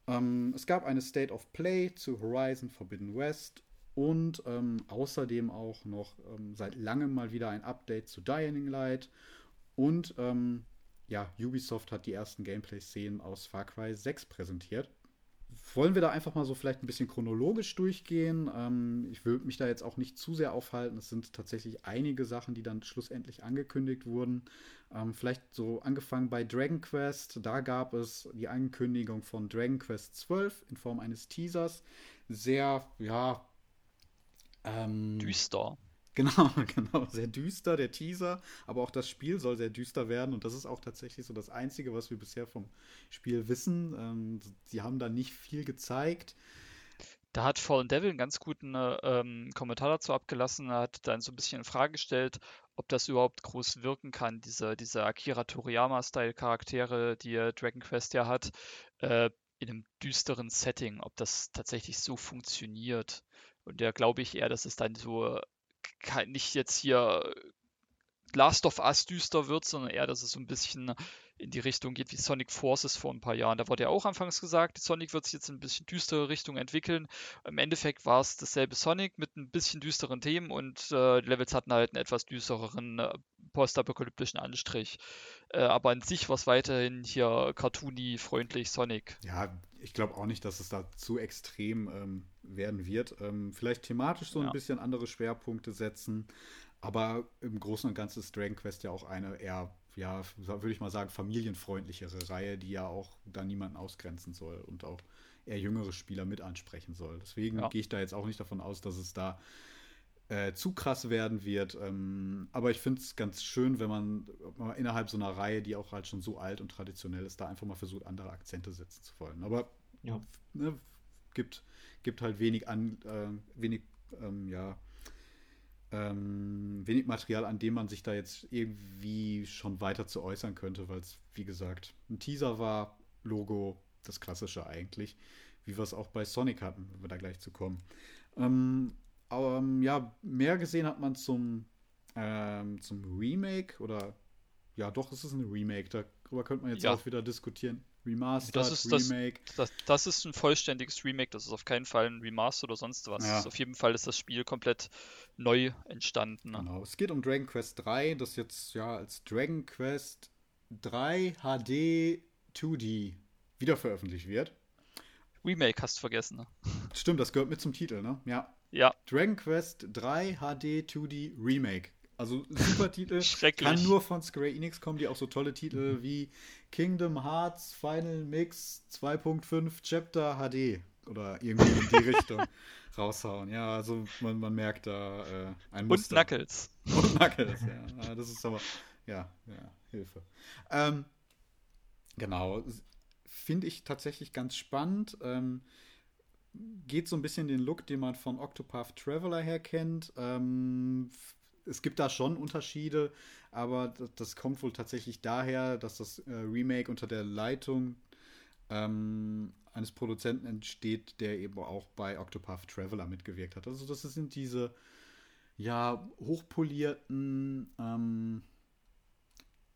Ähm, es gab eine State of Play zu Horizon Forbidden West und ähm, außerdem auch noch ähm, seit langem mal wieder ein Update zu Dying Light und ähm, ja, Ubisoft hat die ersten Gameplay-Szenen aus Far Cry 6 präsentiert. Wollen wir da einfach mal so vielleicht ein bisschen chronologisch durchgehen? Ähm, ich will mich da jetzt auch nicht zu sehr aufhalten. Es sind tatsächlich einige Sachen, die dann schlussendlich angekündigt wurden. Ähm, vielleicht so angefangen bei Dragon Quest. Da gab es die Ankündigung von Dragon Quest 12 in Form eines Teasers. Sehr, ja. Ähm, Düster. Genau, genau, sehr düster, der Teaser, aber auch das Spiel soll sehr düster werden und das ist auch tatsächlich so das Einzige, was wir bisher vom Spiel wissen. Ähm, sie haben da nicht viel gezeigt. Da hat Fallen Devil einen ganz guten ähm, Kommentar dazu abgelassen. Er hat dann so ein bisschen in Frage gestellt, ob das überhaupt groß wirken kann, diese, diese Akira Toriyama-Style-Charaktere, die Dragon Quest ja hat, äh, in einem düsteren Setting, ob das tatsächlich so funktioniert. Und da glaube ich eher, dass es dann so nicht jetzt hier Last of Us düster wird, sondern eher, dass es so ein bisschen in die Richtung geht wie Sonic Forces vor ein paar Jahren. Da wurde ja auch anfangs gesagt, Sonic wird sich jetzt in ein bisschen düstere Richtung entwickeln. Im Endeffekt war es dasselbe Sonic mit ein bisschen düsteren Themen und äh, die Levels hatten halt einen etwas düstereren äh, postapokalyptischen Anstrich. Äh, aber an sich war es weiterhin hier cartoony, freundlich Sonic. Ja, ich glaube auch nicht, dass es da zu extrem ähm, werden wird. Ähm, vielleicht thematisch so ein bisschen andere Schwerpunkte setzen. Aber im Großen und Ganzen ist Dragon Quest ja auch eine eher, ja, würde ich mal sagen, familienfreundlichere Reihe, die ja auch da niemanden ausgrenzen soll und auch eher jüngere Spieler mit ansprechen soll. Deswegen ja. gehe ich da jetzt auch nicht davon aus, dass es da äh, zu krass werden wird. Ähm, aber ich finde es ganz schön, wenn man, man, innerhalb so einer Reihe, die auch halt schon so alt und traditionell ist, da einfach mal versucht, andere Akzente setzen zu wollen. Aber ja. ne, gibt, gibt halt wenig an, äh, wenig, ähm, ja, ähm, wenig Material, an dem man sich da jetzt irgendwie schon weiter zu äußern könnte, weil es, wie gesagt, ein Teaser war, Logo, das Klassische eigentlich, wie wir es auch bei Sonic hatten, wenn wir da gleich zu kommen. Ähm, ähm, ja, mehr gesehen hat man zum, ähm, zum Remake oder ja, doch, es ist ein Remake, darüber könnte man jetzt ja. auch wieder diskutieren. Remastered, das ist, Remake. Das, das, das, ist ein vollständiges Remake, das ist auf keinen Fall ein Remaster oder sonst was. Ja. Auf jeden Fall ist das Spiel komplett neu entstanden. Ne? Genau, es geht um Dragon Quest 3, das jetzt ja als Dragon Quest 3 HD 2D wiederveröffentlicht wird. Remake hast du vergessen, ne? Stimmt, das gehört mit zum Titel, ne? Ja. Ja. Dragon Quest 3 HD 2D Remake. Also super Titel. Kann nur von Square Enix kommen, die auch so tolle Titel wie Kingdom Hearts Final Mix 2.5 Chapter HD oder irgendwie in die Richtung raushauen. Ja, also man, man merkt da äh, ein Muster. Und Knuckles. Und Knuckles, ja. Das ist aber, ja, ja, Hilfe. Ähm, genau. Finde ich tatsächlich ganz spannend. Ähm, geht so ein bisschen den Look, den man von Octopath Traveler her kennt. Ähm, es gibt da schon Unterschiede, aber das, das, kommt wohl tatsächlich daher, dass das äh, Remake unter der Leitung ähm, eines Produzenten entsteht, der eben auch bei Octopath Traveler mitgewirkt hat. Also das sind diese ja hochpolierten ähm,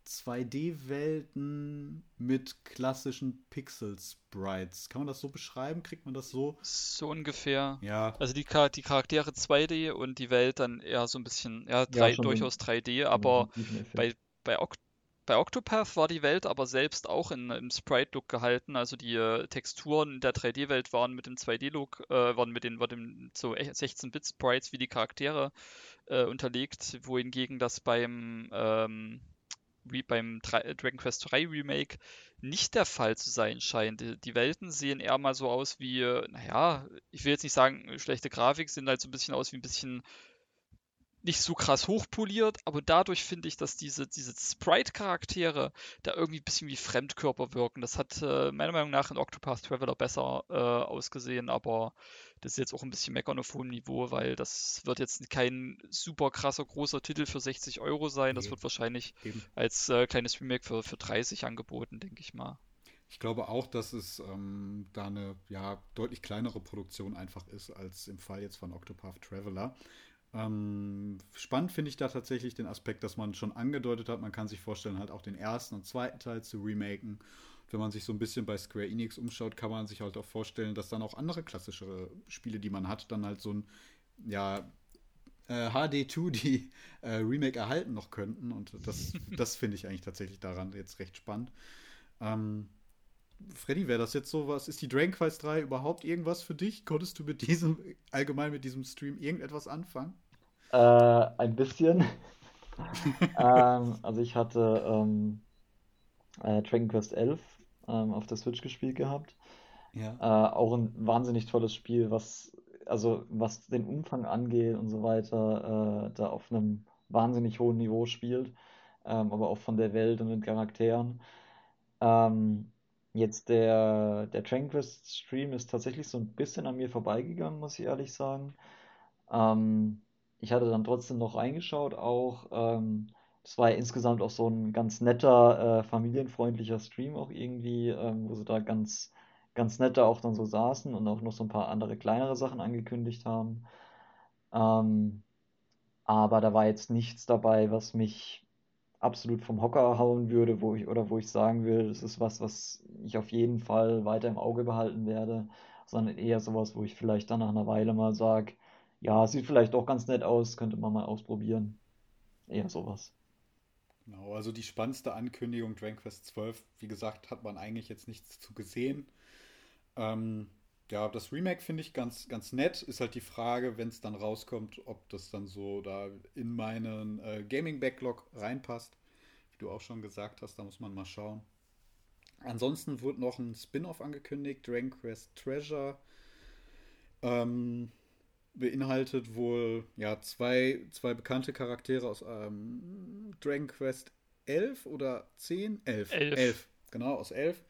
2D-Welten mit klassischen Pixel-Sprites. Kann man das so beschreiben? Kriegt man das so? So ungefähr. Ja. Also die, die Charaktere 2D und die Welt dann eher so ein bisschen, ja, 3, ja durchaus 3D, aber bei, bei, Oct bei Octopath war die Welt aber selbst auch in, im Sprite-Look gehalten. Also die äh, Texturen der 3D-Welt waren mit dem 2D-Look, äh, waren mit den, war dem so 16-Bit-Sprites wie die Charaktere äh, unterlegt, wohingegen das beim ähm, beim Dragon Quest 3 Remake nicht der Fall zu sein scheint. Die Welten sehen eher mal so aus wie, äh, naja, ich will jetzt nicht sagen, schlechte Grafik, sehen halt so ein bisschen aus wie ein bisschen nicht so krass hochpoliert, aber dadurch finde ich, dass diese, diese Sprite-Charaktere da irgendwie ein bisschen wie Fremdkörper wirken. Das hat äh, meiner Meinung nach in Octopath Traveler besser äh, ausgesehen, aber das ist jetzt auch ein bisschen meckern auf hohem Niveau, weil das wird jetzt kein super krasser großer Titel für 60 Euro sein. Das nee, wird wahrscheinlich eben. als äh, kleines Remake für, für 30 angeboten, denke ich mal. Ich glaube auch, dass es ähm, da eine ja, deutlich kleinere Produktion einfach ist als im Fall jetzt von Octopath Traveler. Ähm, spannend finde ich da tatsächlich den Aspekt, dass man schon angedeutet hat, man kann sich vorstellen, halt auch den ersten und zweiten Teil zu remaken. Wenn man sich so ein bisschen bei Square Enix umschaut, kann man sich halt auch vorstellen, dass dann auch andere klassischere Spiele, die man hat, dann halt so ein, ja, äh, HD2 äh, Remake erhalten noch könnten. Und das, das finde ich eigentlich tatsächlich daran jetzt recht spannend. Ähm, Freddy, wäre das jetzt so was? Ist die Dragon Quest 3 überhaupt irgendwas für dich? Konntest du mit diesem, allgemein mit diesem Stream irgendetwas anfangen? Äh, ein bisschen. ähm, also ich hatte ähm, äh, Dragon Quest 11 ähm, auf der Switch gespielt gehabt. Ja. Äh, auch ein wahnsinnig tolles Spiel, was also was den Umfang angeht und so weiter, äh, da auf einem wahnsinnig hohen Niveau spielt, ähm, aber auch von der Welt und den Charakteren. Ähm, Jetzt der, der Tranquist-Stream ist tatsächlich so ein bisschen an mir vorbeigegangen, muss ich ehrlich sagen. Ähm, ich hatte dann trotzdem noch reingeschaut, auch. Ähm, war ja insgesamt auch so ein ganz netter, äh, familienfreundlicher Stream auch irgendwie, ähm, wo sie da ganz, ganz nett auch dann so saßen und auch noch so ein paar andere kleinere Sachen angekündigt haben. Ähm, aber da war jetzt nichts dabei, was mich absolut vom Hocker hauen würde, wo ich, oder wo ich sagen will, das ist was, was ich auf jeden Fall weiter im Auge behalten werde, sondern eher sowas, wo ich vielleicht dann nach einer Weile mal sage, ja, sieht vielleicht doch ganz nett aus, könnte man mal ausprobieren. Eher sowas. Genau, also die spannendste Ankündigung Dragon Quest 12, wie gesagt, hat man eigentlich jetzt nichts zu gesehen. Ähm, ja, das Remake finde ich ganz, ganz nett. Ist halt die Frage, wenn es dann rauskommt, ob das dann so da in meinen äh, Gaming-Backlog reinpasst. Wie du auch schon gesagt hast, da muss man mal schauen. Ansonsten wurde noch ein Spin-off angekündigt, Dragon Quest Treasure. Ähm, beinhaltet wohl ja zwei, zwei bekannte Charaktere aus ähm, Dragon Quest 11 oder 10? 11. 11. 11. Genau, aus 11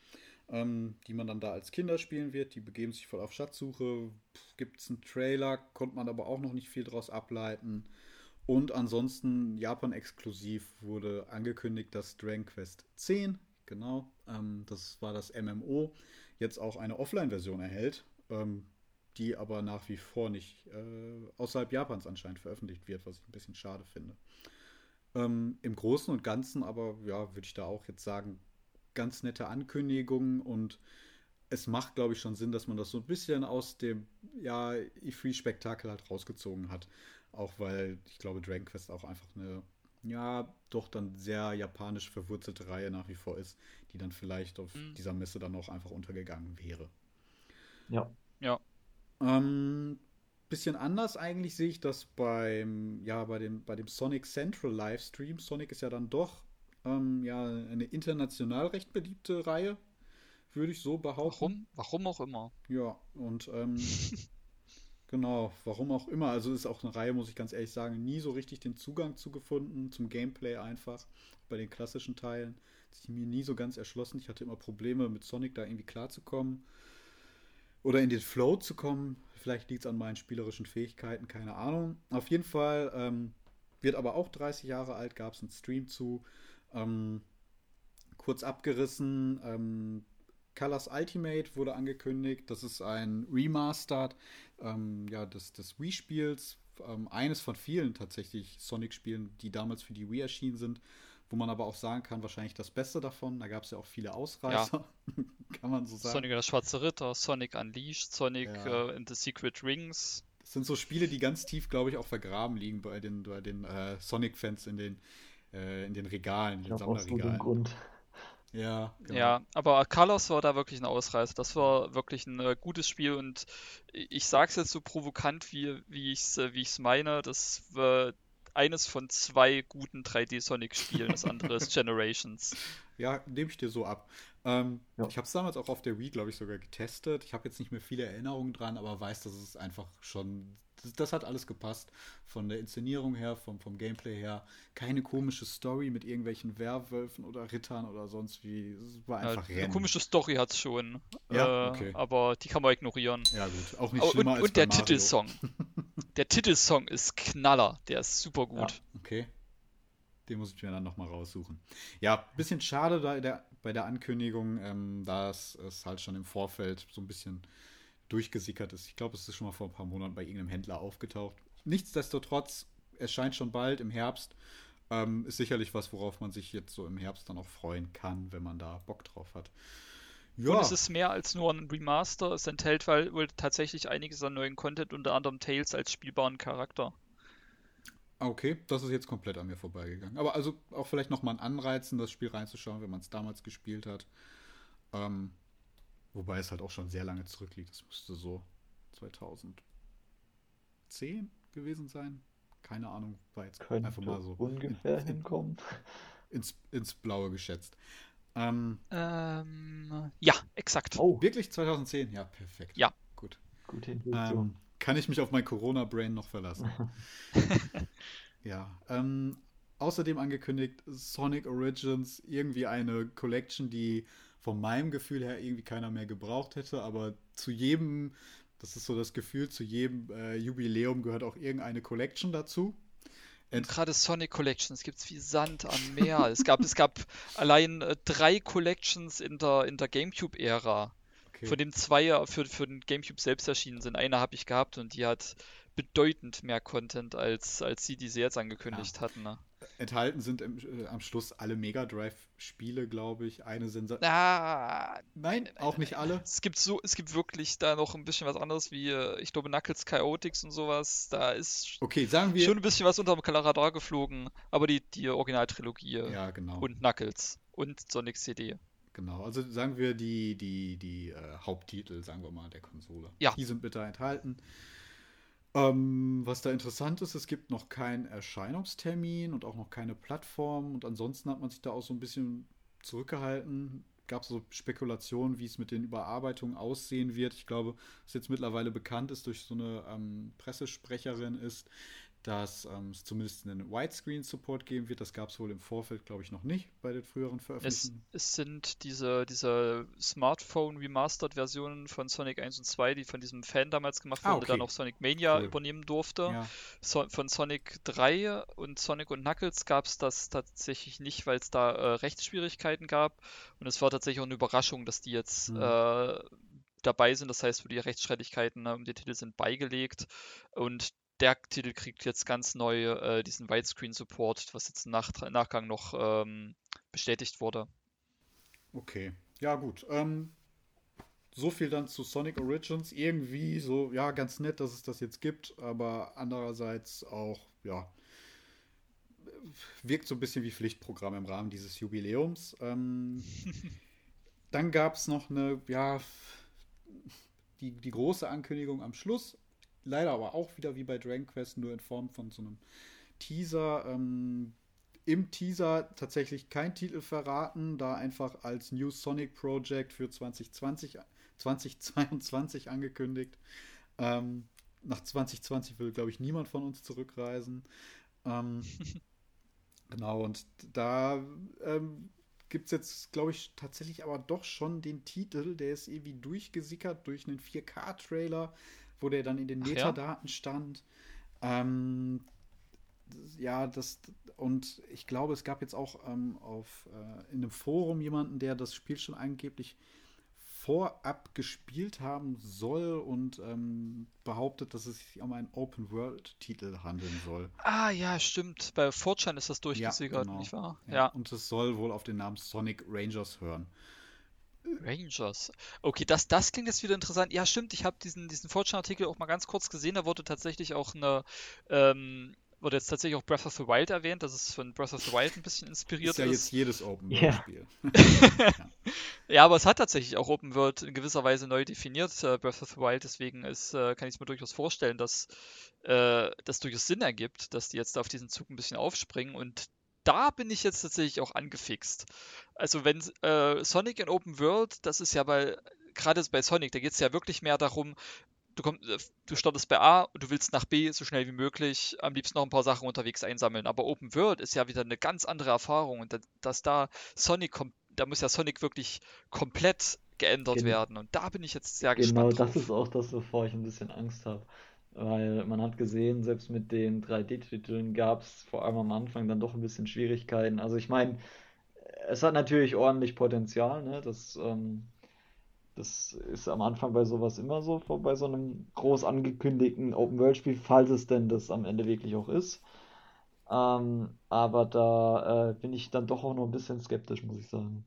ähm, die man dann da als Kinder spielen wird. Die begeben sich voll auf Schatzsuche. Gibt es einen Trailer, konnte man aber auch noch nicht viel draus ableiten. Und ansonsten Japan-exklusiv wurde angekündigt, dass Dragon Quest 10, genau, ähm, das war das MMO, jetzt auch eine Offline-Version erhält, ähm, die aber nach wie vor nicht äh, außerhalb Japans anscheinend veröffentlicht wird, was ich ein bisschen schade finde. Ähm, Im Großen und Ganzen aber, ja, würde ich da auch jetzt sagen, ganz nette Ankündigungen und es macht, glaube ich, schon Sinn, dass man das so ein bisschen aus dem ja, E3-Spektakel halt rausgezogen hat. Auch weil ich glaube, Dragon Quest auch einfach eine, ja, doch dann sehr japanisch verwurzelte Reihe nach wie vor ist, die dann vielleicht auf mhm. dieser Messe dann auch einfach untergegangen wäre. Ja. Ja. Ähm, bisschen anders eigentlich sehe ich das beim, ja, bei dem, bei dem Sonic Central Livestream. Sonic ist ja dann doch ähm, ja, eine international recht beliebte Reihe, würde ich so behaupten. Warum? Warum auch immer. Ja, und ähm, genau, warum auch immer. Also ist auch eine Reihe, muss ich ganz ehrlich sagen, nie so richtig den Zugang zu gefunden, zum Gameplay einfach. Bei den klassischen Teilen. Das ist mir nie so ganz erschlossen. Ich hatte immer Probleme mit Sonic da irgendwie klarzukommen. oder in den Flow zu kommen. Vielleicht liegt es an meinen spielerischen Fähigkeiten, keine Ahnung. Auf jeden Fall ähm, wird aber auch 30 Jahre alt, gab es einen Stream zu. Ähm, kurz abgerissen, ähm, Colors Ultimate wurde angekündigt. Das ist ein Remastered ähm, ja, des, des Wii-Spiels. Ähm, eines von vielen tatsächlich Sonic-Spielen, die damals für die Wii erschienen sind wo man aber auch sagen kann, wahrscheinlich das Beste davon. Da gab es ja auch viele Ausreißer, ja. kann man so sagen. Sonic der Schwarze Ritter, Sonic Unleashed, Sonic ja. uh, in the Secret Rings. Das sind so Spiele, die ganz tief, glaube ich, auch vergraben liegen bei den, bei den äh, Sonic-Fans in den, äh, in den Regalen, in den Sammlerregalen. Grund. Ja, genau. ja, aber Carlos war da wirklich ein Ausreißer. Das war wirklich ein äh, gutes Spiel und ich sage es jetzt so provokant, wie, wie ich es äh, wie meine. Das war eines von zwei guten 3D-Sonic-Spielen, das andere ist Generations. Ja, nehme ich dir so ab. Ähm, ja. Ich habe es damals auch auf der Wii, glaube ich, sogar getestet. Ich habe jetzt nicht mehr viele Erinnerungen dran, aber weiß, dass es einfach schon. Das, das, hat alles gepasst. Von der Inszenierung her, vom, vom Gameplay her. Keine komische Story mit irgendwelchen Werwölfen oder Rittern oder sonst wie. Es war einfach ja, Eine komische Story hat es schon. Ja, äh, okay. Aber die kann man ignorieren. Ja, gut. Auch nicht schlimmer und, als Und der Mario. Titelsong. der Titelsong ist Knaller. Der ist super gut. Ja, okay. Den muss ich mir dann nochmal raussuchen. Ja, bisschen schade da der, bei der Ankündigung, ähm, dass es halt schon im Vorfeld so ein bisschen durchgesickert ist. Ich glaube, es ist schon mal vor ein paar Monaten bei irgendeinem Händler aufgetaucht. Nichtsdestotrotz, es scheint schon bald im Herbst. Ähm, ist sicherlich was, worauf man sich jetzt so im Herbst dann auch freuen kann, wenn man da Bock drauf hat. Ja. Und es ist mehr als nur ein Remaster. Es enthält wohl tatsächlich einiges an neuen Content, unter anderem Tails als spielbaren Charakter. Ah, okay, das ist jetzt komplett an mir vorbeigegangen. Aber also auch vielleicht nochmal ein Anreizen, das Spiel reinzuschauen, wenn man es damals gespielt hat. Ähm, wobei es halt auch schon sehr lange zurückliegt. Das müsste so 2010 gewesen sein. Keine Ahnung, war jetzt Könnte einfach mal so ungefähr in, hinkommen. Ins, ins Blaue geschätzt. Ähm, ähm, ja, exakt. Oh, wirklich 2010? Ja, perfekt. Ja. Gut. Gute Intuition. Ähm, kann ich mich auf mein Corona-Brain noch verlassen. ja. Ähm, außerdem angekündigt Sonic Origins, irgendwie eine Collection, die von meinem Gefühl her irgendwie keiner mehr gebraucht hätte, aber zu jedem, das ist so das Gefühl, zu jedem äh, Jubiläum gehört auch irgendeine Collection dazu. Und gerade Sonic Collections gibt es wie Sand am Meer. es, gab, es gab allein äh, drei Collections in der, in der GameCube-Ära. Okay. Von dem zwei für, für den GameCube selbst erschienen sind. Eine habe ich gehabt und die hat bedeutend mehr Content, als, als sie, die sie jetzt angekündigt ja. hatten. Ne? Enthalten sind im, äh, am Schluss alle Mega Drive-Spiele, glaube ich. Eine sind. Ah, nein, auch nicht alle. Es gibt so, es gibt wirklich da noch ein bisschen was anderes wie, äh, ich glaube, Knuckles Chaotix und sowas. Da ist okay, sagen wir, schon ein bisschen was unter dem Radar geflogen, aber die, die Originaltrilogie ja, genau. und Knuckles und Sonic CD. Genau, also sagen wir die, die, die äh, Haupttitel, sagen wir mal, der Konsole. Ja. Die sind bitte enthalten. Ähm, was da interessant ist, es gibt noch keinen Erscheinungstermin und auch noch keine Plattform. Und ansonsten hat man sich da auch so ein bisschen zurückgehalten. Gab so Spekulationen, wie es mit den Überarbeitungen aussehen wird. Ich glaube, was jetzt mittlerweile bekannt ist durch so eine ähm, Pressesprecherin ist, dass ähm, es zumindest einen Widescreen-Support geben wird. Das gab es wohl im Vorfeld, glaube ich, noch nicht bei den früheren Veröffentlichungen. Es, es sind diese, diese Smartphone-Remastered-Versionen von Sonic 1 und 2, die von diesem Fan damals gemacht ah, wurden, ah, okay. der dann auch Sonic Mania cool. übernehmen durfte. Ja. So, von Sonic 3 und Sonic und Knuckles gab es das tatsächlich nicht, weil es da äh, Rechtsschwierigkeiten gab. Und es war tatsächlich auch eine Überraschung, dass die jetzt mhm. äh, dabei sind. Das heißt, die Rechtsstreitigkeiten ne, um die Titel sind beigelegt. Und der Titel kriegt jetzt ganz neu äh, diesen Widescreen-Support, was jetzt im Nach Nachgang noch ähm, bestätigt wurde. Okay, ja gut. Ähm, so viel dann zu Sonic Origins. Irgendwie so, ja, ganz nett, dass es das jetzt gibt, aber andererseits auch, ja, wirkt so ein bisschen wie Pflichtprogramm im Rahmen dieses Jubiläums. Ähm, dann gab es noch eine, ja, die, die große Ankündigung am Schluss leider aber auch wieder wie bei Dragon Quest, nur in Form von so einem Teaser. Ähm, Im Teaser tatsächlich kein Titel verraten, da einfach als New Sonic Project für 2020, 2022 angekündigt. Ähm, nach 2020 will, glaube ich, niemand von uns zurückreisen. Ähm, genau, und da ähm, gibt es jetzt, glaube ich, tatsächlich aber doch schon den Titel, der ist irgendwie durchgesickert durch einen 4K-Trailer, wo der dann in den Metadaten ja? stand. Ähm, ja, das und ich glaube, es gab jetzt auch ähm, auf äh, in einem Forum jemanden, der das Spiel schon angeblich vorab gespielt haben soll und ähm, behauptet, dass es sich um einen Open-World-Titel handeln soll. Ah ja, stimmt. Bei Fortune ist das durchgesickert, ja, genau. nicht wahr? Ja. ja. Und es soll wohl auf den Namen Sonic Rangers hören. Rangers. Okay, das, das klingt jetzt wieder interessant. Ja, stimmt, ich habe diesen, diesen Fortune-Artikel auch mal ganz kurz gesehen. Da wurde tatsächlich auch eine ähm, wurde jetzt tatsächlich auch Breath of the Wild erwähnt, dass es von Breath of the Wild ein bisschen inspiriert ist. Ja, ist ja jetzt jedes Open World Spiel. ja. ja. aber es hat tatsächlich auch Open World in gewisser Weise neu definiert, äh, Breath of the Wild. Deswegen ist, äh, kann ich es mir durchaus vorstellen, dass äh, das durchaus Sinn ergibt, dass die jetzt auf diesen Zug ein bisschen aufspringen und da bin ich jetzt tatsächlich auch angefixt. Also wenn äh, Sonic in Open World, das ist ja bei gerade bei Sonic, da geht es ja wirklich mehr darum, du, komm, äh, du startest bei A und du willst nach B so schnell wie möglich am liebsten noch ein paar Sachen unterwegs einsammeln. Aber Open World ist ja wieder eine ganz andere Erfahrung und dass da Sonic kommt, da muss ja Sonic wirklich komplett geändert genau. werden. Und da bin ich jetzt sehr gespannt. Genau, das ist auch das, wovor ich ein bisschen Angst habe. Weil man hat gesehen, selbst mit den 3D-Titeln gab es vor allem am Anfang dann doch ein bisschen Schwierigkeiten. Also ich meine, es hat natürlich ordentlich Potenzial, ne? Das ähm, das ist am Anfang bei sowas immer so, bei so einem groß angekündigten Open-World-Spiel, falls es denn das am Ende wirklich auch ist. Ähm, aber da äh, bin ich dann doch auch noch ein bisschen skeptisch, muss ich sagen.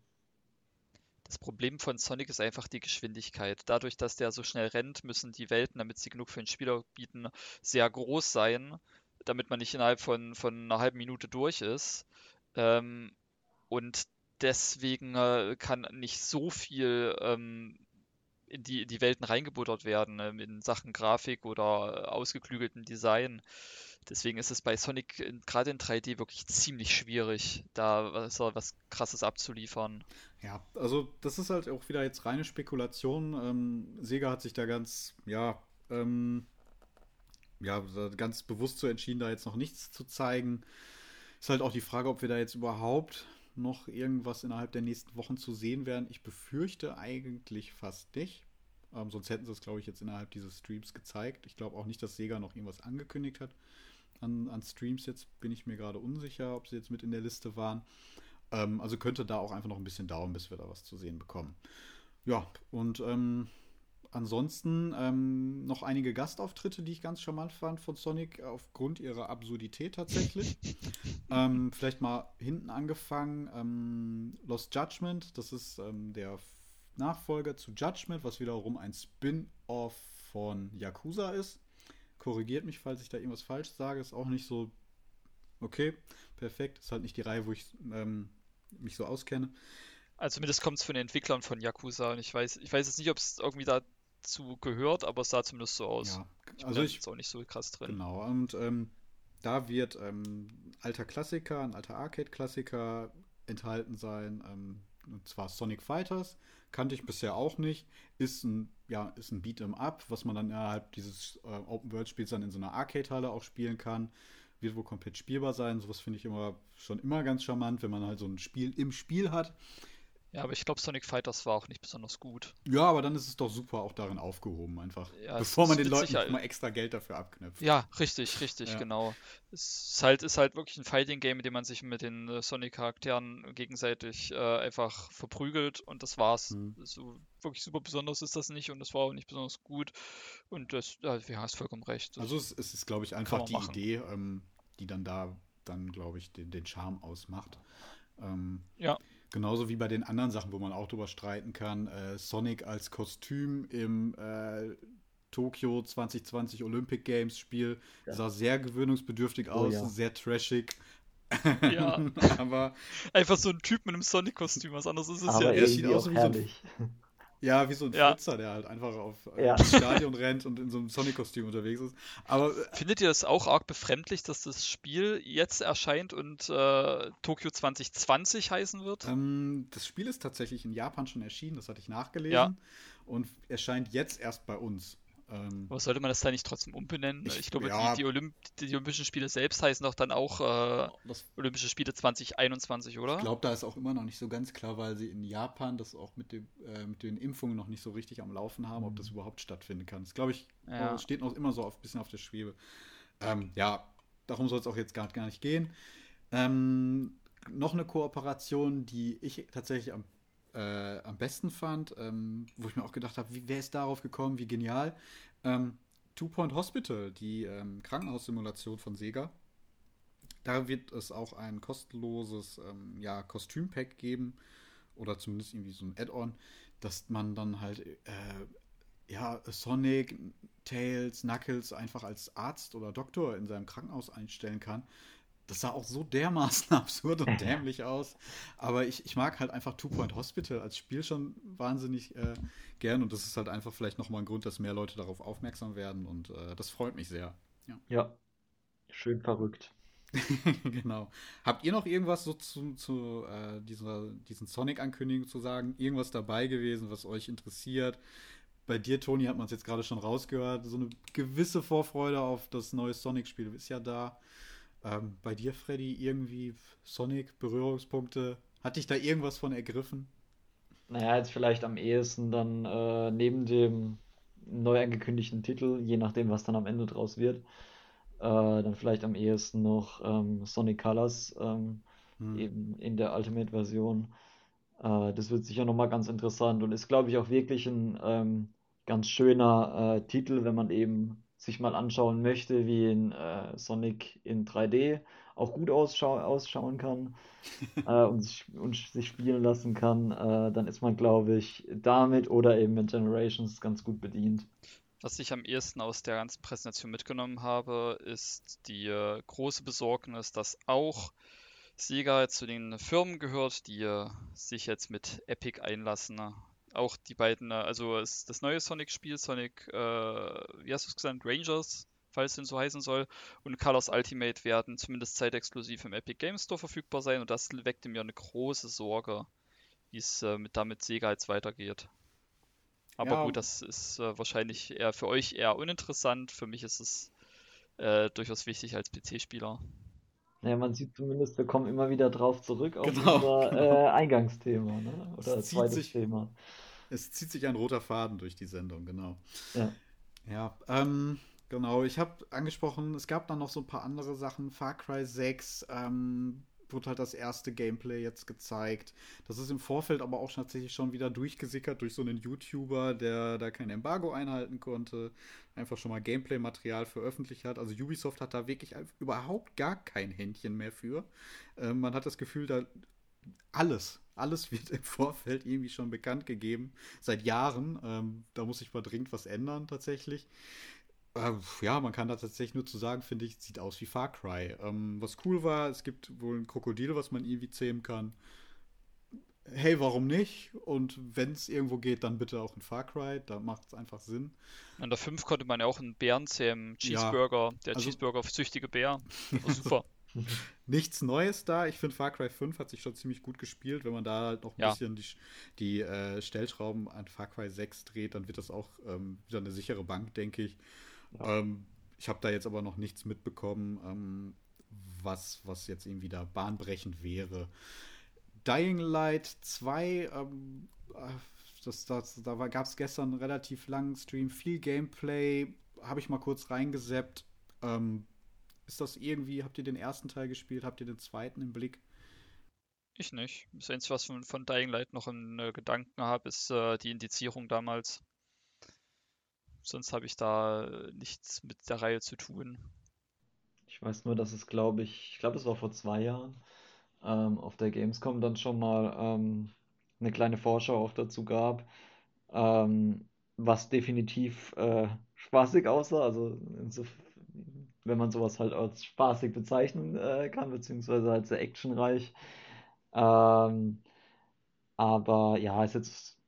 Das Problem von Sonic ist einfach die Geschwindigkeit. Dadurch, dass der so schnell rennt, müssen die Welten, damit sie genug für den Spieler bieten, sehr groß sein, damit man nicht innerhalb von, von einer halben Minute durch ist. Ähm, und deswegen äh, kann nicht so viel ähm, in, die, in die Welten reingebuttert werden, ähm, in Sachen Grafik oder äh, ausgeklügeltem Design. Deswegen ist es bei Sonic gerade in 3D wirklich ziemlich schwierig, da was, was krasses abzuliefern. Ja, also das ist halt auch wieder jetzt reine Spekulation. Ähm, Sega hat sich da ganz, ja, ähm, ja, ganz bewusst so entschieden, da jetzt noch nichts zu zeigen. Ist halt auch die Frage, ob wir da jetzt überhaupt noch irgendwas innerhalb der nächsten Wochen zu sehen werden. Ich befürchte eigentlich fast nicht. Ähm, sonst hätten sie es, glaube ich, jetzt innerhalb dieses Streams gezeigt. Ich glaube auch nicht, dass Sega noch irgendwas angekündigt hat an, an Streams. Jetzt bin ich mir gerade unsicher, ob sie jetzt mit in der Liste waren. Ähm, also könnte da auch einfach noch ein bisschen dauern, bis wir da was zu sehen bekommen. Ja, und ähm, ansonsten ähm, noch einige Gastauftritte, die ich ganz charmant fand von Sonic, aufgrund ihrer Absurdität tatsächlich. ähm, vielleicht mal hinten angefangen. Ähm, Lost Judgment, das ist ähm, der Nachfolger zu Judgment, was wiederum ein Spin-off von Yakuza ist. Korrigiert mich, falls ich da irgendwas falsch sage. Ist auch nicht so okay, perfekt. Ist halt nicht die Reihe, wo ich ähm, mich so auskenne. Also zumindest kommt es von den Entwicklern von Yakuza und ich weiß, ich weiß jetzt nicht, ob es irgendwie da zu gehört, aber es sah zumindest so aus. Ja, ich also ich ist auch nicht so krass drin. Genau, und ähm, da wird ähm, alter Klassiker, ein alter Arcade-Klassiker enthalten sein, ähm, und zwar Sonic Fighters. Kannte ich bisher auch nicht. Ist ein, ja, ist ein Beat'em Up, was man dann innerhalb dieses äh, Open-World-Spiels dann in so einer Arcade-Halle auch spielen kann. Wird wohl komplett spielbar sein. Sowas finde ich immer schon immer ganz charmant, wenn man halt so ein Spiel im Spiel hat. Ja, aber ich glaube, Sonic Fighters war auch nicht besonders gut. Ja, aber dann ist es doch super auch darin aufgehoben, einfach. Ja, bevor man den Leuten mal extra Geld dafür abknüpft. Ja, richtig, richtig, ja. genau. Es ist halt, ist halt wirklich ein Fighting-Game, in dem man sich mit den äh, Sonic-Charakteren gegenseitig äh, einfach verprügelt und das war's. Hm. So wirklich super besonders ist das nicht und das war auch nicht besonders gut. Und das, ja, du hast vollkommen recht. Das also es, es ist, glaube ich, einfach die machen. Idee, ähm, die dann da dann, glaube ich, den, den Charme ausmacht. Ähm, ja. Genauso wie bei den anderen Sachen, wo man auch drüber streiten kann. Äh, Sonic als Kostüm im äh, Tokio 2020 Olympic Games Spiel ja. sah sehr gewöhnungsbedürftig oh, aus, ja. sehr trashig. Ja. aber einfach so ein Typ mit einem Sonic-Kostüm, was anderes ist es aber ja. Er sieht aus wie so ein, ja, wie so ein ja. Flitzer, der halt einfach auf ja. das Stadion rennt und in so einem Sonic-Kostüm unterwegs ist. Aber äh, findet ihr das auch arg befremdlich, dass das Spiel jetzt erscheint und äh, Tokio 2020 heißen wird? Ähm, das Spiel ist tatsächlich in Japan schon erschienen, das hatte ich nachgelesen ja. und erscheint jetzt erst bei uns. Ähm, Aber sollte man das da nicht trotzdem umbenennen? Ich, ich glaube, ja, die, die, Olymp die, Olympischen Spiele selbst heißen doch dann auch äh, Olympische Spiele 2021, oder? Ich glaube, da ist auch immer noch nicht so ganz klar, weil sie in Japan das auch mit, dem, äh, mit den Impfungen noch nicht so richtig am Laufen haben, ob das mhm. überhaupt stattfinden kann. Das glaube ich, ja. steht noch immer so ein bisschen auf der Schwebe. Ähm, ja, darum soll es auch jetzt gar, gar nicht gehen. Ähm, noch eine Kooperation, die ich tatsächlich am, äh, am besten fand, ähm, wo ich mir auch gedacht habe, wer ist darauf gekommen, wie genial. Ähm, Two Point Hospital, die ähm, Krankenhaussimulation von Sega. Da wird es auch ein kostenloses ähm, ja, Kostümpack geben oder zumindest irgendwie so ein Add-on, dass man dann halt äh, ja, Sonic, Tails, Knuckles einfach als Arzt oder Doktor in seinem Krankenhaus einstellen kann. Das sah auch so dermaßen absurd und dämlich aus. Aber ich, ich mag halt einfach Two Point Hospital als Spiel schon wahnsinnig äh, gern. Und das ist halt einfach vielleicht nochmal ein Grund, dass mehr Leute darauf aufmerksam werden. Und äh, das freut mich sehr. Ja, ja. schön verrückt. genau. Habt ihr noch irgendwas so zu, zu äh, dieser, diesen Sonic-Ankündigungen zu sagen? Irgendwas dabei gewesen, was euch interessiert? Bei dir, Toni, hat man es jetzt gerade schon rausgehört. So eine gewisse Vorfreude auf das neue Sonic-Spiel ist ja da. Ähm, bei dir, Freddy, irgendwie Sonic, Berührungspunkte? Hat dich da irgendwas von ergriffen? Naja, jetzt vielleicht am ehesten dann äh, neben dem neu angekündigten Titel, je nachdem, was dann am Ende draus wird, äh, dann vielleicht am ehesten noch ähm, Sonic Colors, ähm, hm. eben in der Ultimate-Version. Äh, das wird sicher nochmal ganz interessant und ist, glaube ich, auch wirklich ein ähm, ganz schöner äh, Titel, wenn man eben sich mal anschauen möchte, wie in äh, Sonic in 3D auch gut ausschau ausschauen kann äh, und, sich, und, sich, spielen lassen kann, äh, dann ist man, glaube ich, damit oder eben mit Generations ganz gut bedient. Was ich am ehesten aus der ganzen Präsentation mitgenommen habe, ist die äh, große Besorgnis, dass auch Sega zu den Firmen gehört, die äh, sich jetzt mit Epic einlassen auch die beiden, äh, also das neue Sonic-Spiel, Sonic, äh, wie hast du es gesagt, Rangers, falls es denn so heißen soll, und Colors Ultimate werden zumindest zeitexklusiv im Epic Games Store verfügbar sein und das weckte mir eine große Sorge, wie es äh, mit, damit Sega jetzt weitergeht. Aber ja. gut, das ist äh, wahrscheinlich eher für euch eher uninteressant. Für mich ist es äh, durchaus wichtig als PC-Spieler. Ja, man sieht zumindest, wir kommen immer wieder drauf zurück auf genau, unser genau. Äh, Eingangsthema, ne? Oder es zweites sich, Thema. Es zieht sich ein roter Faden durch die Sendung, genau. Ja. Ja, ähm, genau. Ich habe angesprochen, es gab dann noch so ein paar andere Sachen. Far Cry 6, ähm, wurde halt das erste Gameplay jetzt gezeigt. Das ist im Vorfeld aber auch tatsächlich schon wieder durchgesickert durch so einen YouTuber, der da kein Embargo einhalten konnte, einfach schon mal Gameplay-Material veröffentlicht hat. Also Ubisoft hat da wirklich überhaupt gar kein Händchen mehr für. Ähm, man hat das Gefühl, da alles, alles wird im Vorfeld irgendwie schon bekannt gegeben, seit Jahren. Ähm, da muss sich mal dringend was ändern tatsächlich. Äh, ja, man kann da tatsächlich nur zu sagen, finde ich, sieht aus wie Far Cry. Ähm, was cool war, es gibt wohl ein Krokodil, was man irgendwie zähmen kann. Hey, warum nicht? Und wenn es irgendwo geht, dann bitte auch ein Far Cry. Da macht es einfach Sinn. An der 5 konnte man ja auch einen Bären zähmen. Cheeseburger, ja, der also, Cheeseburger-süchtige Bär. super. Nichts Neues da. Ich finde, Far Cry 5 hat sich schon ziemlich gut gespielt. Wenn man da halt noch ein ja. bisschen die, die äh, Stellschrauben an Far Cry 6 dreht, dann wird das auch ähm, wieder eine sichere Bank, denke ich. Ähm, ich habe da jetzt aber noch nichts mitbekommen, ähm, was, was jetzt irgendwie da bahnbrechend wäre. Dying Light 2, ähm, äh, das, das, da gab es gestern einen relativ langen Stream, viel Gameplay, habe ich mal kurz reingeseppt. Ähm, ist das irgendwie, habt ihr den ersten Teil gespielt, habt ihr den zweiten im Blick? Ich nicht. Das Einzige, was von, von Dying Light noch in äh, Gedanken habe, ist äh, die Indizierung damals. Sonst habe ich da nichts mit der Reihe zu tun. Ich weiß nur, dass es, glaube ich, ich glaube, es war vor zwei Jahren, ähm, auf der Gamescom dann schon mal ähm, eine kleine Vorschau auch dazu gab, ähm, was definitiv äh, spaßig aussah. Also wenn man sowas halt als spaßig bezeichnen äh, kann, beziehungsweise halt sehr actionreich. Ähm, aber ja, ist jetzt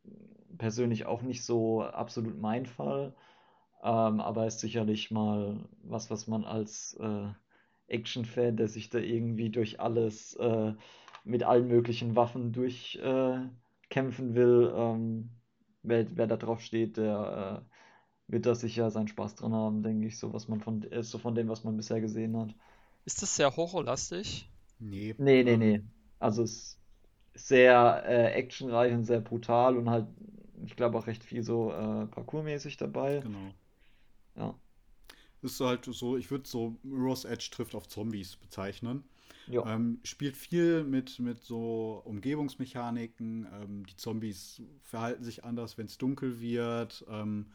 persönlich auch nicht so absolut mein Fall. Ähm, aber ist sicherlich mal was, was man als äh, Action-Fan, der sich da irgendwie durch alles äh, mit allen möglichen Waffen durchkämpfen äh, will, ähm, wer, wer da drauf steht, der äh, wird da sicher seinen Spaß dran haben, denke ich, so was man von, äh, so von dem, was man bisher gesehen hat. Ist das sehr horrorlastig? Nee. Nee, nee, nee. Also es ist sehr äh, actionreich und sehr brutal und halt, ich glaube auch recht viel so äh, parkourmäßig dabei. Genau. Ja. Ist halt so, ich würde so Mirror's Edge trifft auf Zombies bezeichnen. Ähm, spielt viel mit, mit so Umgebungsmechaniken. Ähm, die Zombies verhalten sich anders, wenn es dunkel wird. Ähm,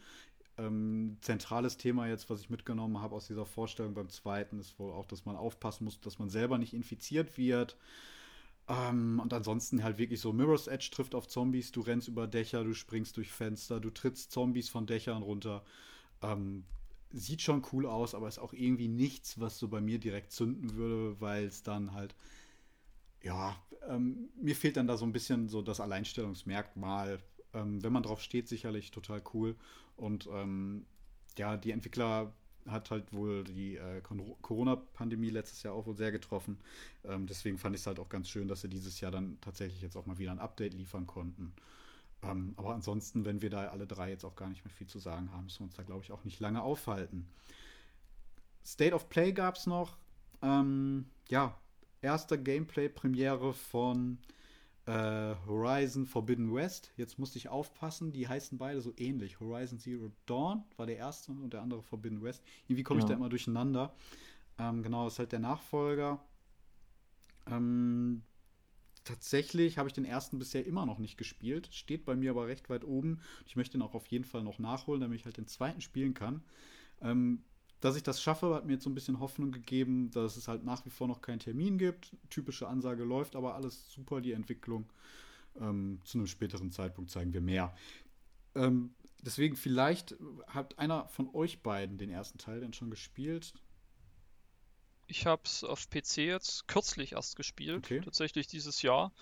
ähm, zentrales Thema jetzt, was ich mitgenommen habe aus dieser Vorstellung beim zweiten, ist wohl auch, dass man aufpassen muss, dass man selber nicht infiziert wird. Ähm, und ansonsten halt wirklich so Mirror's Edge trifft auf Zombies. Du rennst über Dächer, du springst durch Fenster, du trittst Zombies von Dächern runter. Ähm, sieht schon cool aus, aber ist auch irgendwie nichts, was so bei mir direkt zünden würde, weil es dann halt, ja, ähm, mir fehlt dann da so ein bisschen so das Alleinstellungsmerkmal. Ähm, wenn man drauf steht, sicherlich total cool. Und ähm, ja, die Entwickler hat halt wohl die äh, Corona-Pandemie letztes Jahr auch wohl sehr getroffen. Ähm, deswegen fand ich es halt auch ganz schön, dass sie dieses Jahr dann tatsächlich jetzt auch mal wieder ein Update liefern konnten. Ähm, aber ansonsten, wenn wir da alle drei jetzt auch gar nicht mehr viel zu sagen haben, müssen wir uns da, glaube ich, auch nicht lange aufhalten. State of Play gab es noch. Ähm, ja, erste Gameplay-Premiere von äh, Horizon Forbidden West. Jetzt musste ich aufpassen, die heißen beide so ähnlich. Horizon Zero Dawn war der erste und der andere Forbidden West. Irgendwie komme ich Ja. da immer durcheinander. Ähm, genau, das ist halt der Nachfolger. Ähm, tatsächlich habe ich den ersten bisher immer noch nicht gespielt. Steht bei mir aber recht weit oben. Ich möchte ihn auch auf jeden Fall noch nachholen, damit ich halt den zweiten spielen kann. Ähm, dass ich das schaffe, hat mir jetzt so ein bisschen Hoffnung gegeben, dass es halt nach wie vor noch keinen Termin gibt. Typische Ansage läuft, aber alles super, die Entwicklung. Ähm, zu einem späteren Zeitpunkt zeigen wir mehr. Ähm, deswegen, vielleicht hat einer von euch beiden den ersten Teil denn schon gespielt. Ich habe es auf PC jetzt kürzlich erst gespielt, Okay. tatsächlich dieses Jahr.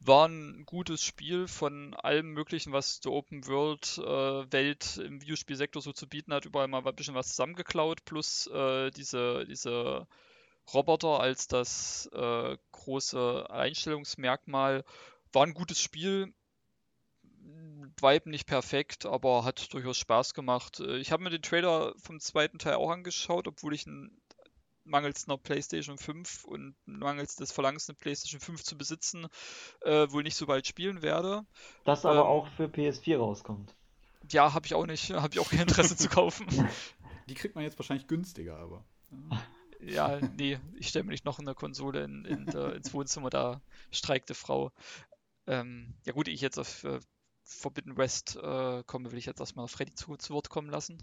War ein gutes Spiel von allem Möglichen, was die Open World äh, Welt im Videospielsektor so zu bieten hat, überall mal ein bisschen was zusammengeklaut, plus äh, diese, diese Roboter als das äh, große Einstellungsmerkmal. War ein gutes Spiel, Vibe nicht perfekt, aber hat durchaus Spaß gemacht. Äh, Ich habe mir den Trailer vom zweiten Teil auch angeschaut, obwohl ich ihn mangels einer PlayStation 5 und mangels des Verlangens, eine PlayStation 5 zu besitzen, äh, wohl nicht so bald spielen werde. Das aber Ähm, auch für PS4 rauskommt. Ja, habe ich auch nicht, habe ich auch kein Interesse zu kaufen. Die kriegt man jetzt wahrscheinlich günstiger, aber. Ja, nee, ich stelle mir nicht noch eine Konsole in, in der, ins Wohnzimmer, da streikt die Frau. Ähm, ja gut, ich jetzt auf äh, Forbidden West äh, komme, will ich jetzt erstmal Freddy zu, zu Wort kommen lassen.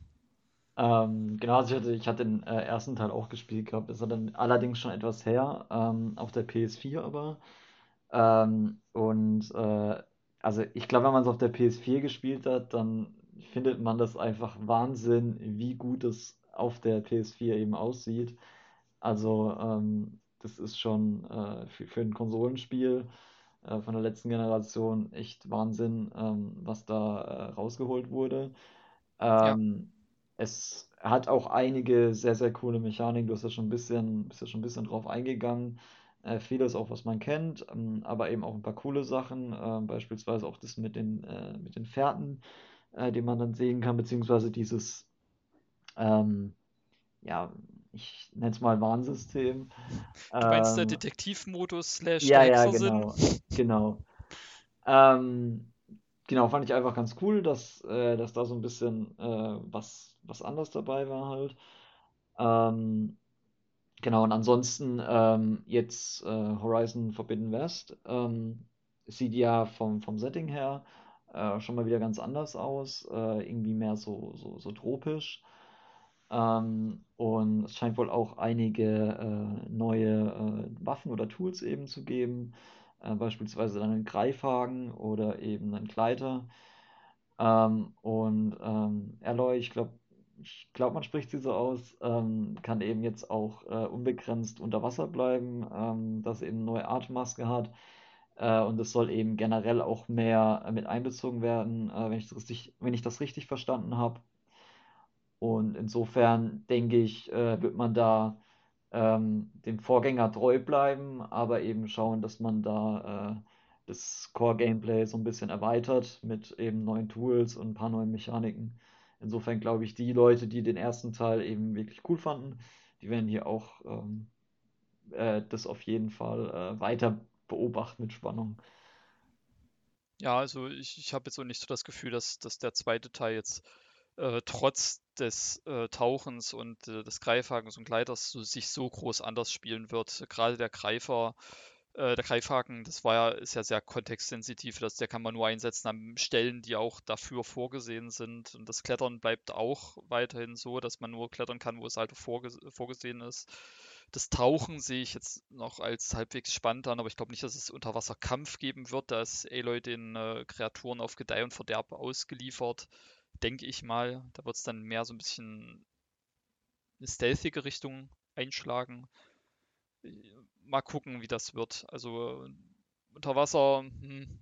Ähm, genau, also ich hatte, ich hatte den äh, ersten Teil auch gespielt gehabt. Das war dann allerdings schon etwas her, ähm, auf der PS4 aber. Ähm, und äh, also ich glaube, wenn man es auf der PS4 gespielt hat, dann findet man das einfach Wahnsinn, wie gut es auf der PS4 eben aussieht. Also ähm, das ist schon äh, für, für ein Konsolenspiel äh, von der letzten Generation echt Wahnsinn, ähm, was da äh, rausgeholt wurde. Ja, Ähm, es hat auch einige sehr, sehr coole Mechaniken. Du hast ja schon ein bisschen, bist ja schon ein bisschen drauf eingegangen. Äh, vieles auch, was man kennt, ähm, aber eben auch ein paar coole Sachen. ähm, beispielsweise auch das mit den, äh, mit den Fährten, äh, die man dann sehen kann, beziehungsweise dieses, ähm, ja, ich nenne es mal Warnsystem. du meinst der Ähm, Detektivmodus slash ja, der ja, genau, genau. Ähm, genau, fand ich einfach ganz cool, dass, äh, dass da so ein bisschen äh, was, was anders dabei war halt. Ähm, genau, und ansonsten ähm, jetzt äh, Horizon Forbidden West ähm, sieht ja vom, vom Setting her äh, schon mal wieder ganz anders aus, äh, irgendwie mehr so, so, so tropisch. Ähm, und es scheint wohl auch einige äh, neue äh, Waffen oder Tools eben zu geben, äh, beispielsweise dann einen Greifhaken oder eben einen Gleiter. Ähm, und ähm, Aloy, ich glaube, ich glaube, man spricht sie so aus, ähm, kann eben jetzt auch äh, unbegrenzt unter Wasser bleiben, ähm, dass eben eine neue Atemmaske hat. Äh, und es soll eben generell auch mehr äh, mit einbezogen werden, äh, wenn ich das richtig, wenn ich das richtig verstanden habe. Und insofern denke ich, äh, wird man da ähm, dem Vorgänger treu bleiben, aber eben schauen, dass man da äh, das Core-Gameplay so ein bisschen erweitert mit eben neuen Tools und ein paar neuen Mechaniken, Insofern glaube ich, die Leute, die den ersten Teil eben wirklich cool fanden, die werden hier auch ähm, äh, das auf jeden Fall äh, weiter beobachten mit Spannung. Ja, also ich, ich habe jetzt auch nicht so das Gefühl, dass, dass der zweite Teil jetzt äh, trotz des äh, Tauchens und äh, des Greifhakens und Gleiters so, sich so groß anders spielen wird. Gerade der Greifer, äh, der Greifhaken, das war ja, ist ja sehr kontextsensitiv, das, der kann man nur einsetzen an Stellen, die auch dafür vorgesehen sind. Und das Klettern bleibt auch weiterhin so, dass man nur klettern kann, wo es halt vorges vorgesehen ist. Das Tauchen sehe ich jetzt noch als halbwegs spannend an, aber ich glaube nicht, dass es Unterwasserkampf geben wird. Da ist Aloy den äh, Kreaturen auf Gedeih und Verderb ausgeliefert, denke ich mal. Da wird es dann mehr so ein bisschen eine stealthige Richtung einschlagen. Mal gucken, wie das wird. Also Unterwasser hm,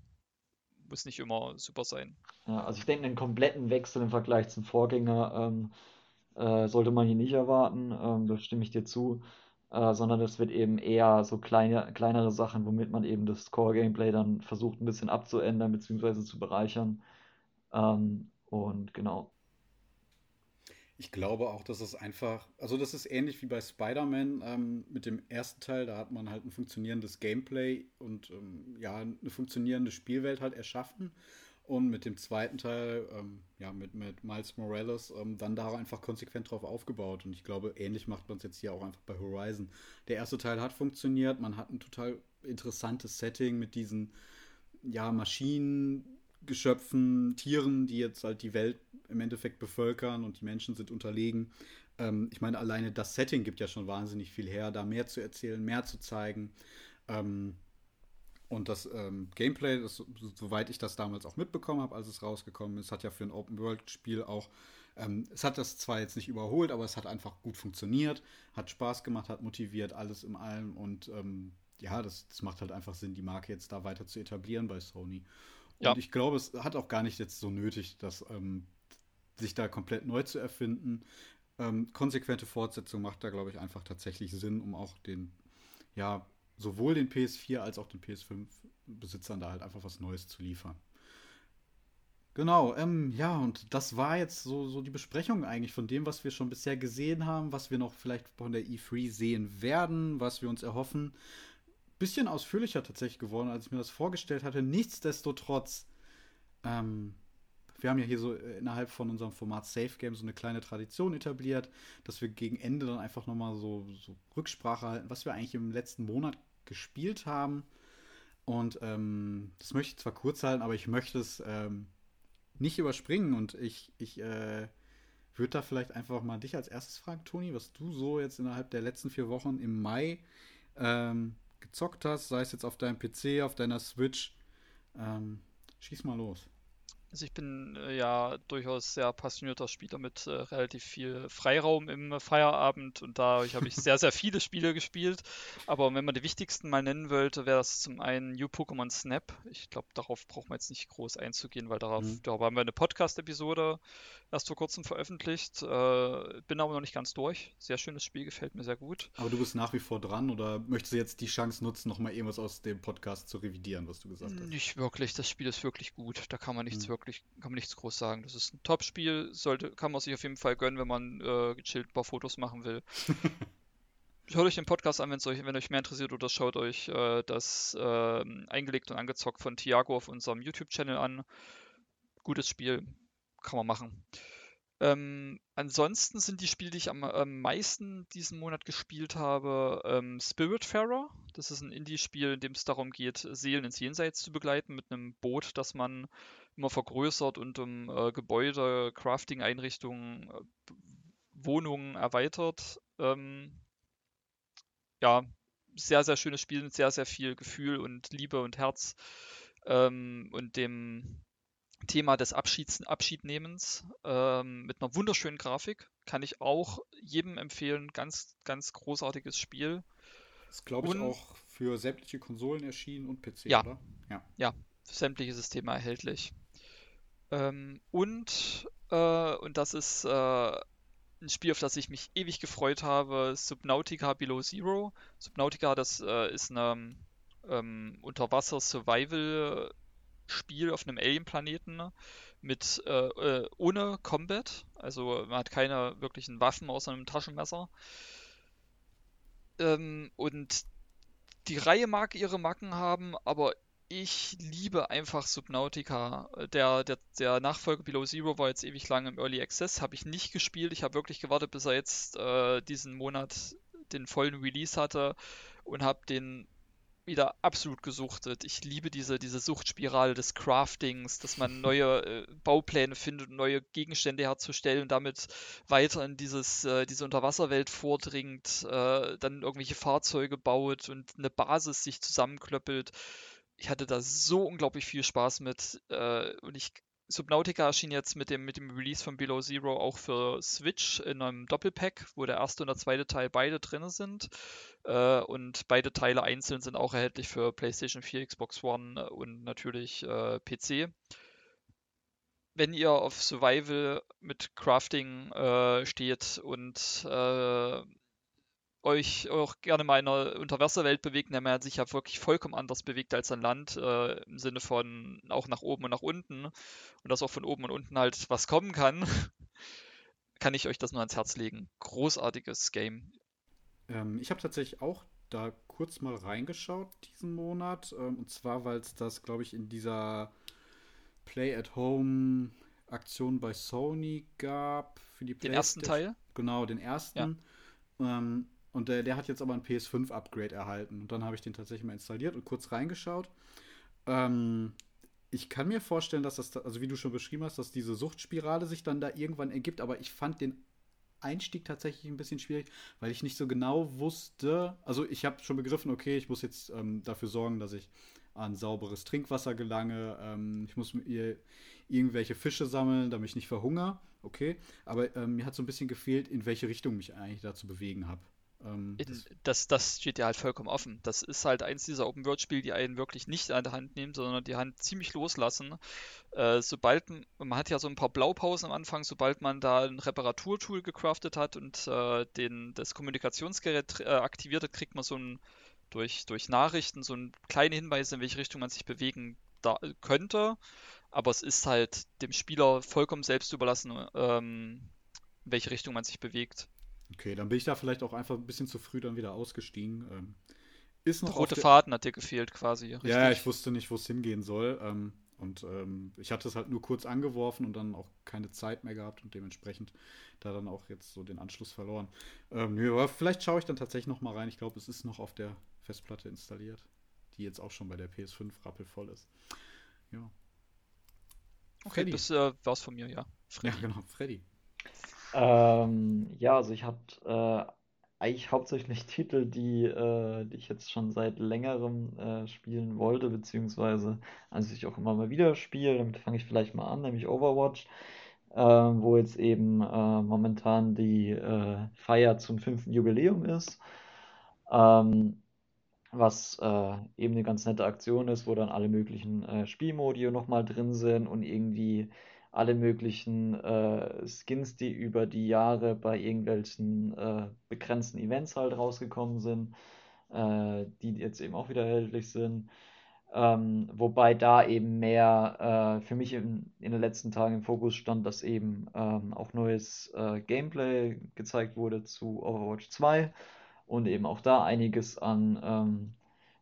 muss nicht immer super sein. Ja, also ich denke, einen kompletten Wechsel im Vergleich zum Vorgänger ähm, äh, sollte man hier nicht erwarten. Ähm, da stimme ich dir zu äh, sondern es wird eben eher so kleine, kleinere Sachen, womit man eben das Core-Gameplay dann versucht ein bisschen abzuändern bzw. zu bereichern. Ähm, und genau. Ich glaube auch, dass es einfach, also das ist ähnlich wie bei Spider-Man ähm, mit dem ersten Teil, da hat man halt ein funktionierendes Gameplay und ähm, ja, eine funktionierende Spielwelt halt erschaffen und mit dem zweiten Teil, ähm, ja, mit, mit Miles Morales, ähm, dann da einfach konsequent drauf aufgebaut. Und ich glaube, ähnlich macht man es jetzt hier auch einfach bei Horizon. Der erste Teil hat funktioniert, man hat ein total interessantes Setting mit diesen, ja, Maschinengeschöpfen, Tieren, die jetzt halt die Welt im Endeffekt bevölkern und die Menschen sind unterlegen. Ähm, ich meine, alleine das Setting gibt ja schon wahnsinnig viel her, da mehr zu erzählen, mehr zu zeigen. Ähm, und das ähm, Gameplay, das, soweit ich das damals auch mitbekommen habe, als es rausgekommen ist, hat ja für ein Open-World-Spiel auch, ähm, es hat das zwar jetzt nicht überholt, aber es hat einfach gut funktioniert, hat Spaß gemacht, hat motiviert, alles im allem. Und ähm, ja, das, das, macht halt einfach Sinn, die Marke jetzt da weiter zu etablieren bei Sony. Und ja. ich glaube, es hat auch gar nicht jetzt so nötig, dass, ähm, sich da komplett neu zu erfinden. Ähm, konsequente Fortsetzung macht da, glaube ich, einfach tatsächlich Sinn, um auch den, ja, sowohl den PS4 als auch den PS5-Besitzern da halt einfach was Neues zu liefern. Genau, ähm, ja, und das war jetzt so, so die Besprechung eigentlich von dem, was wir schon bisher gesehen haben, was wir noch vielleicht von der E3 sehen werden, was wir uns erhoffen. Bisschen ausführlicher tatsächlich geworden, als ich mir das vorgestellt hatte. Nichtsdestotrotz, ähm, wir haben ja hier so äh, innerhalb von unserem Format Safe Game so eine kleine Tradition etabliert, dass wir gegen Ende dann einfach nochmal so, so Rücksprache halten, was wir eigentlich im letzten Monat gespielt haben. Und ähm, das möchte ich zwar kurz halten, aber ich möchte es ähm, nicht überspringen. Und ich, ich äh, würde da vielleicht einfach mal dich als erstes fragen, Toni, was du so jetzt innerhalb der letzten vier Wochen im Mai ähm, gezockt hast, sei es jetzt auf deinem PC, auf deiner Switch. Ähm, schieß mal los. Also ich bin äh, ja durchaus sehr passionierter Spieler mit äh, relativ viel Freiraum im Feierabend und dadurch habe ich sehr, sehr viele Spiele gespielt. Aber wenn man die wichtigsten mal nennen wollte, wäre das zum einen New Pokémon Snap. Ich glaube, darauf braucht man jetzt nicht groß einzugehen, weil darauf, mhm. darüber haben wir eine Podcast-Episode erst vor kurzem veröffentlicht. Äh, bin aber noch nicht ganz durch. Sehr schönes Spiel, gefällt mir sehr gut. Aber du bist nach wie vor dran oder möchtest du jetzt die Chance nutzen, nochmal irgendwas aus dem Podcast zu revidieren, was du gesagt hast? Nicht wirklich, das Spiel ist wirklich gut. Da kann man nichts mhm. wirklich wirklich, kann man nichts groß sagen. Das ist ein Top-Spiel, sollte, kann man sich auf jeden Fall gönnen, wenn man äh, gechillt ein paar Fotos machen will. Hört euch den Podcast an, euch, wenn euch mehr interessiert, oder schaut euch äh, das äh, eingelegt und angezockt von Thiago auf unserem YouTube-Channel an. Gutes Spiel, kann man machen. Ähm, ansonsten sind die Spiele, die ich am, am meisten diesen Monat gespielt habe, ähm, Spiritfarer. Das ist ein Indie-Spiel, in dem es darum geht, Seelen ins Jenseits zu begleiten mit einem Boot, das man immer vergrößert und um äh, Gebäude, Crafting-Einrichtungen, äh, Wohnungen erweitert. Ähm, ja, sehr, sehr schönes Spiel mit sehr, sehr viel Gefühl und Liebe und Herz ähm, und dem Thema des Abschieds, Abschiednehmens ähm, mit einer wunderschönen Grafik. Kann ich auch jedem empfehlen. Ganz, ganz großartiges Spiel. Ist, glaube ich, und, auch für sämtliche Konsolen erschienen und PC, ja, oder? Ja. Ja, für sämtliche Systeme erhältlich. Ähm, und, äh, und das ist äh, ein Spiel, auf das ich mich ewig gefreut habe, Subnautica Below Zero. Subnautica, das äh, ist eine ähm, Unterwasser-Survival- Spiel auf einem Alien-Planeten mit äh, äh, ohne Combat. Also man hat keine wirklichen Waffen außer einem Taschenmesser. Ähm, und die Reihe mag ihre Macken haben, aber ich liebe einfach Subnautica. Der, der, der Nachfolger Below Zero war jetzt ewig lang im Early Access, habe ich nicht gespielt. Ich habe wirklich gewartet, bis er jetzt äh, diesen Monat den vollen Release hatte und habe den wieder absolut gesuchtet. Ich liebe diese, diese Suchtspirale des Craftings, dass man neue äh, Baupläne findet, neue Gegenstände herzustellen und damit weiter in dieses, äh, diese Unterwasserwelt vordringt, äh, dann irgendwelche Fahrzeuge baut und eine Basis sich zusammenklöppelt ich hatte da so unglaublich viel Spaß mit äh, und ich Subnautica erschien jetzt mit dem, mit dem Release von Below Zero auch für Switch in einem Doppelpack, wo der erste und der zweite Teil beide drin sind. Äh, und beide Teile einzeln sind auch erhältlich für PlayStation 4, Xbox One und natürlich äh, PC. Wenn ihr auf Survival mit Crafting äh, steht und äh, euch auch gerne mal in einer Unterwasserwelt bewegt, der man sich ja wirklich vollkommen anders bewegt als an Land, äh, im Sinne von auch nach oben und nach unten und dass auch von oben und unten halt was kommen kann, kann ich euch das nur ans Herz legen. Großartiges Game. Ähm, ich habe tatsächlich auch da kurz mal reingeschaut diesen Monat ähm, und zwar, weil es das, glaube ich, in dieser Play at Home Aktion bei Sony gab für die Den ersten Teil? Genau, den ersten. Ja. Ähm, und der, der hat jetzt aber ein PS5-Upgrade erhalten. Und dann habe ich den tatsächlich mal installiert und kurz reingeschaut. Ähm, ich kann mir vorstellen, dass das, also wie du schon beschrieben hast, dass diese Suchtspirale sich dann da irgendwann ergibt, aber ich fand den Einstieg tatsächlich ein bisschen schwierig, weil ich nicht so genau wusste. Also ich habe schon begriffen, okay, ich muss jetzt ähm, dafür sorgen, dass ich an sauberes Trinkwasser gelange. Ähm, ich muss mir irgendwelche Fische sammeln, damit ich nicht verhungere. Okay, aber ähm, mir hat so ein bisschen gefehlt, in welche Richtung mich eigentlich da zu bewegen habe. Ähm, In, das, das steht ja halt vollkommen offen. Das ist halt eins dieser Open-World-Spiele, die einen wirklich nicht an der Hand nehmen, sondern die Hand ziemlich loslassen. Äh, sobald, man hat ja so ein paar Blaupausen am Anfang, sobald man da ein Reparaturtool gecraftet hat und äh, den, das Kommunikationsgerät äh, aktiviert hat, kriegt man so ein, durch, durch Nachrichten so ein kleine Hinweise, in welche Richtung man sich bewegen da, könnte. Aber es ist halt dem Spieler vollkommen selbst überlassen, ähm, in welche Richtung man sich bewegt. Okay, dann bin ich da vielleicht auch einfach ein bisschen zu früh dann wieder ausgestiegen. Ähm, ist noch rote Faden hat dir gefehlt quasi. Richtig? Ja, ich wusste nicht, wo es hingehen soll. Ähm, und ähm, ich hatte es halt nur kurz angeworfen und dann auch keine Zeit mehr gehabt und dementsprechend da dann auch jetzt so den Anschluss verloren. Ähm, nö, aber vielleicht schaue ich dann tatsächlich noch mal rein. Ich glaube, es ist noch auf der Festplatte installiert, die jetzt auch schon bei der PS5 rappelvoll ist. Ja. Okay, Freddy. das äh, war's von mir, ja. Freddy. Ja, genau, Freddy. Ähm, ja, also ich habe äh, eigentlich hauptsächlich Titel, die, äh, die ich jetzt schon seit längerem äh, spielen wollte, beziehungsweise also ich auch immer mal wieder spiele. Damit fange ich vielleicht mal an, nämlich Overwatch, äh, wo jetzt eben äh, momentan die äh, Feier zum fünften Jubiläum ist. Ähm, was äh, eben eine ganz nette Aktion ist, wo dann alle möglichen Spielmodi nochmal drin sind und irgendwie alle möglichen äh, Skins, die über die Jahre bei irgendwelchen äh, begrenzten Events halt rausgekommen sind, äh, die jetzt eben auch wieder erhältlich sind. Ähm, wobei da eben mehr äh, für mich in, in, den letzten Tagen im Fokus stand, dass eben ähm, auch neues äh, Gameplay gezeigt wurde zu Overwatch 2 und eben auch da einiges an ähm,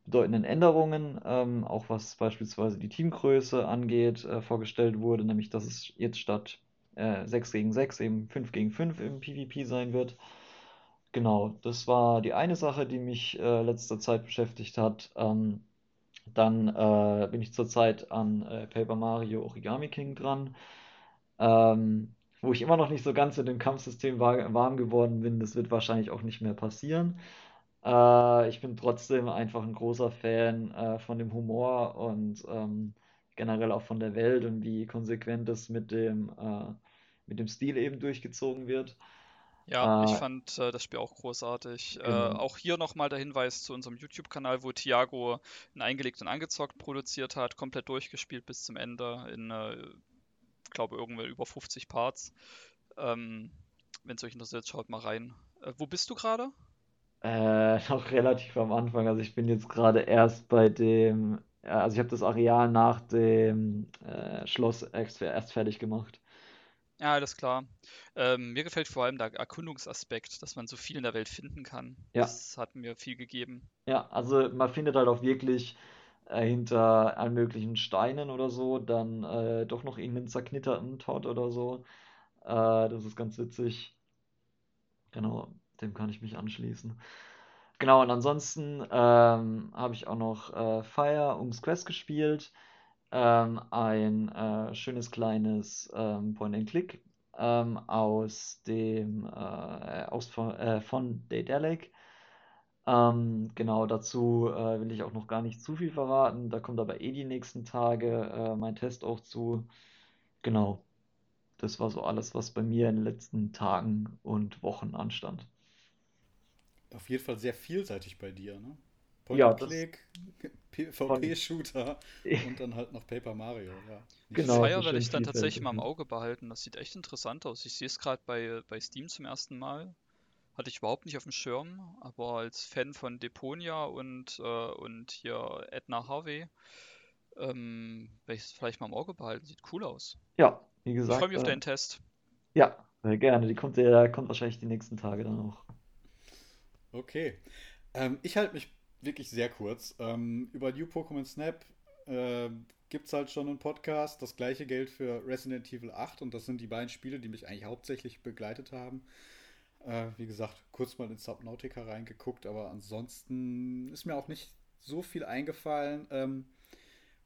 bedeutenden Änderungen, ähm, auch was beispielsweise die Teamgröße angeht, äh, vorgestellt wurde, nämlich dass es jetzt statt äh, 6 gegen 6 eben 5 gegen 5 im PvP sein wird. Genau, das war die eine Sache, die mich äh, letzter Zeit beschäftigt hat. Ähm, dann äh, bin ich zurzeit an äh, Paper Mario Origami King dran, ähm, wo ich immer noch nicht so ganz in dem Kampfsystem war, warm geworden bin. Das wird wahrscheinlich auch nicht mehr passieren. Äh, ich bin trotzdem einfach ein großer Fan äh, von dem Humor und ähm, generell auch von der Welt und wie konsequent das mit dem, äh, mit dem Stil eben durchgezogen wird. Ja, ich äh, fand äh, das Spiel auch großartig. Äh, genau. auch hier nochmal der Hinweis zu unserem YouTube-Kanal, wo Thiago ein eingelegt und angezockt produziert hat, komplett durchgespielt bis zum Ende in, ich glaube, irgendwo über 50 Parts. Ähm, Wenn es euch interessiert, schaut mal rein. wo bist du gerade? Äh, noch relativ am Anfang. Also ich bin jetzt gerade erst bei dem Ja, also ich habe das Areal nach dem äh, Schloss erst, erst fertig gemacht. Ja, alles klar. Ähm, mir gefällt vor allem der Erkundungsaspekt, dass man so viel in der Welt finden kann. Ja. Das hat mir viel gegeben. Ja, also man findet halt auch wirklich äh, hinter allen möglichen Steinen oder so dann äh, doch noch irgendeinen zerknitterten Todd oder so. Äh, das ist ganz witzig. Genau, dem kann ich mich anschließen. Genau, und ansonsten ähm, habe ich auch noch äh, Fire ums Quest gespielt. Ähm, ein äh, schönes kleines ähm, Point-and-Click ähm, aus dem äh, aus von, äh, Daedalic. Ähm, genau, dazu äh, will ich auch noch gar nicht zu viel verraten. Da kommt aber eh die nächsten Tage äh, mein Test auch zu. Genau, das war so alles, was bei mir in den letzten Tagen und Wochen anstand. Auf jeden Fall sehr vielseitig bei dir, ne? Ja, das Point-and-Click, von, PvP-Shooter und dann halt noch Paper Mario, ja. Nicht Die genau, Fire werde ich dann tatsächlich mal im? Auge behalten. Das sieht echt interessant aus. Ich sehe es gerade bei, bei Steam zum ersten Mal. Hatte ich überhaupt nicht auf dem Schirm, aber als Fan von Deponia und, äh, und hier Edna Harvey ähm, werde ich es vielleicht mal im Auge behalten. Sieht cool aus. Ja, wie Ich freue gesagt, mich auf äh, deinen Test. ja, gerne. Die kommt, der kommt wahrscheinlich die nächsten Tage dann auch. Okay. Ähm, ich halte mich wirklich sehr kurz. Ähm, über New Pokémon Snap äh, gibt es halt schon einen Podcast. Das gleiche gilt für Resident Evil 8 und das sind die beiden Spiele, die mich eigentlich hauptsächlich begleitet haben. Äh, wie gesagt, kurz mal in Subnautica reingeguckt, aber ansonsten ist mir auch nicht so viel eingefallen. Ähm,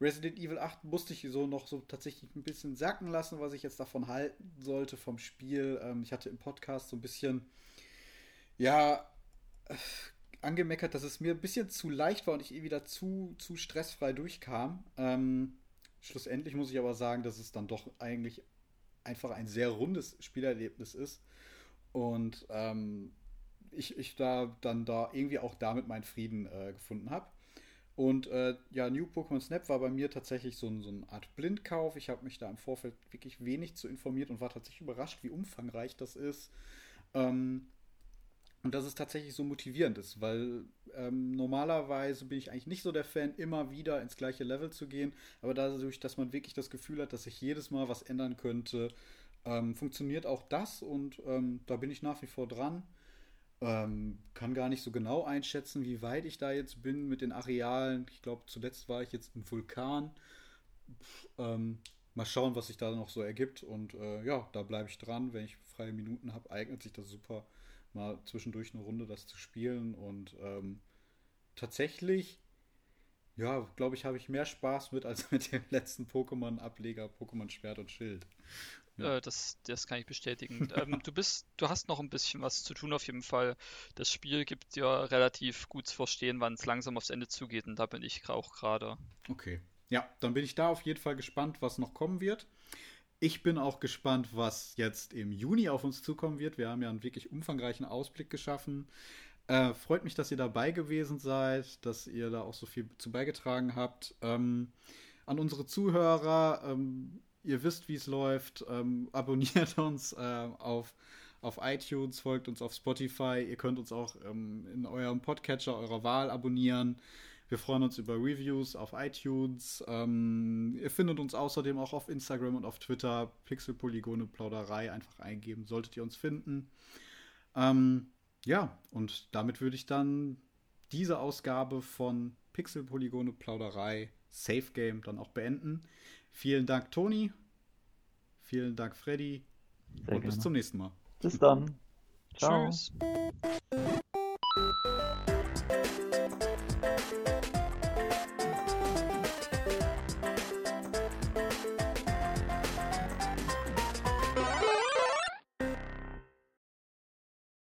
Resident Evil 8 musste ich so noch so tatsächlich ein bisschen sacken lassen, was ich jetzt davon halten sollte vom Spiel. Ähm, ich hatte im Podcast so ein bisschen, ja, angemeckert, dass es mir ein bisschen zu leicht war und ich eh wieder zu, zu stressfrei durchkam. Ähm, schlussendlich muss ich aber sagen, dass es dann doch eigentlich einfach ein sehr rundes Spielerlebnis ist. Und ähm, ich, ich da dann da irgendwie auch damit meinen Frieden äh, gefunden habe. Und äh, ja, New Pokémon Snap war bei mir tatsächlich so, ein, so eine Art Blindkauf. Ich habe mich da im Vorfeld wirklich wenig zu informiert und war tatsächlich überrascht, wie umfangreich das ist. Ähm, und dass es tatsächlich so motivierend ist, weil ähm, normalerweise bin ich eigentlich nicht so der Fan, immer wieder ins gleiche Level zu gehen. Aber dadurch, dass man wirklich das Gefühl hat, dass sich jedes Mal was ändern könnte, ähm, funktioniert auch das und ähm, da bin ich nach wie vor dran. Ähm, kann gar nicht so genau einschätzen, wie weit ich da jetzt bin mit den Arealen. Ich glaube, zuletzt war ich jetzt im Vulkan. Pff, ähm, mal schauen, was sich da noch so ergibt. Und äh, ja, da bleibe ich dran. Wenn ich freie Minuten habe, eignet sich das super, mal zwischendurch eine Runde das zu spielen. Und ähm, tatsächlich, ja, glaube ich, habe ich mehr Spaß mit als mit dem letzten Pokémon-Ableger, Pokémon Schwert und Schild. Ja. Äh, das, das kann ich bestätigen. Ähm, du bist, du hast noch ein bisschen was zu tun auf jeden Fall. Das Spiel gibt dir relativ gut zu verstehen, wann es langsam aufs Ende zugeht und da bin ich auch gerade. Okay. Ja, dann bin ich da auf jeden Fall gespannt, was noch kommen wird. Ich bin auch gespannt, was jetzt im Juni auf uns zukommen wird. Wir haben ja einen wirklich umfangreichen Ausblick geschaffen. Äh, freut mich, dass ihr dabei gewesen seid, dass ihr da auch so viel zu beigetragen habt. Ähm, an unsere Zuhörer, ähm, ihr wisst, wie es läuft. Ähm, abonniert uns äh, auf, auf iTunes, folgt uns auf Spotify. Ihr könnt uns auch ähm, in eurem Podcatcher eurer Wahl abonnieren. Wir freuen uns über Reviews auf iTunes. Ähm, ihr findet uns außerdem auch auf Instagram und auf Twitter. Pixelpolygone Plauderei einfach eingeben, solltet ihr uns finden. Ähm, ja, und damit würde ich dann diese Ausgabe von Pixelpolygone Plauderei Safe Game dann auch beenden. Vielen Dank, Toni. Vielen Dank, Freddy. Sehr und bis gerne. zum nächsten Mal. Bis dann. Ciao. Tschüss.